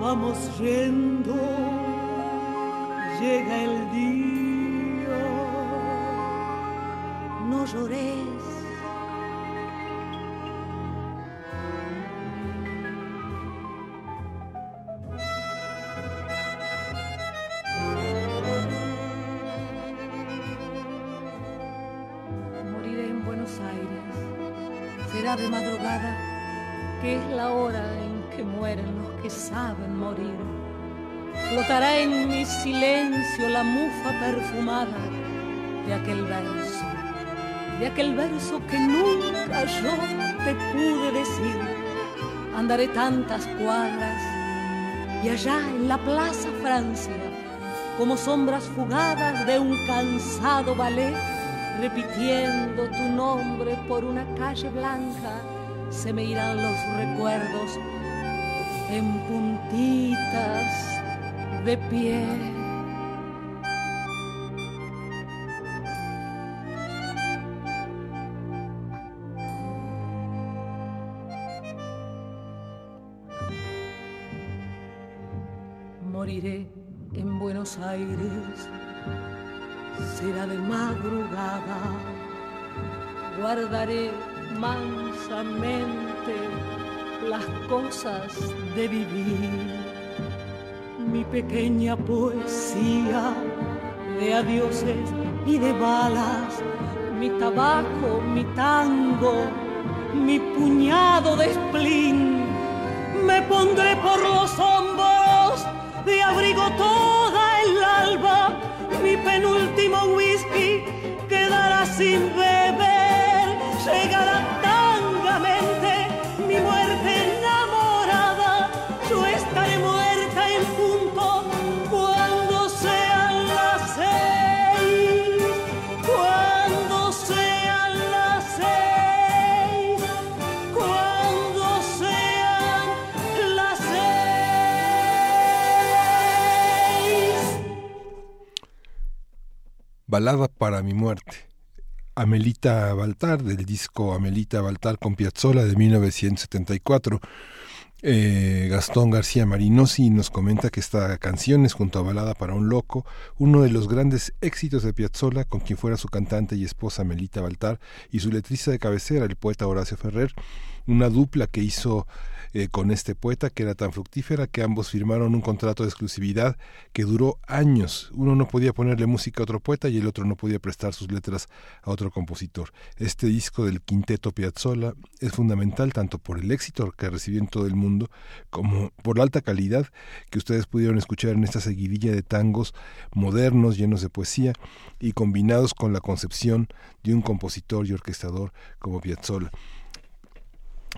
vamos yendo, llega el día. No llores madrugada, que es la hora en que mueren los que saben morir. Flotará en mi silencio la mufa perfumada de aquel verso, de aquel verso que nunca yo te pude decir. Andaré tantas cuadras y allá en la Plaza Francia, como sombras fugadas de un cansado ballet, repitiendo tu nombre por una calle blanca, se me irán los recuerdos en puntitas de pie. Moriré en Buenos Aires será de madrugada. Guardaré mansamente las cosas de vivir, mi pequeña poesía de adioses y de balas, mi tabaco, mi tango, mi puñado de spleen. Me pondré por los hombros de abrigo mi penúltimo whisky quedará sin beber, llegará Balada para mi muerte. Amelita Baltar, del disco Amelita Baltar con Piazzola de 1974. Eh, Gastón García Marinosi nos comenta que esta canción es junto a Balada para un Loco, uno de los grandes éxitos de Piazzolla, con quien fuera su cantante y esposa Melita Baltar y su letrista de cabecera, el poeta Horacio Ferrer, una dupla que hizo eh, con este poeta que era tan fructífera que ambos firmaron un contrato de exclusividad que duró años. Uno no podía ponerle música a otro poeta y el otro no podía prestar sus letras a otro compositor. Este disco del quinteto Piazzolla es fundamental tanto por el éxito que recibió en todo el mundo como por la alta calidad que ustedes pudieron escuchar en esta seguidilla de tangos modernos llenos de poesía y combinados con la concepción de un compositor y orquestador como Piazzolla.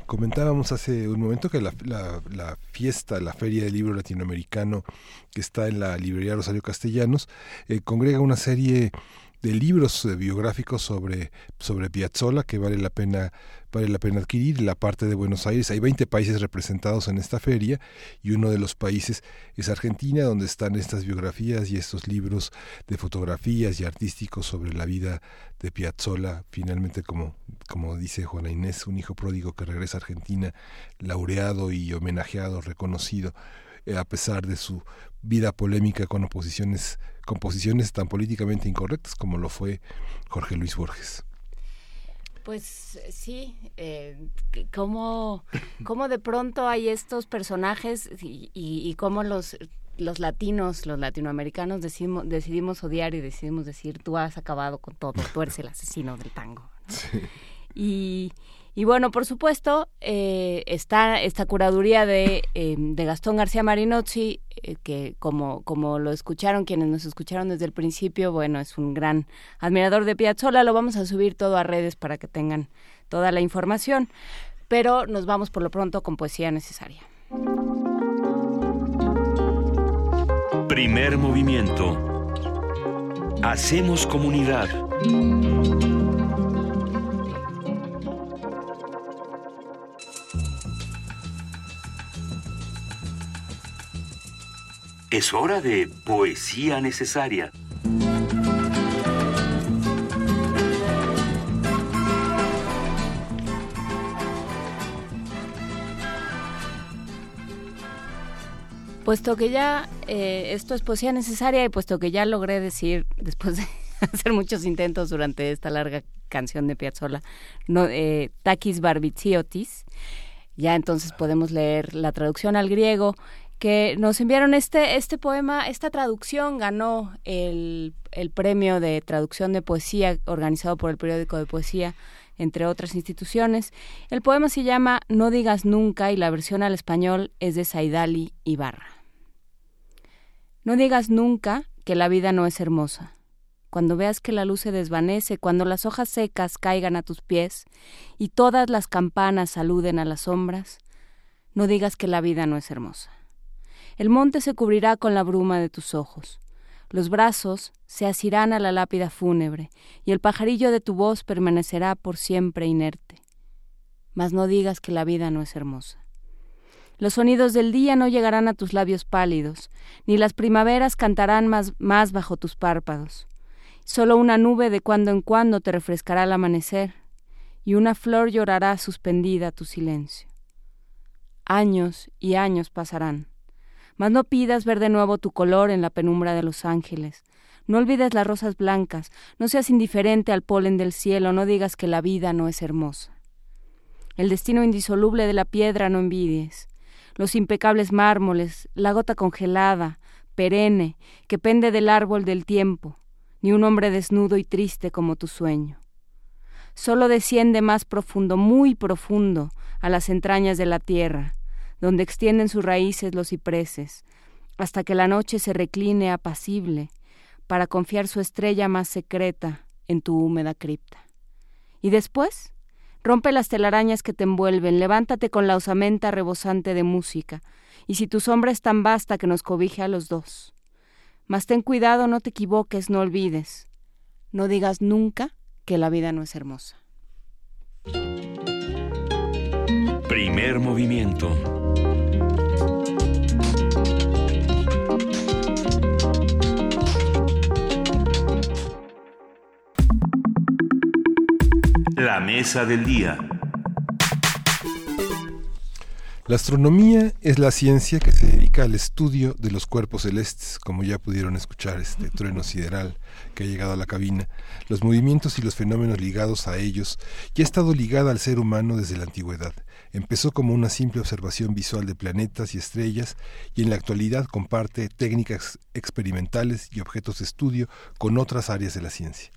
Comentábamos hace un momento que la, la, fiesta, la Feria del Libro Latinoamericano que está en la librería Rosario Castellanos, eh, congrega una serie de libros eh, biográficos sobre, sobre Piazzolla que vale la pena vale la pena adquirir la parte de Buenos Aires hay 20 países representados en esta feria y uno de los países es Argentina donde están estas biografías y estos libros de fotografías y artísticos sobre la vida de Piazzolla finalmente como como dice Juana Inés, un hijo pródigo que regresa a Argentina, laureado y homenajeado, reconocido, eh, a pesar de su vida polémica con oposiciones, con posiciones tan políticamente incorrectas como lo fue Jorge Luis Borges. Pues sí, eh, cómo, de pronto hay estos personajes y, y, cómo los, los latinos, los latinoamericanos decidimos, decidimos odiar y decidimos decir, tú has acabado con todo, tú eres el asesino del tango. Y, y bueno, por supuesto, eh, está esta curaduría de, eh, de Gastón García Marinozzi, eh, que como, como lo escucharon, quienes nos escucharon desde el principio, bueno, es un gran admirador de Piazzolla. Lo vamos a subir todo a redes para que tengan toda la información. Pero nos vamos por lo pronto con poesía necesaria. Primer movimiento. Hacemos comunidad. Es hora de poesía necesaria. Puesto que ya eh, esto es poesía necesaria y puesto que ya logré decir, después de *laughs* hacer muchos intentos durante esta larga canción de Piazzolla, no, eh, Takis Barbiziotis, ya entonces podemos leer la traducción al griego que nos enviaron este, este poema, esta traducción ganó el, el premio de traducción de poesía organizado por el periódico de poesía entre otras instituciones. El poema se llama No digas nunca y la versión al español es de Saidali Ibarra. No digas nunca que la vida no es hermosa. Cuando veas que la luz se desvanece, cuando las hojas secas caigan a tus pies y todas las campanas saluden a las sombras, no digas que la vida no es hermosa. El monte se cubrirá con la bruma de tus ojos. Los brazos se asirán a la lápida fúnebre, y el pajarillo de tu voz permanecerá por siempre inerte. Mas no digas que la vida no es hermosa. Los sonidos del día no llegarán a tus labios pálidos, ni las primaveras cantarán más, bajo tus párpados. Solo una nube de cuando en cuando te refrescará al amanecer, y una flor llorará suspendida a tu silencio. Años y años pasarán mas no pidas ver de nuevo tu color en la penumbra de los ángeles. No olvides las rosas blancas, no seas indiferente al polen del cielo, no digas que la vida no es hermosa. El destino indisoluble de la piedra no envidies. Los impecables mármoles, la gota congelada, perenne, que pende del árbol del tiempo, ni un hombre desnudo y triste como tu sueño. Solo desciende más profundo, muy profundo, a las entrañas de la tierra, donde extienden sus raíces los cipreses, hasta que la noche se recline apacible para confiar su estrella más secreta en tu húmeda cripta. Y después, rompe las telarañas que te envuelven, levántate con la osamenta rebosante de música, y si tu sombra es tan vasta que nos cobije a los dos. Mas ten cuidado, no te equivoques, no olvides. No digas nunca que la vida no es hermosa. Primer movimiento La mesa del día. La astronomía es la ciencia que se dedica al estudio de los cuerpos celestes, como ya pudieron escuchar este trueno sideral que ha llegado a la cabina, los movimientos y los fenómenos ligados a ellos, y ha estado ligada al ser humano desde la antigüedad. Empezó como una simple observación visual de planetas y estrellas y en la actualidad comparte técnicas experimentales y objetos de estudio con otras áreas de la ciencia.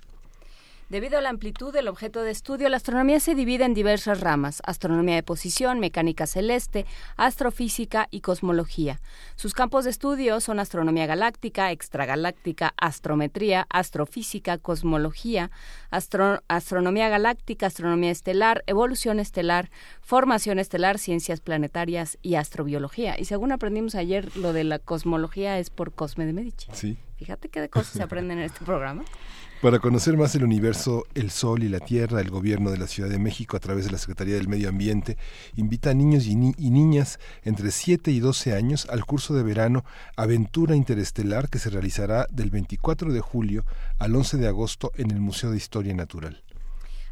Debido a la amplitud del objeto de estudio, la astronomía se divide en diversas ramas, astronomía de posición, mecánica celeste, astrofísica y cosmología. Sus campos de estudio son astronomía galáctica, extragaláctica, astrometría, astrofísica, cosmología, astronomía galáctica, astronomía estelar, evolución estelar, formación estelar, ciencias planetarias y astrobiología. Y según aprendimos ayer, lo de la cosmología es por Cosme de Medici. Sí. Fíjate qué de cosas se aprenden en este programa. *laughs* Para conocer más el universo, el Sol y la Tierra, el gobierno de la Ciudad de México, a través de la Secretaría del Medio Ambiente, invita a niños y, niñas entre 7 y 12 años al curso de verano Aventura Interestelar que se realizará del 24 de julio al 11 de agosto en el Museo de Historia Natural.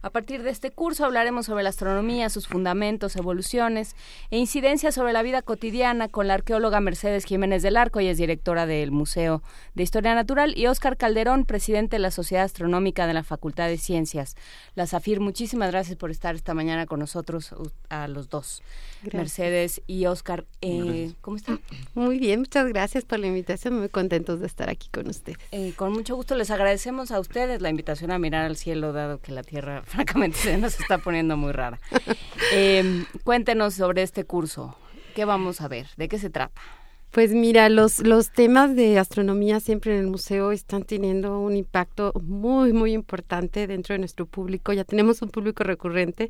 A partir de este curso hablaremos sobre la astronomía, sus fundamentos, evoluciones e incidencias sobre la vida cotidiana con la arqueóloga Mercedes Jiménez del Arco, y es directora del Museo de Historia Natural, y Óscar Calderón, presidente de la Sociedad Astronómica de la Facultad de Ciencias. La Zafir, muchísimas gracias por estar esta mañana con nosotros, a los dos. Mercedes y Óscar, eh, ¿cómo están? Muy bien, muchas gracias por la invitación, muy contentos de estar aquí con ustedes. Eh, con mucho gusto les agradecemos a ustedes la invitación a mirar al cielo, dado que la Tierra francamente se nos está poniendo muy rara. Em, cuéntenos sobre este curso. ¿Qué vamos a ver? ¿De qué se trata? Pues mira, los, los temas de astronomía siempre en el museo están teniendo un impacto muy, muy importante dentro de nuestro público. Ya tenemos un público recurrente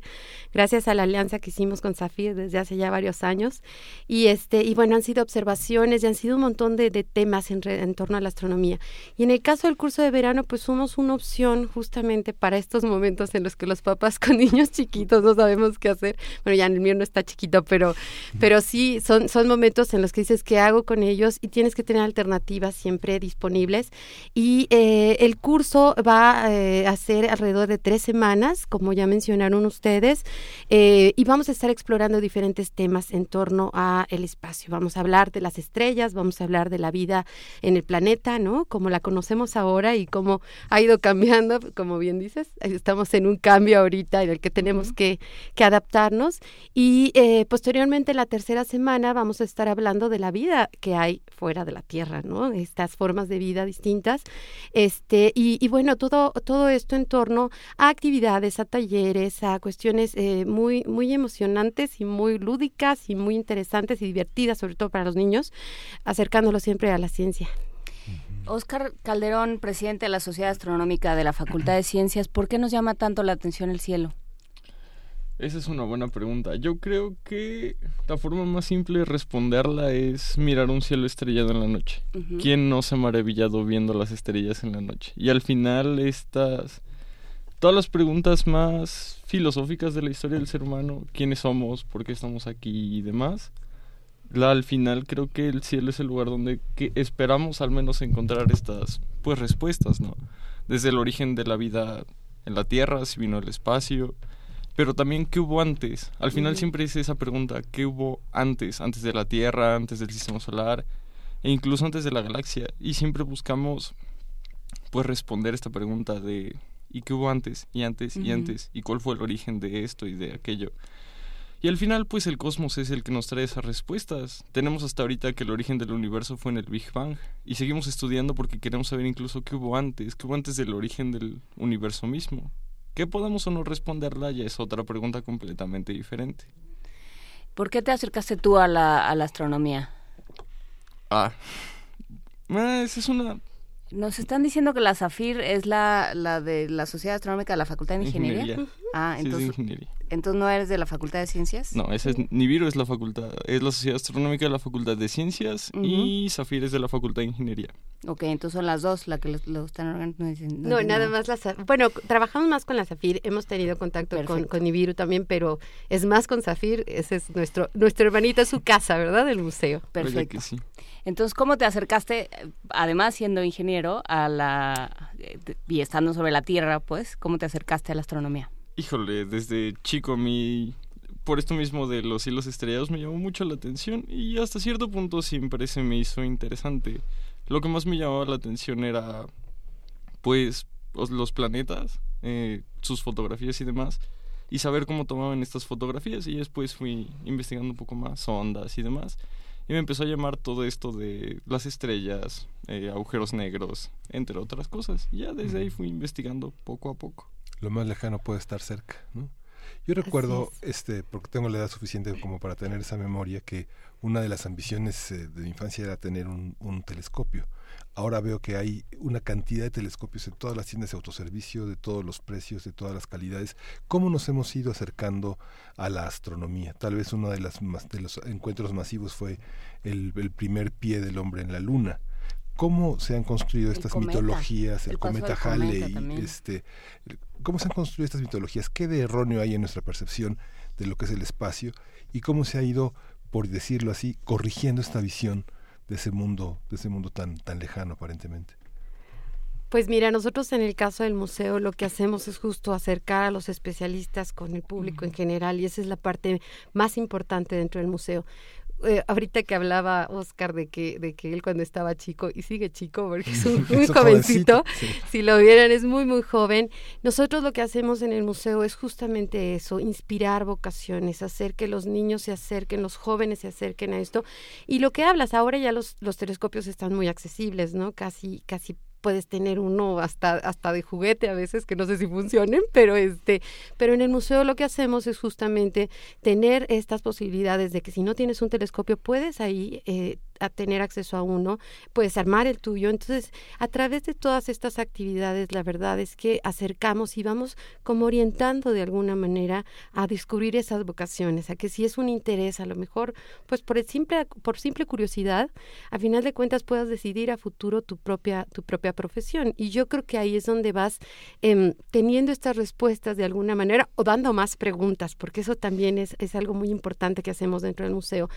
gracias a la alianza que hicimos con Safir desde hace ya varios años. Y, este, y bueno, han sido observaciones y han sido un montón de, temas en, en, torno a la astronomía. Y en el caso del curso de verano, pues somos una opción justamente para estos momentos en los que los papás *laughs* con niños chiquitos no sabemos qué hacer. Bueno, ya el mío no está chiquito, pero, pero sí son, son momentos en los que dices, ¿qué hago? Con ellos y tienes que tener alternativas siempre disponibles. Y eh, el curso va eh, a ser alrededor de tres semanas, como ya mencionaron ustedes, eh, y vamos a estar explorando diferentes temas en torno a el espacio. Vamos a hablar de las estrellas, vamos a hablar de la vida en el planeta, ¿no? Como la conocemos ahora y cómo ha ido cambiando, como bien dices, estamos en un cambio ahorita en el que tenemos que, que adaptarnos. Y posteriormente, la tercera semana, vamos a estar hablando de la vida que hay fuera de la Tierra, ¿no? Estas formas de vida distintas. Este, y, bueno, todo, todo esto en torno a actividades, a talleres, a cuestiones eh, muy, muy emocionantes y muy lúdicas y muy interesantes y divertidas, sobre todo para los niños, acercándolos siempre a la ciencia. Oscar Calderón, presidente de la Sociedad Astronómica de la Facultad de Ciencias, ¿por qué nos llama tanto la atención el cielo? Esa es una buena pregunta. Yo creo que la forma más simple de responderla es mirar un cielo estrellado en la noche. ¿Quién no se ha maravillado viendo las estrellas en la noche? Y al final estas... Todas las preguntas más filosóficas de la historia del ser humano, quiénes somos, por qué estamos aquí y demás, la, al final creo que el cielo es el lugar donde que esperamos al menos encontrar estas pues respuestas, ¿no? Desde el origen de la vida en la Tierra, si vino el espacio, pero también qué hubo antes. Al final siempre es esa pregunta, ¿qué hubo antes? Antes de la Tierra, antes del sistema solar e incluso antes de la galaxia. Y siempre buscamos pues responder esta pregunta de ¿y qué hubo antes? Y antes y antes. ¿Y cuál fue el origen de esto y de aquello? Y al final, pues el cosmos es el que nos trae esas respuestas. Tenemos hasta ahorita que el origen del universo fue en el Big Bang. Y seguimos estudiando porque queremos saber incluso qué hubo antes, qué hubo antes del origen del universo mismo. ¿Qué podemos o no responderla? Ya es otra pregunta completamente diferente. ¿Por qué te acercaste tú a la, a la astronomía? Ah, eh, esa es una... Nos están diciendo que la Zafir es la, la de la Sociedad Astronómica de la Facultad de Ingeniería. Ah, entonces... ingeniería. Entonces no eres de la Facultad de Ciencias. No, ese es Nibiru es la facultad, es la Sociedad Astronómica de la Facultad de Ciencias y Zafir es de la Facultad de Ingeniería. Ok, entonces son las dos las que lo, están organizando. No, nada más la Bueno, trabajamos más con la Zafir, hemos tenido contacto con, con, Nibiru también, pero es más con Zafir, ese es nuestro nuestro hermanito, su casa, ¿verdad? Del museo. Perfecto. Entonces, ¿cómo te acercaste, además siendo ingeniero, a la y estando sobre la Tierra, pues, cómo te acercaste a la astronomía? híjole, desde chico mí, por esto mismo de los hilos estrellados me llamó mucho la atención y hasta cierto punto siempre se me hizo interesante. Lo que más me llamaba la atención era, pues, los planetas, eh, sus fotografías y demás, y saber cómo tomaban estas fotografías y después fui investigando un poco más, ondas y demás. Y me empezó a llamar todo esto de las estrellas, eh, agujeros negros, entre otras cosas. Y ya desde ahí fui investigando poco a poco lo más lejano puede estar cerca, ¿no? Yo recuerdo, este, porque tengo la edad suficiente como para tener esa memoria, que una de las ambiciones eh, de mi infancia era tener un, telescopio. Ahora veo que hay una cantidad de telescopios en todas las tiendas de autoservicio, de todos los precios, de todas las calidades. ¿Cómo nos hemos ido acercando a la astronomía? Tal vez uno de, las, de los encuentros masivos fue el, el primer pie del hombre en la luna. Cómo se han construido estas mitologías, el, cometa Halley, este, cómo se han construido estas mitologías, qué de erróneo hay en nuestra percepción de lo que es el espacio y cómo se ha ido, por decirlo así, corrigiendo esta visión de ese mundo, de ese mundo tan, tan lejano aparentemente. Pues mira, nosotros en el caso del museo lo que hacemos es justo acercar a los especialistas con el público en general y esa es la parte más importante dentro del museo. Eh, ahorita que hablaba Oscar de que, de que él cuando estaba chico, y sigue chico porque es un, *laughs* jovencito, si lo vieran es muy muy joven, nosotros lo que hacemos en el museo es justamente eso, inspirar vocaciones, hacer que los niños se acerquen, los jóvenes se acerquen a esto, y lo que hablas, ahora ya los, los telescopios están muy accesibles, ¿no? Casi, casi puedes tener uno hasta hasta de juguete a veces que no sé si funcionen *laughs* pero este pero en el museo lo que hacemos es justamente tener estas posibilidades de que si no tienes un telescopio puedes ahí eh, a tener acceso a uno, puedes armar el tuyo. Entonces, a través de todas estas actividades, la verdad es que acercamos y vamos como orientando de alguna manera a descubrir esas vocaciones, a que si es un interés, a lo mejor, pues por simple, por simple curiosidad, a final de cuentas puedas decidir a futuro tu propia, tu propia profesión. Y yo creo que ahí es donde vas em, teniendo estas respuestas de alguna manera o dando más preguntas, porque eso también es, es algo muy importante que hacemos dentro del museo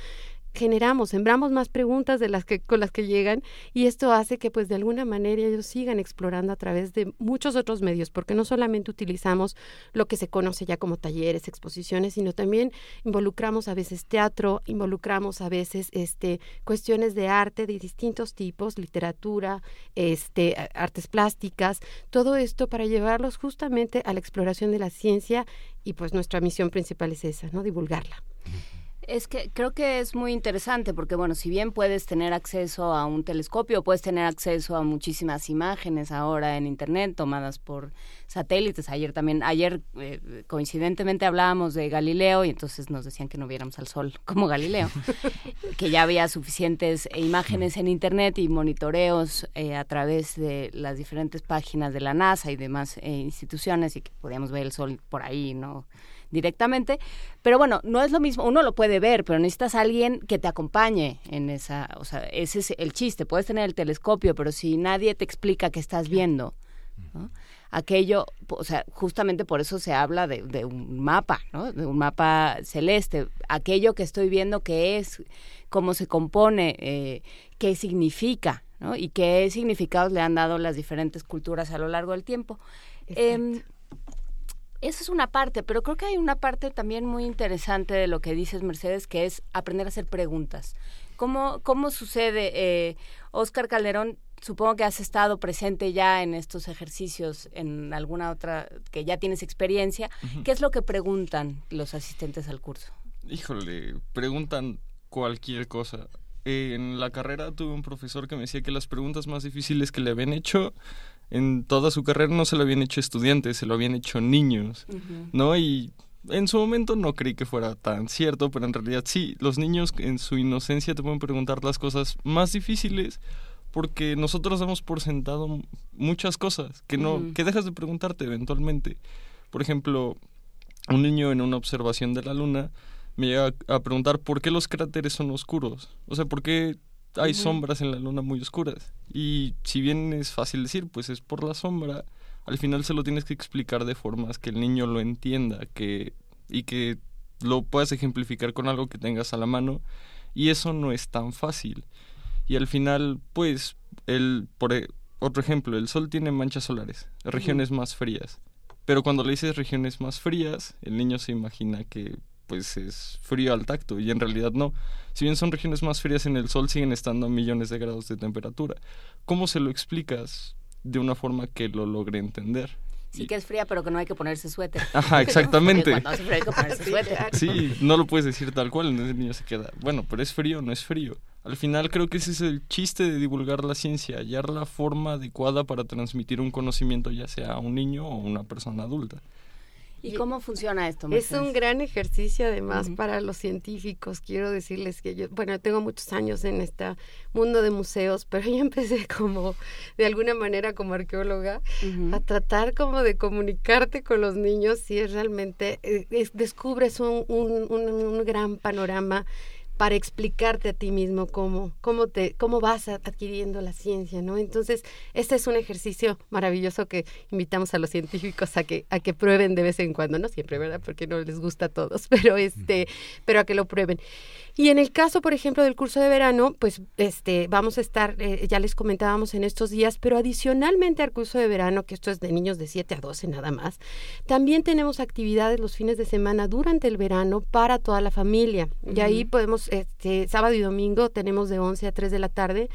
generamos, sembramos más preguntas de las que con las que llegan y esto hace que pues de alguna manera ellos sigan explorando a través de muchos otros medios, porque no solamente utilizamos lo que se conoce ya como talleres, exposiciones, sino también involucramos a veces teatro, involucramos a veces este cuestiones de arte de distintos tipos, literatura, este artes plásticas, todo esto para llevarlos justamente a la exploración de la ciencia y pues nuestra misión principal es esa, ¿no? divulgarla. Es que creo que es muy interesante porque, bueno, si bien puedes tener acceso a un telescopio, puedes tener acceso a muchísimas imágenes ahora en Internet tomadas por satélites. Ayer también, ayer eh, coincidentemente hablábamos de Galileo y entonces nos decían que no viéramos al Sol *laughs* como Galileo, que ya había suficientes imágenes en Internet y monitoreos eh, a través de las diferentes páginas de la NASA y demás eh, instituciones y que podíamos ver el Sol por ahí, ¿no? Directamente. Pero bueno, no es lo mismo, uno lo puede ver, pero necesitas a alguien que te acompañe en esa, o sea, ese es el chiste, puedes tener el telescopio, pero si nadie te explica qué estás viendo, aquello, o sea, justamente por eso se habla de, un mapa, ¿no? De un mapa celeste, aquello que estoy viendo qué es, cómo se compone, eh, qué significa, ¿no? Y qué significados le han dado las diferentes culturas a lo largo del tiempo. Esa es una parte, pero creo que hay una parte también muy interesante de lo que dices, Mercedes, que es aprender a hacer preguntas. ¿Cómo, cómo sucede? Eh, Oscar Calderón, supongo que has estado presente ya en estos ejercicios, en alguna otra, que ya tienes experiencia. ¿Qué es lo que preguntan los asistentes al curso? Híjole, preguntan cualquier cosa. en la carrera tuve un profesor que me decía que las preguntas más difíciles que le habían hecho en toda su carrera no se lo habían hecho estudiantes, se lo habían hecho niños, ¿no? Y en su momento no creí que fuera tan cierto, pero en realidad sí, los niños en su inocencia te pueden preguntar las cosas más difíciles porque nosotros damos por sentado muchas cosas que no que dejas de preguntarte eventualmente. Por ejemplo, un niño en una observación de la luna me llega a preguntar por qué los cráteres son oscuros, o sea, por qué hay sombras en la luna muy oscuras. Y si bien es fácil decir, pues es por la sombra, al final se lo tienes que explicar de formas que el niño lo entienda que, y que lo puedas ejemplificar con algo que tengas a la mano. Y eso no es tan fácil. Y al final, pues, el, por e, otro ejemplo, el Sol tiene manchas solares, regiones más frías. Pero cuando le dices regiones más frías, el niño se imagina que pues es frío al tacto y en realidad no. Si bien son regiones más frías en el Sol, siguen estando a millones de grados de temperatura. ¿Cómo se lo explicas de una forma que lo logre entender? Sí que es fría, pero que no hay que ponerse suéter. *laughs* Ajá, exactamente. *laughs* hay que ponerse suéter. *laughs* Sí, no lo puedes decir tal cual, entonces el niño se queda, bueno, pero es frío, no es frío. Al final creo que ese es el chiste de divulgar la ciencia, hallar la forma adecuada para transmitir un conocimiento ya sea a un niño o a una persona adulta. ¿Y cómo funciona esto? Es un gran ejercicio además para los científicos. Quiero decirles que yo, bueno, tengo muchos años en este mundo de museos, pero yo empecé como, de alguna manera como arqueóloga, a tratar como de comunicarte con los niños si es realmente, eh, descubres un, un, un gran panorama para explicarte a ti mismo cómo, cómo, te, cómo vas adquiriendo la ciencia, ¿no? Entonces, este es un ejercicio maravilloso que invitamos a los científicos a que, a que prueben de vez en cuando, no siempre, ¿verdad? Porque no les gusta a todos, *laughs* pero, este, pero a que lo prueben. Y en el caso, por ejemplo, del curso de verano, pues este, vamos a estar, eh, ya les comentábamos en estos días, pero adicionalmente al curso de verano, que esto es de niños de 7 a 12 nada más, también tenemos actividades los fines de semana durante el verano para toda la familia. Y ahí podemos, este, sábado y domingo tenemos de 11 a 3 de la tarde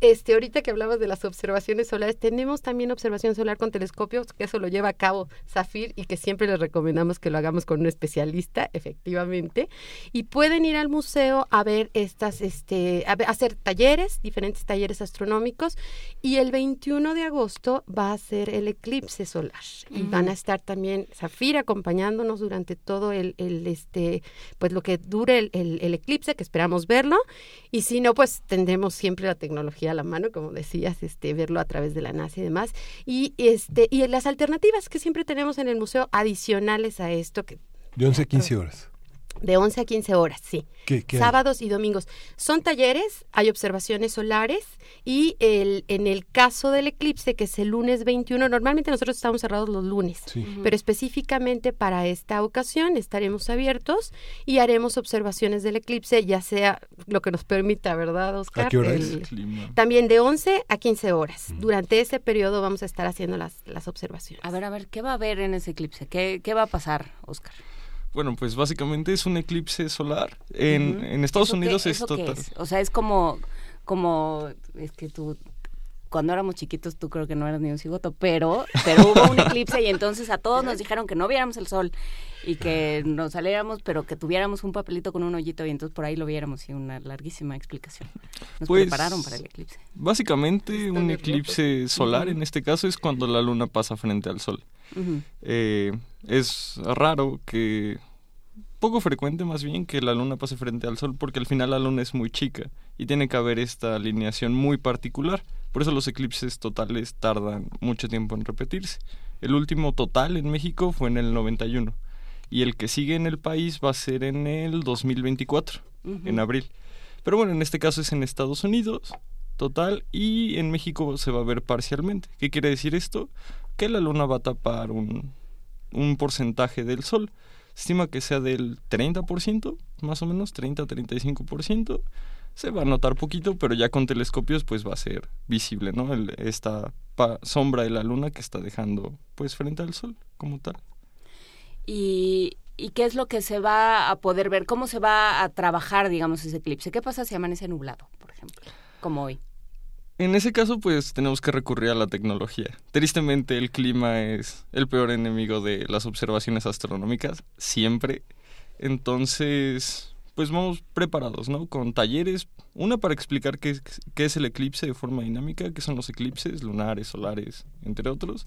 este, ahorita que hablabas de las observaciones solares, tenemos también observación solar con telescopios, que eso lo lleva a cabo Zafir y que siempre les recomendamos que lo hagamos con un especialista, efectivamente. Y pueden ir al museo a ver estas, este, a, hacer talleres, diferentes talleres astronómicos. Y el 21 de agosto va a ser el eclipse solar. Y van a estar también Zafir acompañándonos durante todo el, el este, pues lo que dure el, el eclipse, que esperamos verlo. Y si no, pues tendremos siempre la tecnología a la mano, como decías, este, verlo a través de la NASA y demás. Y, este, y las alternativas que siempre tenemos en el museo adicionales a esto. Que, de 11 a 15 horas. De 11 a 15 horas, sí. Sábados y domingos. Son talleres, hay observaciones solares y el, en el caso del eclipse, que es el lunes 21, normalmente nosotros estamos cerrados los lunes, pero específicamente para esta ocasión estaremos abiertos y haremos observaciones del eclipse, ya sea lo que nos permita, ¿verdad, Oscar? ¿A qué hora es? También de 11 a 15 horas. Durante ese periodo vamos a estar haciendo las, las observaciones. A ver, a ver, ¿qué va a haber en ese eclipse? ¿Qué, qué va a pasar, Oscar? Bueno, pues básicamente es un eclipse solar. En, en Estados Unidos es total. O sea, es como, como, es que tú, cuando éramos chiquitos tú creo que no eras ni un cigoto, pero, pero hubo un *laughs* eclipse y entonces a todos nos dijeron que no viéramos el sol y que nos saliéramos, pero que tuviéramos un papelito con un hoyito y entonces por ahí lo viéramos y una larguísima explicación. Nos pues, prepararon para el eclipse. Básicamente un eclipse solar en este caso es cuando la luna pasa frente al sol. Eh, es raro que poco frecuente más bien que la luna pase frente al sol porque al final la luna es muy chica y tiene que haber esta alineación muy particular. Por eso los eclipses totales tardan mucho tiempo en repetirse. El último total en México fue en el 91 y el que sigue en el país va a ser en el 2024, en abril. Pero bueno, en este caso es en Estados Unidos, total, y en México se va a ver parcialmente. ¿Qué quiere decir esto? Que la luna va a tapar un, un porcentaje del sol. Se estima que sea del 30%, más o menos, 30-35%. Se va a notar poquito, pero ya con telescopios pues va a ser visible, ¿no? esta sombra de la luna que está dejando pues frente al sol como tal. Y, ¿Y qué es lo que se va a poder ver? ¿Cómo se va a trabajar, digamos, ese eclipse? ¿Qué pasa si amanece nublado, por ejemplo, como hoy? En ese caso, pues tenemos que recurrir a la tecnología. Tristemente, el clima es el peor enemigo de las observaciones astronómicas, siempre. Entonces, pues vamos preparados, ¿no? Con talleres, una para explicar qué, qué es el eclipse de forma dinámica, qué son los eclipses lunares, solares, entre otros.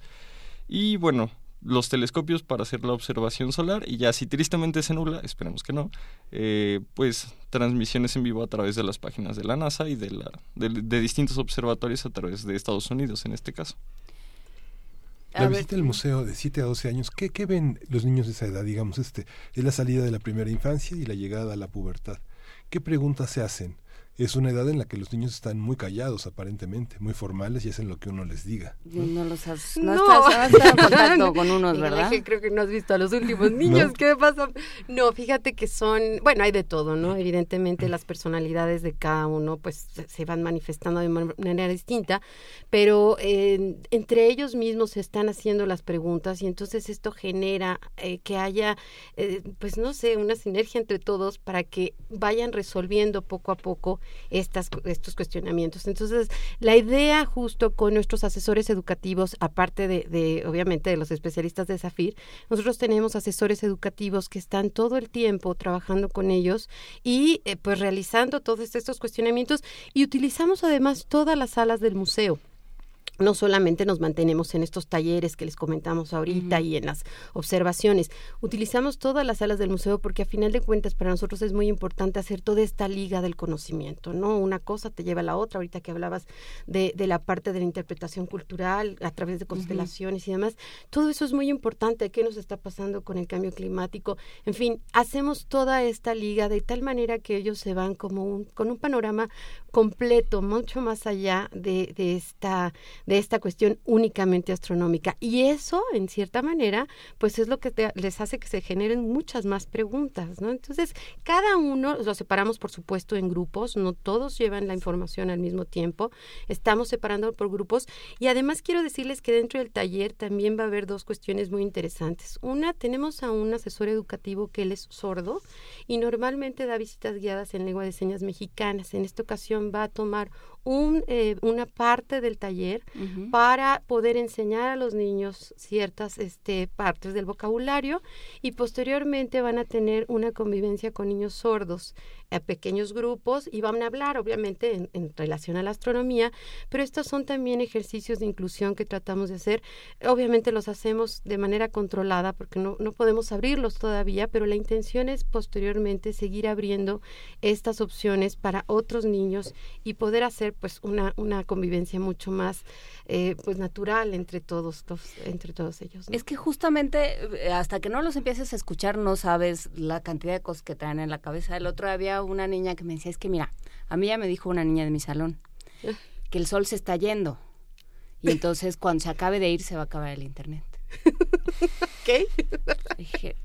Y bueno, los telescopios para hacer la observación solar y ya si tristemente se nubla, esperemos que no, eh, pues transmisiones en vivo a través de las páginas de la NASA y de, la, de, distintos observatorios a través de Estados Unidos en este caso. La visita al museo de 7 a 12 años, ¿qué, ¿qué, ven los niños de esa edad? Digamos, este, es la salida de la primera infancia y la llegada a la pubertad. ¿Qué preguntas se hacen? Es una edad en la que los niños están muy callados aparentemente, muy formales y hacen lo que uno les diga. No, los has, no, Estás, en *laughs* contacto con unos, ¿verdad? creo que no has visto a los últimos niños, ¿qué pasa? No, fíjate que son, bueno, hay de todo, ¿no? Evidentemente las personalidades de cada uno pues se van manifestando de manera distinta, pero entre ellos mismos se están haciendo las preguntas y entonces esto genera eh, que haya, eh, pues no sé, una sinergia entre todos para que vayan resolviendo poco a poco estas, estos cuestionamientos. Entonces, la idea justo con nuestros asesores educativos, aparte de, obviamente, de los especialistas de SAFIR, nosotros tenemos asesores educativos que están todo el tiempo trabajando con ellos y eh, pues realizando todos estos cuestionamientos y utilizamos además todas las salas del museo. No solamente nos mantenemos en estos talleres que les comentamos ahorita y en las observaciones, utilizamos todas las salas del museo porque a final de cuentas para nosotros es muy importante hacer toda esta liga del conocimiento, ¿no? Una cosa te lleva a la otra, ahorita que hablabas de, de la parte de la interpretación cultural a través de constelaciones y demás, todo eso es muy importante, qué nos está pasando con el cambio climático, en fin, hacemos toda esta liga de tal manera que ellos se van como un, con un panorama completo, mucho más allá de, de esta de esta cuestión únicamente astronómica. Y eso, en cierta manera, pues es lo que les hace que se generen muchas más preguntas, ¿no? Entonces, cada uno, lo separamos, por supuesto, en grupos, no todos llevan la información al mismo tiempo, estamos separando por grupos y además quiero decirles que dentro del taller también va a haber dos cuestiones muy interesantes. Una, tenemos a un asesor educativo que él es sordo y normalmente da visitas guiadas en lengua de señas mexicanas. En esta ocasión va a tomar un, eh, una parte del taller para poder enseñar a los niños ciertas este, partes del vocabulario y posteriormente van a tener una convivencia con niños sordos a pequeños grupos y van a hablar obviamente en, relación a la astronomía, pero estos son también ejercicios de inclusión que tratamos de hacer. Obviamente los hacemos de manera controlada porque no, no podemos abrirlos todavía, pero la intención es posteriormente seguir abriendo estas opciones para otros niños y poder hacer pues una, una convivencia mucho más eh, pues natural entre todos, entre todos ellos. Es que justamente eh, hasta que no los empieces a escuchar no sabes la cantidad de cosas que traen en la cabeza. El otro había una niña que me decía, es que mira, a mí ya me dijo una niña de mi salón que el sol se está yendo y *laughs* entonces cuando se acabe de ir se va a acabar el internet. *laughs* ¿Qué?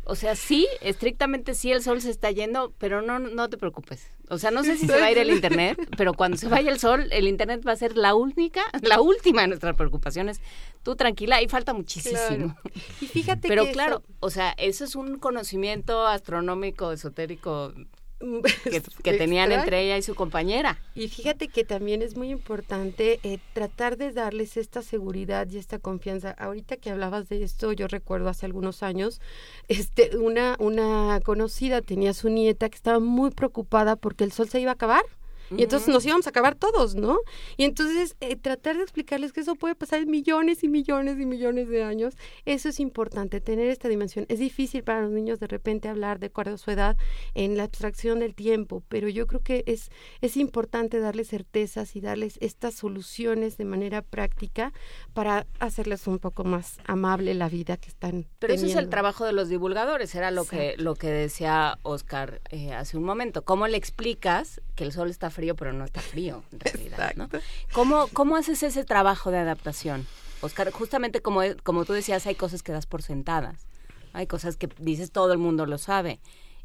o sea, sí, estrictamente sí el sol se está yendo, pero no, no te preocupes. O sea, no sé si se va a ir el internet, pero cuando se vaya el sol, el internet va a ser la única, *laughs* la última de nuestras preocupaciones. Tú tranquila, ahí falta muchísimo. Y fíjate pero claro, o sea, eso es un conocimiento astronómico, esotérico *laughs* que, tenían entre ella y su compañera. Y fíjate que también es muy importante eh, tratar de darles esta seguridad y esta confianza. Ahorita que hablabas de esto, yo recuerdo hace algunos años, este, una, una conocida tenía su nieta que estaba muy preocupada porque el sol se iba a acabar. Y entonces nos íbamos a acabar todos, ¿no? Y entonces eh, tratar de explicarles que eso puede pasar en millones y millones y millones de años, eso es importante, tener esta dimensión. Es difícil para los niños de repente hablar de acuerdo a su edad en la abstracción del tiempo, pero yo creo que es, es importante darles certezas y darles estas soluciones de manera práctica para hacerles un poco más amable la vida que están Pero ese es el trabajo de los divulgadores, era lo que lo que decía Oscar eh, hace un momento. ¿Cómo le explicas que el sol está frío, pero no está frío, en realidad, ¿no? ¿Cómo, ¿Cómo haces ese trabajo de adaptación? Oscar, justamente como, como tú decías, hay cosas que das por sentadas. Hay cosas que dices todo el mundo lo sabe.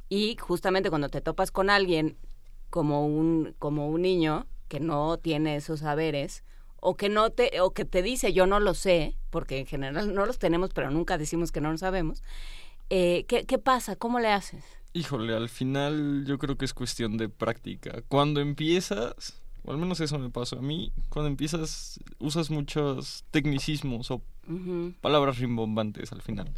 Y justamente cuando te topas con alguien como un, como un niño que no tiene esos saberes, o que no te, o que te dice yo no lo sé, porque en general no los tenemos, pero nunca decimos que no lo sabemos, eh, ¿qué, ¿qué pasa? ¿Cómo le haces? Híjole, al final yo creo que es cuestión de práctica. Cuando empiezas, o al menos eso me pasó a mí, cuando empiezas usas muchos tecnicismos o palabras rimbombantes al final,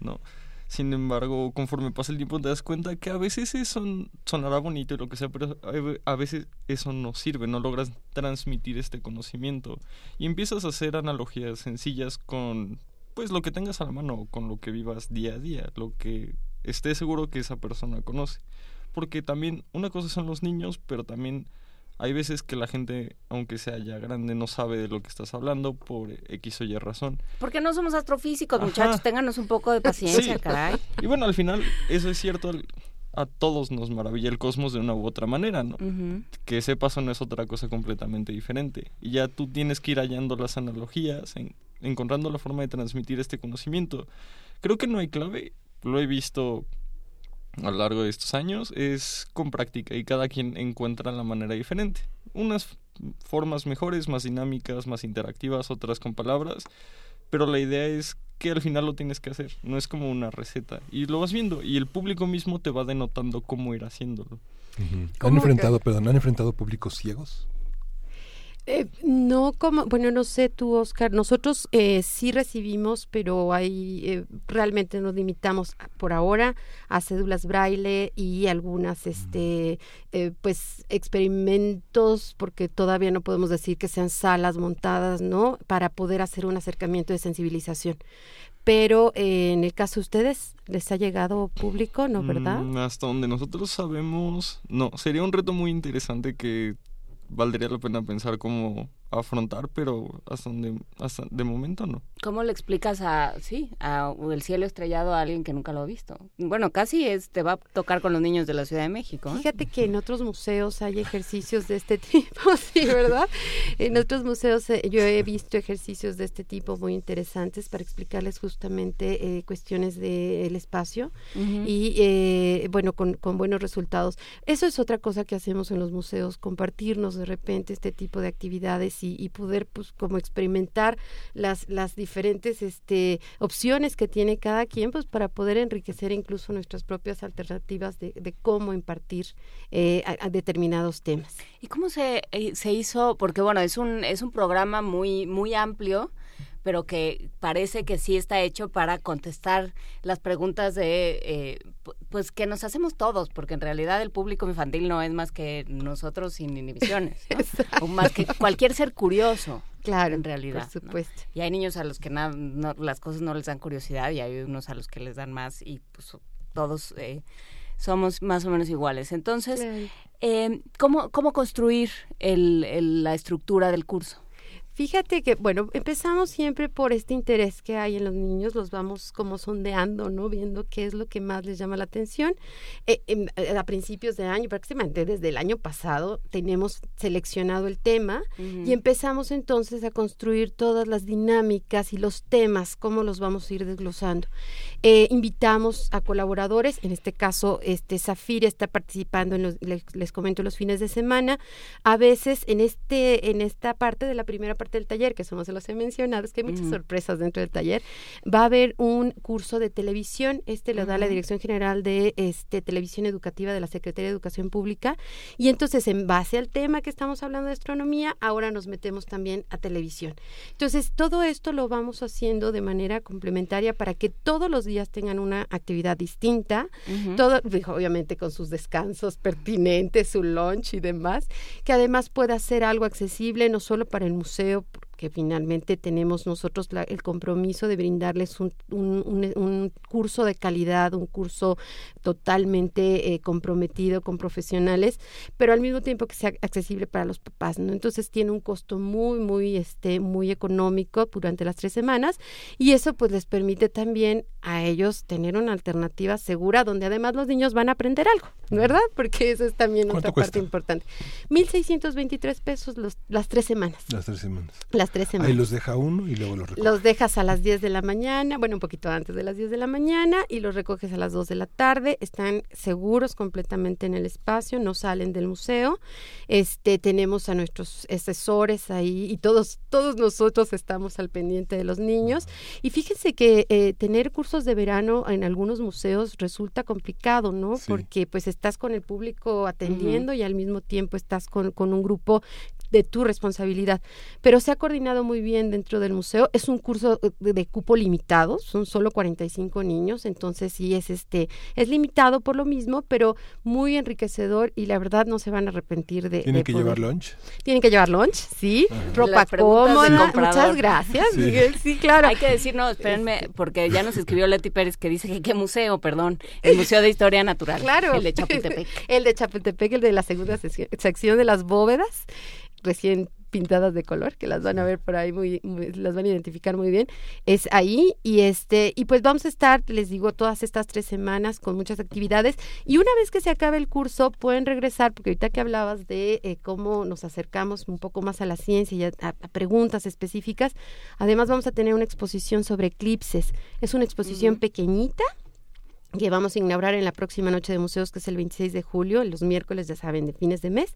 ¿no? Sin embargo, conforme pasa el tiempo te das cuenta que a veces eso sonará bonito y lo que sea, pero a veces eso no sirve, no logras transmitir este conocimiento. Y empiezas a hacer analogías sencillas con pues lo que tengas a la mano, con lo que vivas día a día, lo que esté seguro que esa persona conoce. Porque también una cosa son los niños, pero también hay veces que la gente, aunque sea ya grande, no sabe de lo que estás hablando por X o Y razón. Porque no somos astrofísicos, muchachos, ténganos un poco de paciencia, caray. Y bueno, al final, eso es cierto, a todos nos maravilla el cosmos de una u otra manera, ¿no? Que sepas o no es otra cosa completamente diferente. Y ya tú tienes que ir hallando las analogías, encontrando la forma de transmitir este conocimiento. Creo que no hay clave, lo he visto a lo largo de estos años, es con práctica y cada quien encuentra la manera diferente. Unas formas mejores, más dinámicas, más interactivas, otras con palabras, pero la idea es que al final lo tienes que hacer, no es como una receta y lo vas viendo y el público mismo te va denotando cómo ir haciéndolo. ¿Han enfrentado, perdón, han enfrentado públicos ciegos? Eh, no como, bueno, no sé tú, Oscar, nosotros eh, sí recibimos, pero ahí eh, realmente nos limitamos por ahora a cédulas braille y algunas, este, pues, experimentos, porque todavía no podemos decir que sean salas montadas, ¿no? Para poder hacer un acercamiento de sensibilización. Pero en el caso de ustedes, ¿les ha llegado público, no, verdad? Mm, hasta donde nosotros sabemos, no. Sería un reto muy interesante que valdría la pena pensar cómo afrontar, pero hasta, donde, hasta de momento no. ¿Cómo le explicas a, sí, a el cielo estrellado a alguien que nunca lo ha visto? Bueno, casi es, te va a tocar con los niños de la Ciudad de México. ¿eh? Fíjate que en otros museos hay ejercicios de este *laughs* tipo, sí, ¿verdad? En otros museos eh, yo he visto ejercicios de este tipo muy interesantes para explicarles justamente eh, cuestiones del espacio y, bueno, con, con buenos resultados. Eso es otra cosa que hacemos en los museos, compartirnos de repente este tipo de actividades y, poder pues como experimentar las, las diferentes este, opciones que tiene cada quien pues para poder enriquecer incluso nuestras propias alternativas de, cómo impartir eh, a, determinados temas. ¿Y cómo se, eh, se hizo? Porque bueno, es un, es un programa muy, muy amplio pero que parece que sí está hecho para contestar las preguntas de, eh, pues que nos hacemos todos, porque en realidad el público infantil no es más que nosotros sin inhibiciones, *laughs* o más que cualquier ser curioso. Claro, en realidad. Por supuesto. Y hay niños a los que nada, las cosas no les dan curiosidad y hay unos a los que les dan más y pues todos eh, somos más o menos iguales. Entonces, eh, ¿cómo, ¿cómo construir el, la estructura del curso? Fíjate que, bueno, empezamos siempre por este interés que hay en los niños, los vamos como sondeando, ¿no? Viendo qué es lo que más les llama la atención. Eh, em, eh, a principios de año, prácticamente desde el año pasado, tenemos seleccionado el tema y empezamos entonces a construir todas las dinámicas y los temas, cómo los vamos a ir desglosando. Eh, invitamos a colaboradores, en este caso, este Zafir está participando, en los, les, les comento, los fines de semana. A veces en, este, en esta parte de la primera parte del taller, que somos se los he mencionado, es que hay muchas sorpresas dentro del taller, va a haber un curso de televisión, este lo da la Dirección General de este, Televisión Educativa de la Secretaría de Educación Pública, y entonces en base al tema que estamos hablando de astronomía, ahora nos metemos también a televisión. Entonces, todo esto lo vamos haciendo de manera complementaria para que todos los días tengan una actividad distinta, todo, obviamente con sus descansos pertinentes, su lunch y demás, que además pueda ser algo accesible no solo para el museo, creo que finalmente tenemos nosotros el compromiso de brindarles un, un, curso de calidad, un curso totalmente eh, comprometido con profesionales, pero al mismo tiempo que sea accesible para los papás, ¿no? Entonces tiene un costo muy, muy, este, muy económico durante las tres semanas y eso pues les permite también a ellos tener una alternativa segura donde además los niños van a aprender algo, ¿verdad? Porque eso es también otra parte importante. 1.623 pesos los, las tres semanas. Las tres semanas. Las tres semanas. Ahí los deja uno y luego los recoge. Los dejas a las 10 de la mañana, bueno, un poquito antes de las 10 de la mañana y los recoges a las 2 de la tarde. Están seguros completamente en el espacio, no salen del museo. Este, tenemos a nuestros asesores ahí y todos, todos nosotros estamos al pendiente de los niños. Y fíjense que eh, tener cursos de verano en algunos museos resulta complicado, ¿no? Porque pues estás con el público atendiendo y al mismo tiempo estás con, con un grupo de tu responsabilidad. Pero se ha coordinado muy bien dentro del museo. Es un curso eh, de, cupo limitado, son solo 45 niños, entonces sí es este es limitado por lo mismo, pero muy enriquecedor y la verdad no se van a arrepentir de ¿Tienen que llevar lunch? Tienen que llevar lunch, sí, ropa cómoda. Muchas gracias. Sí. claro. Hay que decir, no, espérenme, porque ya nos escribió Leti Pérez que dice que qué museo, perdón, el Museo de Historia Natural. Claro. El de Chapultepec. *laughs* el de Chapultepec, el de la segunda sección de las bóvedas recién pintadas de color que las van a ver por ahí muy, las van a identificar muy bien es ahí. Y este y pues vamos a estar les digo todas estas tres semanas con muchas actividades. Y una vez que se acabe el curso pueden regresar porque ahorita que hablabas de eh, cómo nos acercamos un poco más a la ciencia y a, preguntas específicas además vamos a tener una exposición sobre eclipses. Es una exposición pequeñita que vamos a inaugurar en la próxima noche de museos, que es el 26 de julio, los miércoles, ya saben, de fines de mes,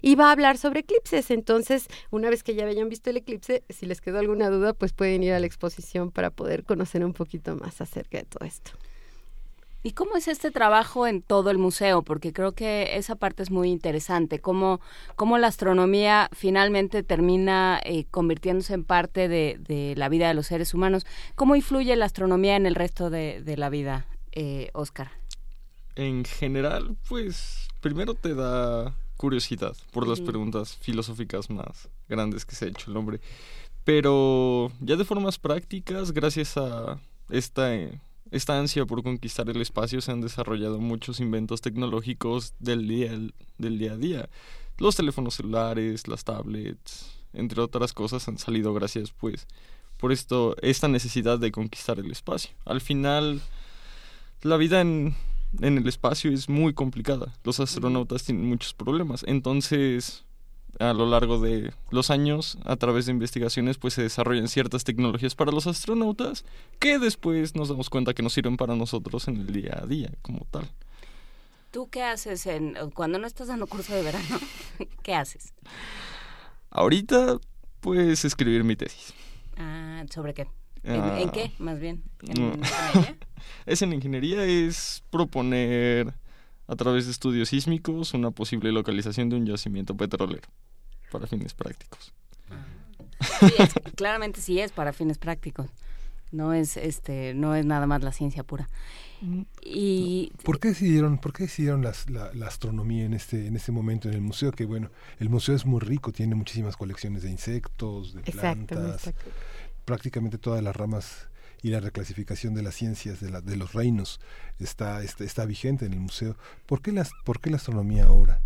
y va a hablar sobre eclipses. Entonces, una vez que ya hayan visto el eclipse, si les quedó alguna duda, pues pueden ir a la exposición para poder conocer un poquito más acerca de todo esto. ¿Y cómo es este trabajo en todo el museo? Porque creo que esa parte es muy interesante, cómo, cómo la astronomía finalmente termina eh, convirtiéndose en parte de, la vida de los seres humanos. ¿Cómo influye la astronomía en el resto de, la vida, eh, Oscar? En general, pues primero te da curiosidad por las preguntas filosóficas más grandes que se ha hecho el hombre. Pero ya de formas prácticas, gracias a esta... Esta ansia por conquistar el espacio se han desarrollado muchos inventos tecnológicos del día, del día a día. Los teléfonos celulares, las tablets, entre otras cosas, han salido gracias, pues, por esto, esta necesidad de conquistar el espacio. Al final, la vida en, en el espacio es muy complicada. Los astronautas tienen muchos problemas. Entonces, a lo largo de los años, a través de investigaciones, pues se desarrollan ciertas tecnologías para los astronautas que después nos damos cuenta que nos sirven para nosotros en el día a día como tal. ¿Tú qué haces en, cuando no estás dando curso de verano? *laughs* ¿Qué haces? Ahorita, pues escribir mi tesis. Ah, ¿sobre qué? ¿En, ah. qué, más bien? ¿En ingeniería? Es en ingeniería, es proponer a través de estudios sísmicos una posible localización de un yacimiento petrolero para fines prácticos. claramente sí es para fines prácticos. No es este no es nada más la ciencia pura. Mm. Y ¿Por qué decidieron por qué decidieron la, astronomía en este en este momento en el museo que bueno, el museo es muy rico, tiene muchísimas colecciones de insectos, de plantas. Prácticamente todas las ramas y la reclasificación de las ciencias de, la, de los reinos está, está, está vigente en el museo. ¿Por qué, las, ¿Por qué la astronomía ahora?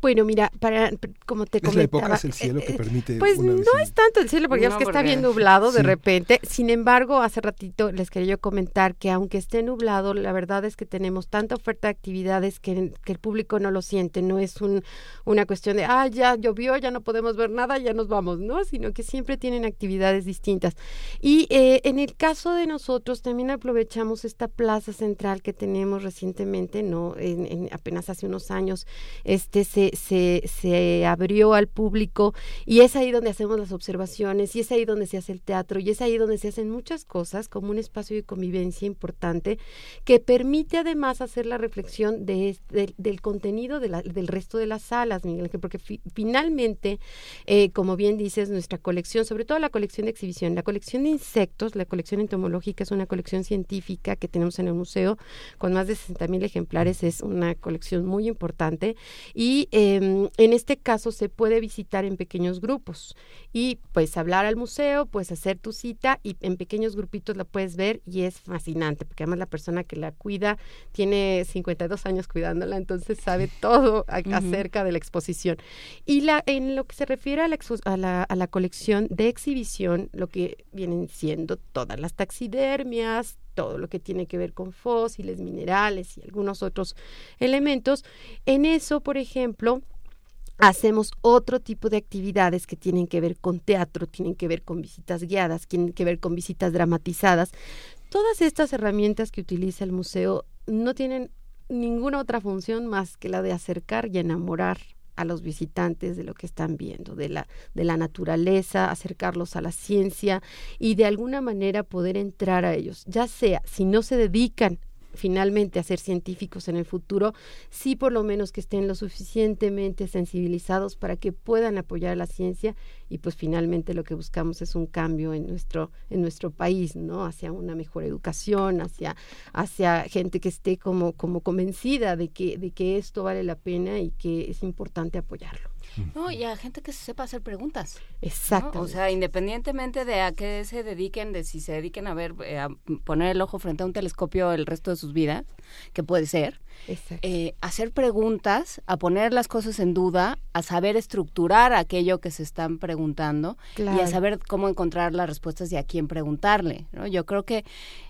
Bueno, mira, para como te es la época es el cielo que eh, permite. Pues no es tanto el cielo, porque ya es que está bien nublado de repente. Sin embargo, hace ratito les quería yo comentar que aunque esté nublado, la verdad es que tenemos tanta oferta de actividades que, que el público no lo siente. No es un, una cuestión de, ah, ya llovió, ya no podemos ver nada, ya nos vamos, ¿no? Sino que siempre tienen actividades distintas. Y eh, en el caso de nosotros, también aprovechamos esta plaza central que tenemos recientemente, ¿no? En, apenas hace unos años, este se se, se, abrió al público y es ahí donde hacemos las observaciones y es ahí donde se hace el teatro y es ahí donde se hacen muchas cosas como un espacio de convivencia importante que permite además hacer la reflexión de, del contenido de la, del resto de las salas, Miguel, porque finalmente, eh, como bien dices, nuestra colección, sobre todo la colección de exhibición, la colección de insectos, la colección entomológica es una colección científica que tenemos en el museo con más de 60 mil ejemplares, es una colección muy importante y Em, en este caso se puede visitar en pequeños grupos. Y pues hablar al museo, pues hacer tu cita y en pequeños grupitos la puedes ver y es fascinante porque además la persona que la cuida tiene 52 años cuidándola, entonces sabe todo acerca de la exposición. Y la, en lo que se refiere a la, a, la, a la colección de exhibición, lo que vienen siendo todas las taxidermias, todo lo que tiene que ver con fósiles, minerales y algunos otros elementos. En eso, por ejemplo, hacemos otro tipo de actividades que tienen que ver con teatro, tienen que ver con visitas guiadas, tienen que ver con visitas dramatizadas. Todas estas herramientas que utiliza el museo no tienen ninguna otra función más que la de acercar y enamorar a los visitantes de lo que están viendo, de la, de la naturaleza, acercarlos a la ciencia y de alguna manera poder entrar a ellos, ya sea si no se dedican finalmente a ser científicos en el futuro, sí por lo menos que estén lo suficientemente sensibilizados para que puedan apoyar la ciencia y pues finalmente lo que buscamos es un cambio en nuestro en nuestro país, ¿no? Hacia una mejor educación, hacia hacia gente que esté como como convencida de que de que esto vale la pena y que es importante apoyarlo. No, y a gente que sepa hacer preguntas. Exacto. O sea, independientemente de a qué se dediquen, de si se dediquen a ver, eh, a poner el ojo frente a un telescopio el resto de sus vidas, que puede ser, eh, hacer preguntas, a poner las cosas en duda, a saber estructurar aquello que se están preguntando y a saber cómo encontrar las respuestas y a quién preguntarle. ¿no? Yo creo que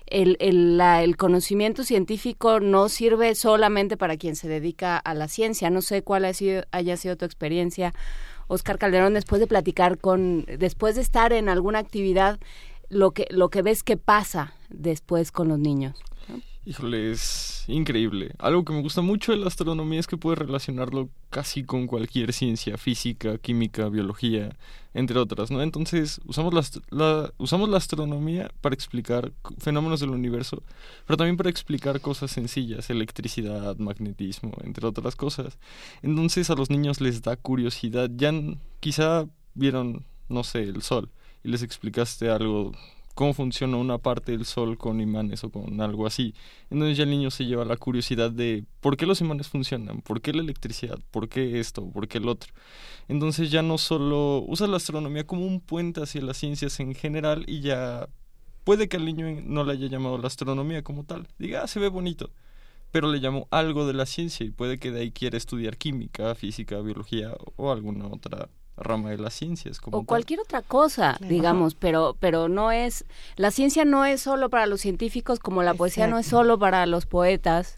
el, el, el conocimiento científico no sirve solamente para quien se dedica a la ciencia. No sé cuál ha sido, haya sido tu experiencia, Oscar Calderón, después de platicar con, después de estar en alguna actividad, lo que, lo que ves que pasa después con los niños. Híjole, es increíble. Algo que me gusta mucho de la astronomía es que puede relacionarlo casi con cualquier ciencia, física, química, biología, entre otras, ¿no? Entonces, usamos la, usamos la astronomía para explicar fenómenos del universo, pero también para explicar cosas sencillas, electricidad, magnetismo, entre otras cosas. Entonces, a los niños les da curiosidad. Ya quizá vieron, no sé, el sol y les explicaste algo cómo funciona una parte del sol con imanes o con algo así. Entonces ya el niño se lleva la curiosidad de por qué los imanes funcionan, por qué la electricidad, por qué esto, por qué el otro. Entonces ya no solo usa la astronomía como un puente hacia las ciencias en general y ya puede que al niño no le haya llamado la astronomía como tal. Diga, ah, se ve bonito. Pero le llamó algo de la ciencia y puede que de ahí quiera estudiar química, física, biología o alguna otra rama de las ciencias. Como o cualquier otra cosa, digamos, pero, pero no es, la ciencia no es solo para los científicos como la poesía no es solo para los poetas,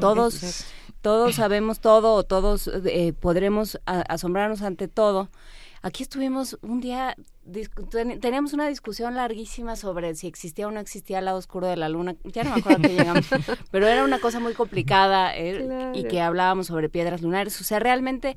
todos, todos sabemos todo, todos eh, podremos asombrarnos ante todo. Aquí estuvimos un día, teníamos una discusión larguísima sobre si existía o no existía el lado oscuro de la luna. Ya no me acuerdo que llegamos, *laughs* pero era una cosa muy complicada eh, y que hablábamos sobre piedras lunares. O sea, realmente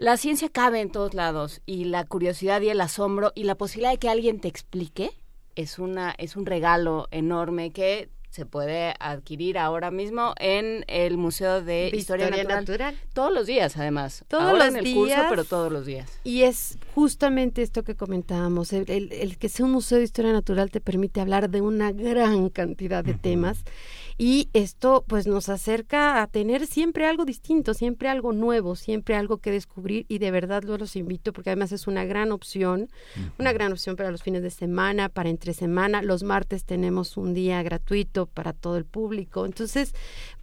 la ciencia cabe en todos lados y la curiosidad y el asombro y la posibilidad de que alguien te explique es una es un regalo enorme que se puede adquirir ahora mismo en el Museo de, Historia, Natural. Todos los días, además. Todos los en el días, curso, pero todos los días. Y es justamente esto que comentábamos. El, el, que sea un museo de historia natural te permite hablar de una gran cantidad de temas y esto pues nos acerca a tener siempre algo distinto, siempre algo nuevo, siempre algo que descubrir y de verdad los invito porque además es una gran opción, una gran opción para los fines de semana, para entre semana. Los martes tenemos un día gratuito para todo el público. Entonces,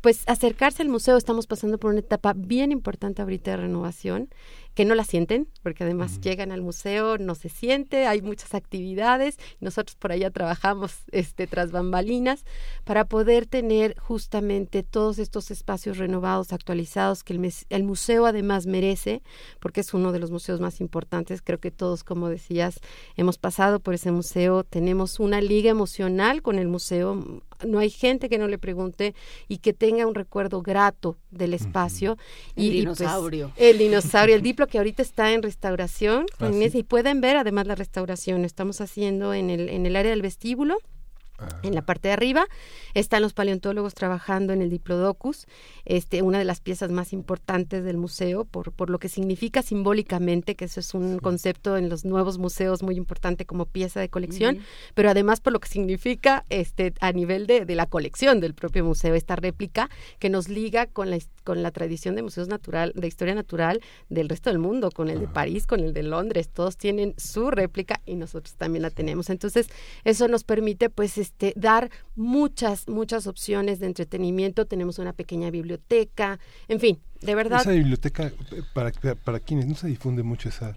pues acercarse al museo, estamos pasando por una etapa bien importante ahorita de renovación que no la sienten, porque además llegan al museo, no se siente, hay muchas actividades, nosotros por allá trabajamos este, tras bambalinas para poder tener justamente todos estos espacios renovados, actualizados, que el, el museo además merece, porque es uno de los museos más importantes, creo que todos, como decías, hemos pasado por ese museo, tenemos una liga emocional con el museo, no hay gente que no le pregunte y que tenga un recuerdo grato del espacio. y, el pues, dinosaurio. el dinosaurio, el diplo que ahorita está en restauración. Ah, y pueden ver además la restauración. Estamos haciendo en el, en el área del vestíbulo en la parte de arriba. Están los paleontólogos trabajando en el Diplodocus, este, una de las piezas más importantes del museo, por, por lo que significa simbólicamente, que eso es un concepto en los nuevos museos muy importante como pieza de colección, pero además por lo que significa este, a nivel de, de, la colección del propio museo, esta réplica que nos liga con la, con la tradición de museos natural, de historia natural del resto del mundo, con el de París, con el de Londres, todos tienen su réplica y nosotros también la tenemos. Entonces, eso nos permite pues este, dar muchas, muchas opciones de entretenimiento. Tenemos una pequeña biblioteca, en fin, de verdad. Esa biblioteca, para, para quienes no se difunde mucho esa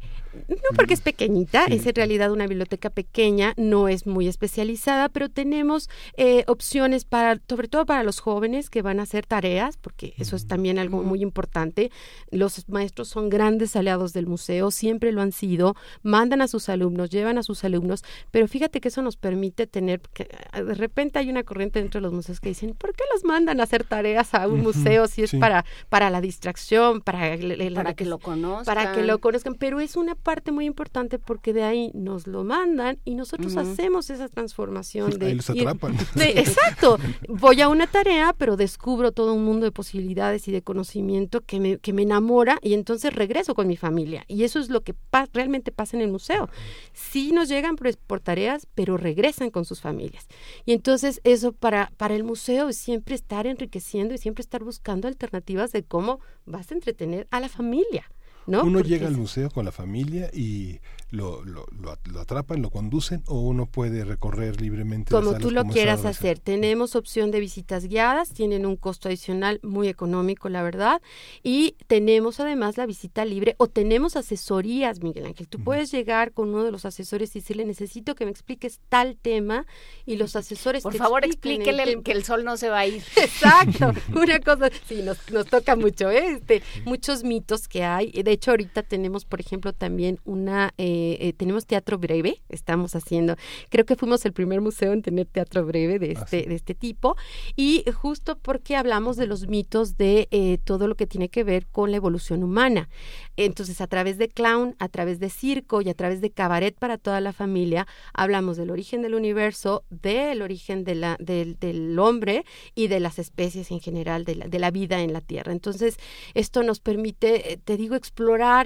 no porque es pequeñita, es en realidad una biblioteca pequeña, no es muy especializada, pero tenemos eh, opciones para, sobre todo para los jóvenes que van a hacer tareas, porque eso es también algo muy importante. Los maestros son grandes aliados del museo, siempre lo han sido, mandan a sus alumnos, llevan a sus alumnos, pero fíjate que eso nos permite tener, que ah, de repente hay una corriente dentro de los museos que dicen, ¿por qué los mandan a hacer tareas a un museo si es para, para la distracción, para, para que lo conozcan? Para que lo conozcan, pero es una parte muy importante porque de ahí nos lo mandan y nosotros hacemos esa transformación de... Ahí los atrapan. *laughs* exacto. Voy a una tarea, pero descubro todo un mundo de posibilidades y de conocimiento que me, que me enamora y entonces regreso con mi familia. Y eso es lo que realmente pasa en el museo. Sí nos llegan por, por, tareas, pero regresan con sus familias. Y entonces eso para, para el museo es siempre estar enriqueciendo y siempre estar buscando alternativas de cómo vas a entretener a la familia. Uno llega al museo con la familia y lo, lo, lo, atrapan, lo conducen o uno puede recorrer libremente. Como tú lo quieras hacer. Tenemos opción de visitas guiadas, tienen un costo adicional muy económico, la verdad. Y tenemos además la visita libre o tenemos asesorías, Miguel Ángel. Tú puedes llegar con uno de los asesores y decirle, necesito que me expliques tal tema y los asesores... Por favor, explíquele que el sol no se va a ir. *laughs* Exacto. *laughs* Una cosa, sí, nos, nos toca mucho, ¿eh? este, muchos mitos que hay De hecho, ahorita tenemos, por ejemplo, también una, eh, eh, tenemos teatro breve, estamos haciendo, creo que fuimos el primer museo en tener teatro breve de ah, este, de este tipo, y justo porque hablamos de los mitos de eh, todo lo que tiene que ver con la evolución humana. Entonces, a través de clown, a través de circo y a través de cabaret para toda la familia, hablamos del origen del universo, del origen de la, del, del hombre y de las especies en general, de la, de la vida en la Tierra. Entonces, esto nos permite, te digo, explorar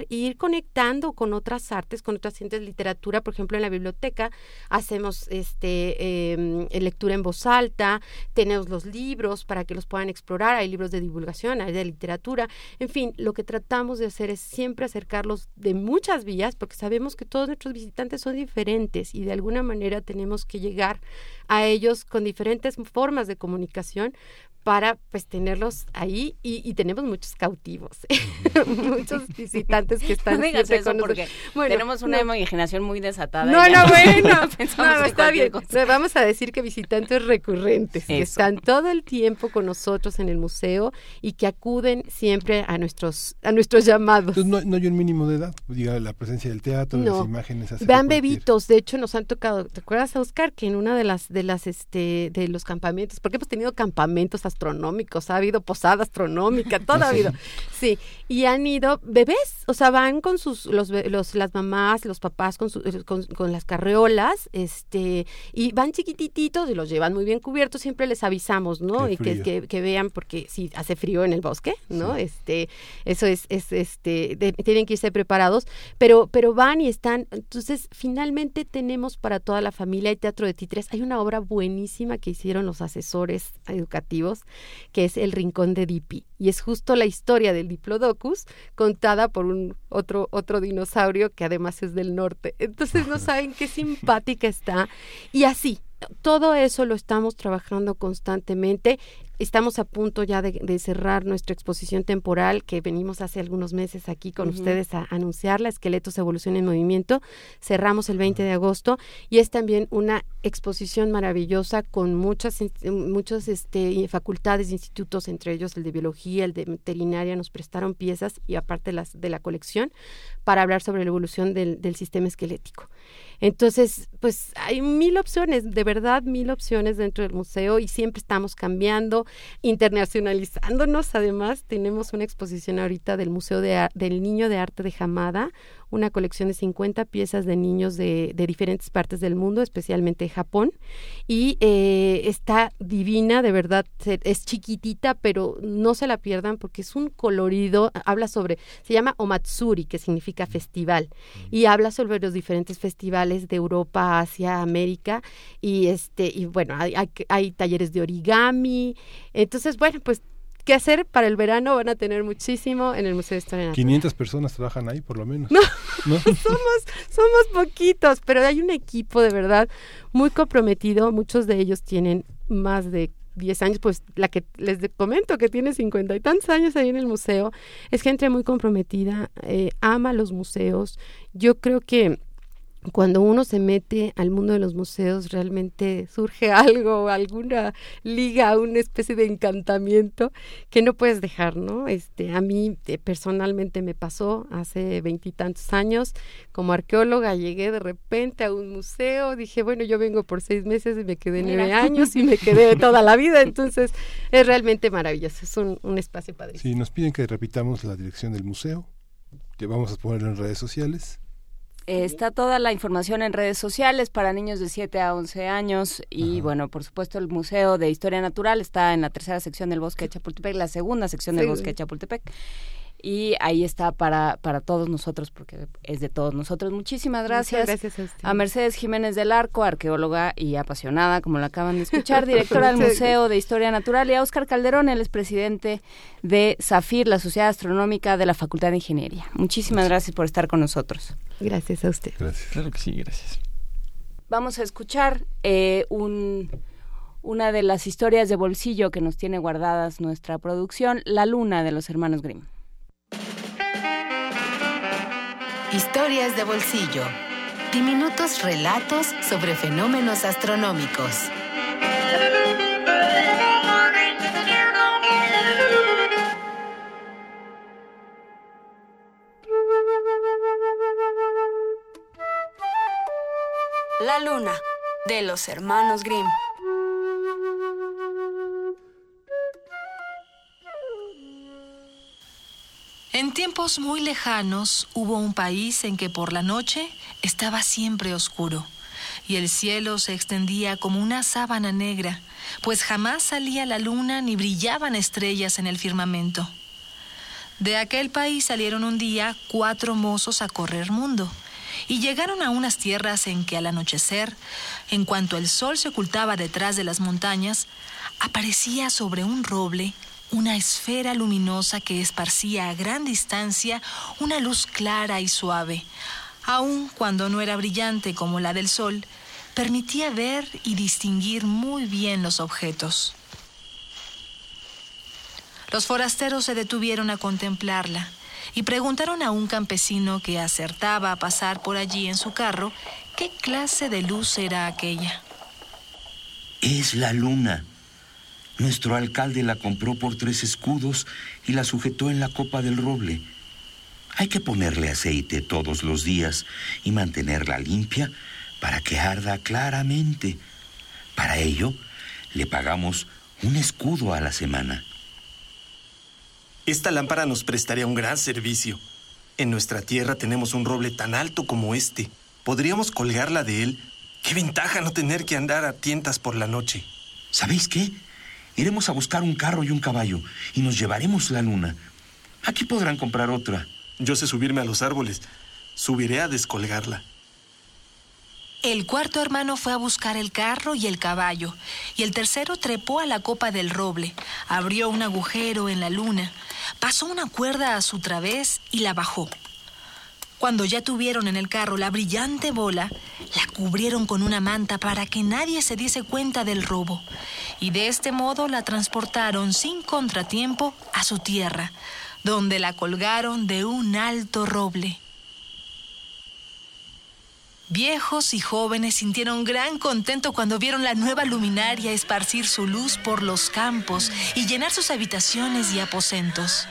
e ir conectando con otras artes, con otras ciencias, literatura, por ejemplo, en la biblioteca hacemos este em, lectura en voz alta, tenemos los libros para que los puedan explorar, hay libros de divulgación, hay de literatura, en fin, lo que tratamos de hacer es siempre acercarlos de muchas vías, porque sabemos que todos nuestros visitantes son diferentes y de alguna manera tenemos que llegar a ellos con diferentes formas de comunicación para pues tenerlos ahí y, tenemos muchos cautivos, *laughs* muchos visitantes que están no eso porque tenemos una imaginación muy desatada. No, no, bueno, *laughs* no, está bien. vamos a decir que visitantes recurrentes que están todo el tiempo con nosotros en el museo y que acuden siempre a nuestros a nuestros llamados. Entonces no, hay un mínimo de edad, diga la presencia del teatro, las imágenes. Vean bebitos, de hecho nos han tocado, ¿te acuerdas Oscar que en una de las de las este de los campamentos, porque hemos tenido campamentos hasta astronómicos, ha habido posada astronómica, todo ha habido. Sí, y han ido bebés, o sea, van con sus los, los las mamás, los papás con, eh, con, las carreolas, este, y van chiquititos y los llevan muy bien cubiertos, siempre les avisamos, ¿no? y que, que, vean porque si hace frío en el bosque, ¿no? Este, eso es, es este, tienen que irse preparados, pero pero van y están, entonces finalmente tenemos para toda la familia el teatro de títeres, hay una obra buenísima que hicieron los asesores educativos que es El Rincón de Dipi. Y es justo la historia del Diplodocus contada por un otro, otro dinosaurio que además es del norte. Entonces no *laughs* saben qué simpática está. Y así, todo eso lo estamos trabajando constantemente. Estamos a punto ya de, cerrar nuestra exposición temporal que venimos hace algunos meses aquí con ustedes a anunciarla, Esqueletos, Evolución en Movimiento. Cerramos el 20 de agosto y es también una exposición maravillosa con muchas muchos este, facultades, institutos, entre ellos el de biología, el de veterinaria, nos prestaron piezas y aparte las de la colección para hablar sobre la evolución del, del sistema esquelético. Entonces, pues hay mil opciones, de verdad mil opciones dentro del museo y siempre estamos cambiando, internacionalizándonos. Además, tenemos una exposición ahorita del Museo de, del Niño de Arte de Jamada, una colección de 50 piezas de niños de, de diferentes partes del mundo, especialmente Japón. Y eh, está divina, de verdad, es chiquitita, pero no se la pierdan porque es un colorido, habla sobre, se llama Omatsuri, que significa festival, y habla sobre los diferentes festivales de Europa, Asia, América, y este, y bueno, hay, hay, hay talleres de origami. Entonces, bueno, pues qué hacer para el verano van a tener muchísimo en el Museo de Historia Natural. 500 personas trabajan ahí por lo menos. No, *laughs* somos, somos poquitos, pero hay un equipo de verdad muy comprometido. Muchos de ellos tienen más de 10 años, pues la que les comento que tiene 50 y tantos años ahí en el museo, es gente muy comprometida, eh, ama los museos. Yo creo que cuando uno se mete al mundo de los museos realmente surge *laughs* algo, alguna liga, una especie de encantamiento que no puedes dejar, ¿no? Este, a mí eh, personalmente me pasó hace veintitantos años como arqueóloga, llegué de repente a un museo, dije, bueno, yo vengo por seis meses y me quedé nueve *laughs* años y me quedé toda la vida, entonces es realmente maravilloso, es un, un espacio padrísimo. Sí, nos piden que repitamos la dirección del museo, que vamos a ponerlo en redes sociales está toda la información en redes sociales para niños de 7 a 11 años y bueno, por supuesto el Museo de Historia Natural está en la tercera sección del Bosque de Chapultepec, la segunda sección del Bosque de Chapultepec y ahí está para, para todos nosotros, porque es de todos nosotros. Muchísimas gracias. gracias a, Mercedes Jiménez del Arco, arqueóloga y apasionada, como la acaban de *laughs* escuchar, directora del Museo de Historia Natural, y a Óscar Calderón, el presidente de SAFIR, la Sociedad Astronómica de la Facultad de Ingeniería. Muchísimas gracias por estar con nosotros. Gracias a usted. Gracias. Claro que sí, gracias. Vamos a escuchar eh, un una de las historias de bolsillo que nos tiene guardadas nuestra producción, La Luna de los Hermanos Grimm. Historias de bolsillo. Diminutos relatos sobre fenómenos astronómicos. La luna, de los hermanos Grimm. En tiempos muy lejanos hubo un país en que por la noche estaba siempre oscuro y el cielo se extendía como una sábana negra, pues jamás salía la luna ni brillaban estrellas en el firmamento. De aquel país salieron un día cuatro mozos a correr mundo y llegaron a unas tierras en que al anochecer, en cuanto el sol se ocultaba detrás de las montañas, aparecía sobre un roble una esfera luminosa que esparcía a gran distancia una luz clara y suave, aun cuando no era brillante como la del sol, permitía ver y distinguir muy bien los objetos. Los forasteros se detuvieron a contemplarla y preguntaron a un campesino que acertaba a pasar por allí en su carro qué clase de luz era aquella. Es la luna, nuestro alcalde la compró por tres escudos y la sujetó en la copa del roble. Hay que ponerle aceite todos los días y mantenerla limpia para que arda claramente. Para ello, le pagamos un escudo a la semana. Esta lámpara nos prestaría un gran servicio. En nuestra tierra tenemos un roble tan alto como este. Podríamos colgarla de él. Qué ventaja no tener que andar a tientas por la noche. ¿Sabéis qué? Iremos a buscar un carro y un caballo y nos llevaremos la luna. Aquí podrán comprar otra. Yo sé subirme a los árboles. Subiré a descolgarla. El cuarto hermano fue a buscar el carro y el caballo, y el tercero trepó a la copa del roble, abrió un agujero en la luna, pasó una cuerda a su través y la bajó. Cuando ya tuvieron en el carro la brillante bola, la cubrieron con una manta para que nadie se diese cuenta del robo, y de este modo la transportaron sin contratiempo a su tierra, donde la colgaron de un alto roble. Viejos y jóvenes sintieron gran contento cuando vieron la nueva luminaria esparcir su luz por los campos y llenar sus habitaciones y aposentos.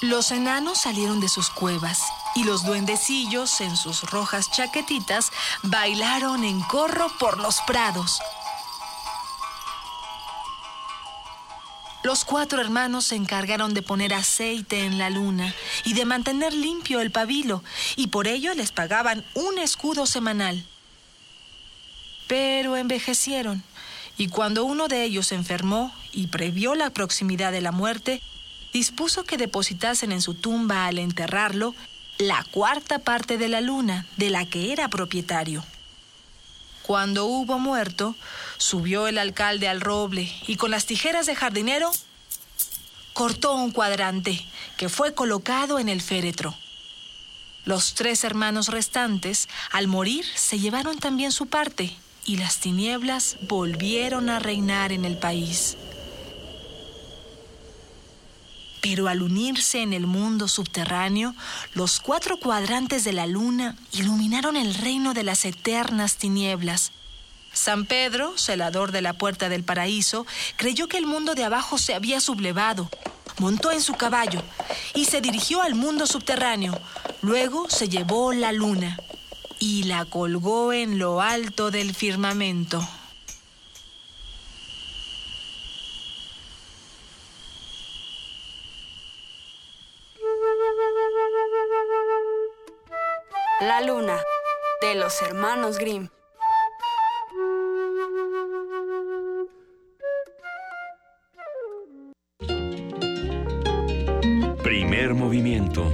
Los enanos salieron de sus cuevas y los duendecillos en sus rojas chaquetitas bailaron en corro por los prados. Los cuatro hermanos se encargaron de poner aceite en la luna y de mantener limpio el pabilo, y por ello les pagaban un escudo semanal. Pero envejecieron, y cuando uno de ellos enfermó y previó la proximidad de la muerte, dispuso que depositasen en su tumba al enterrarlo la cuarta parte de la luna de la que era propietario. Cuando hubo muerto, subió el alcalde al roble y con las tijeras de jardinero cortó un cuadrante que fue colocado en el féretro. Los tres hermanos restantes, al morir, se llevaron también su parte y las tinieblas volvieron a reinar en el país. Pero al unirse en el mundo subterráneo, los cuatro cuadrantes de la luna iluminaron el reino de las eternas tinieblas. San Pedro, celador de la puerta del paraíso, creyó que el mundo de abajo se había sublevado. Montó en su caballo y se dirigió al mundo subterráneo. Luego se llevó la luna y la colgó en lo alto del firmamento. La luna, de los hermanos Grimm. Primer movimiento.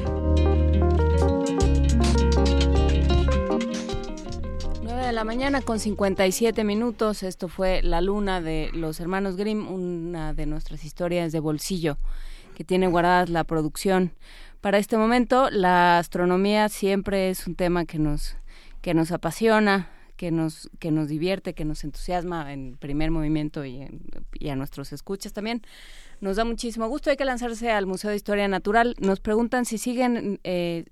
9 de la mañana con 57 minutos. Esto fue La Luna de los hermanos Grimm, una de nuestras historias de bolsillo que tiene guardadas la producción para este momento la astronomía siempre es un tema que nos que nos apasiona, que nos que nos divierte, que nos entusiasma en primer movimiento y, a nuestros escuchas también. Nos da muchísimo gusto. Hay que lanzarse al Museo de Historia Natural. Nos preguntan si siguen, eh,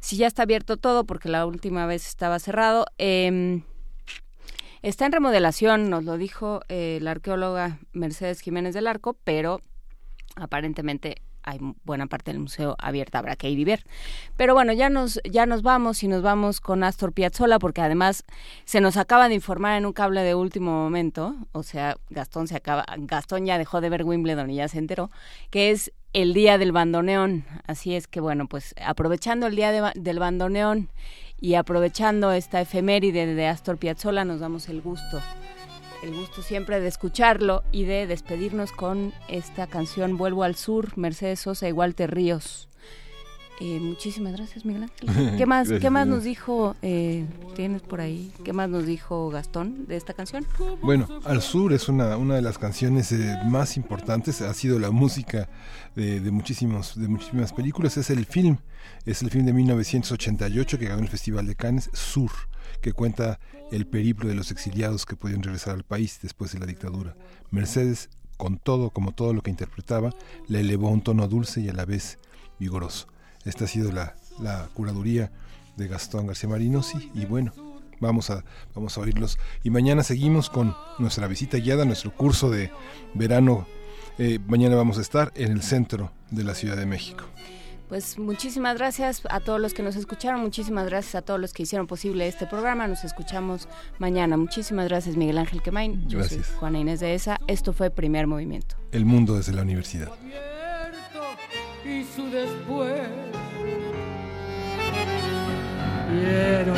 si ya está abierto todo, porque la última vez estaba cerrado. Em, está en remodelación, nos lo dijo eh, la arqueóloga Mercedes Jiménez del Arco, pero aparentemente hay buena parte del museo abierta, habrá que ir y ver. Pero bueno, ya nos, ya nos vamos y nos vamos con Astor Piazzolla porque además se nos acaba de informar en un cable de último momento, o sea, Gastón se acaba, Gastón ya dejó de ver Wimbledon y ya se enteró, que es el día del bandoneón. Así es que bueno, pues aprovechando el día del bandoneón y aprovechando esta efeméride de Astor Piazzolla, nos damos el gusto el gusto siempre de escucharlo y de despedirnos con esta canción Vuelvo al Sur, Mercedes Sosa y Walter Ríos. Eh, muchísimas gracias, Miguel Ángel. *laughs* ¿Qué más, ¿qué más nos dijo, eh, tienes por ahí, qué más nos dijo Gastón de esta canción? Bueno, Al Sur es una, una de las canciones eh, más importantes, ha sido la música de, muchísimos, de muchísimas películas, es el film, es el film de 1988 que ganó el Festival de Cannes, Sur, que cuenta el periplo de los exiliados que pueden regresar al país después de la dictadura. Mercedes, con todo, como todo lo que interpretaba, le elevó un tono dulce y a la vez vigoroso. Esta ha sido la, curaduría de Gastón García Marinosi y bueno, vamos a, vamos a oírlos. Y mañana seguimos con nuestra visita guiada, nuestro curso de verano. Eh, mañana vamos a estar en el centro de la Ciudad de México. Pues muchísimas gracias a todos los que nos escucharon, muchísimas gracias a todos los que hicieron posible este programa. Nos escuchamos mañana. Muchísimas gracias Miguel Ángel Quemain. Yo soy Juana Inés de ESA. Esto fue Primer Movimiento. El mundo desde la universidad. Y su después. Quiero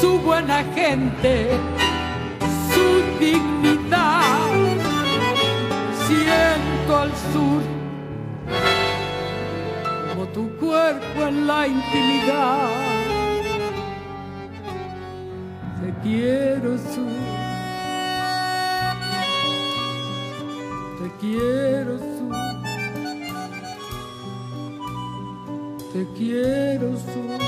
su, su buena gente, su dignidad. Siento al sur tu cuerpo en la intimidad. Te quiero su, te quiero su, te quiero su,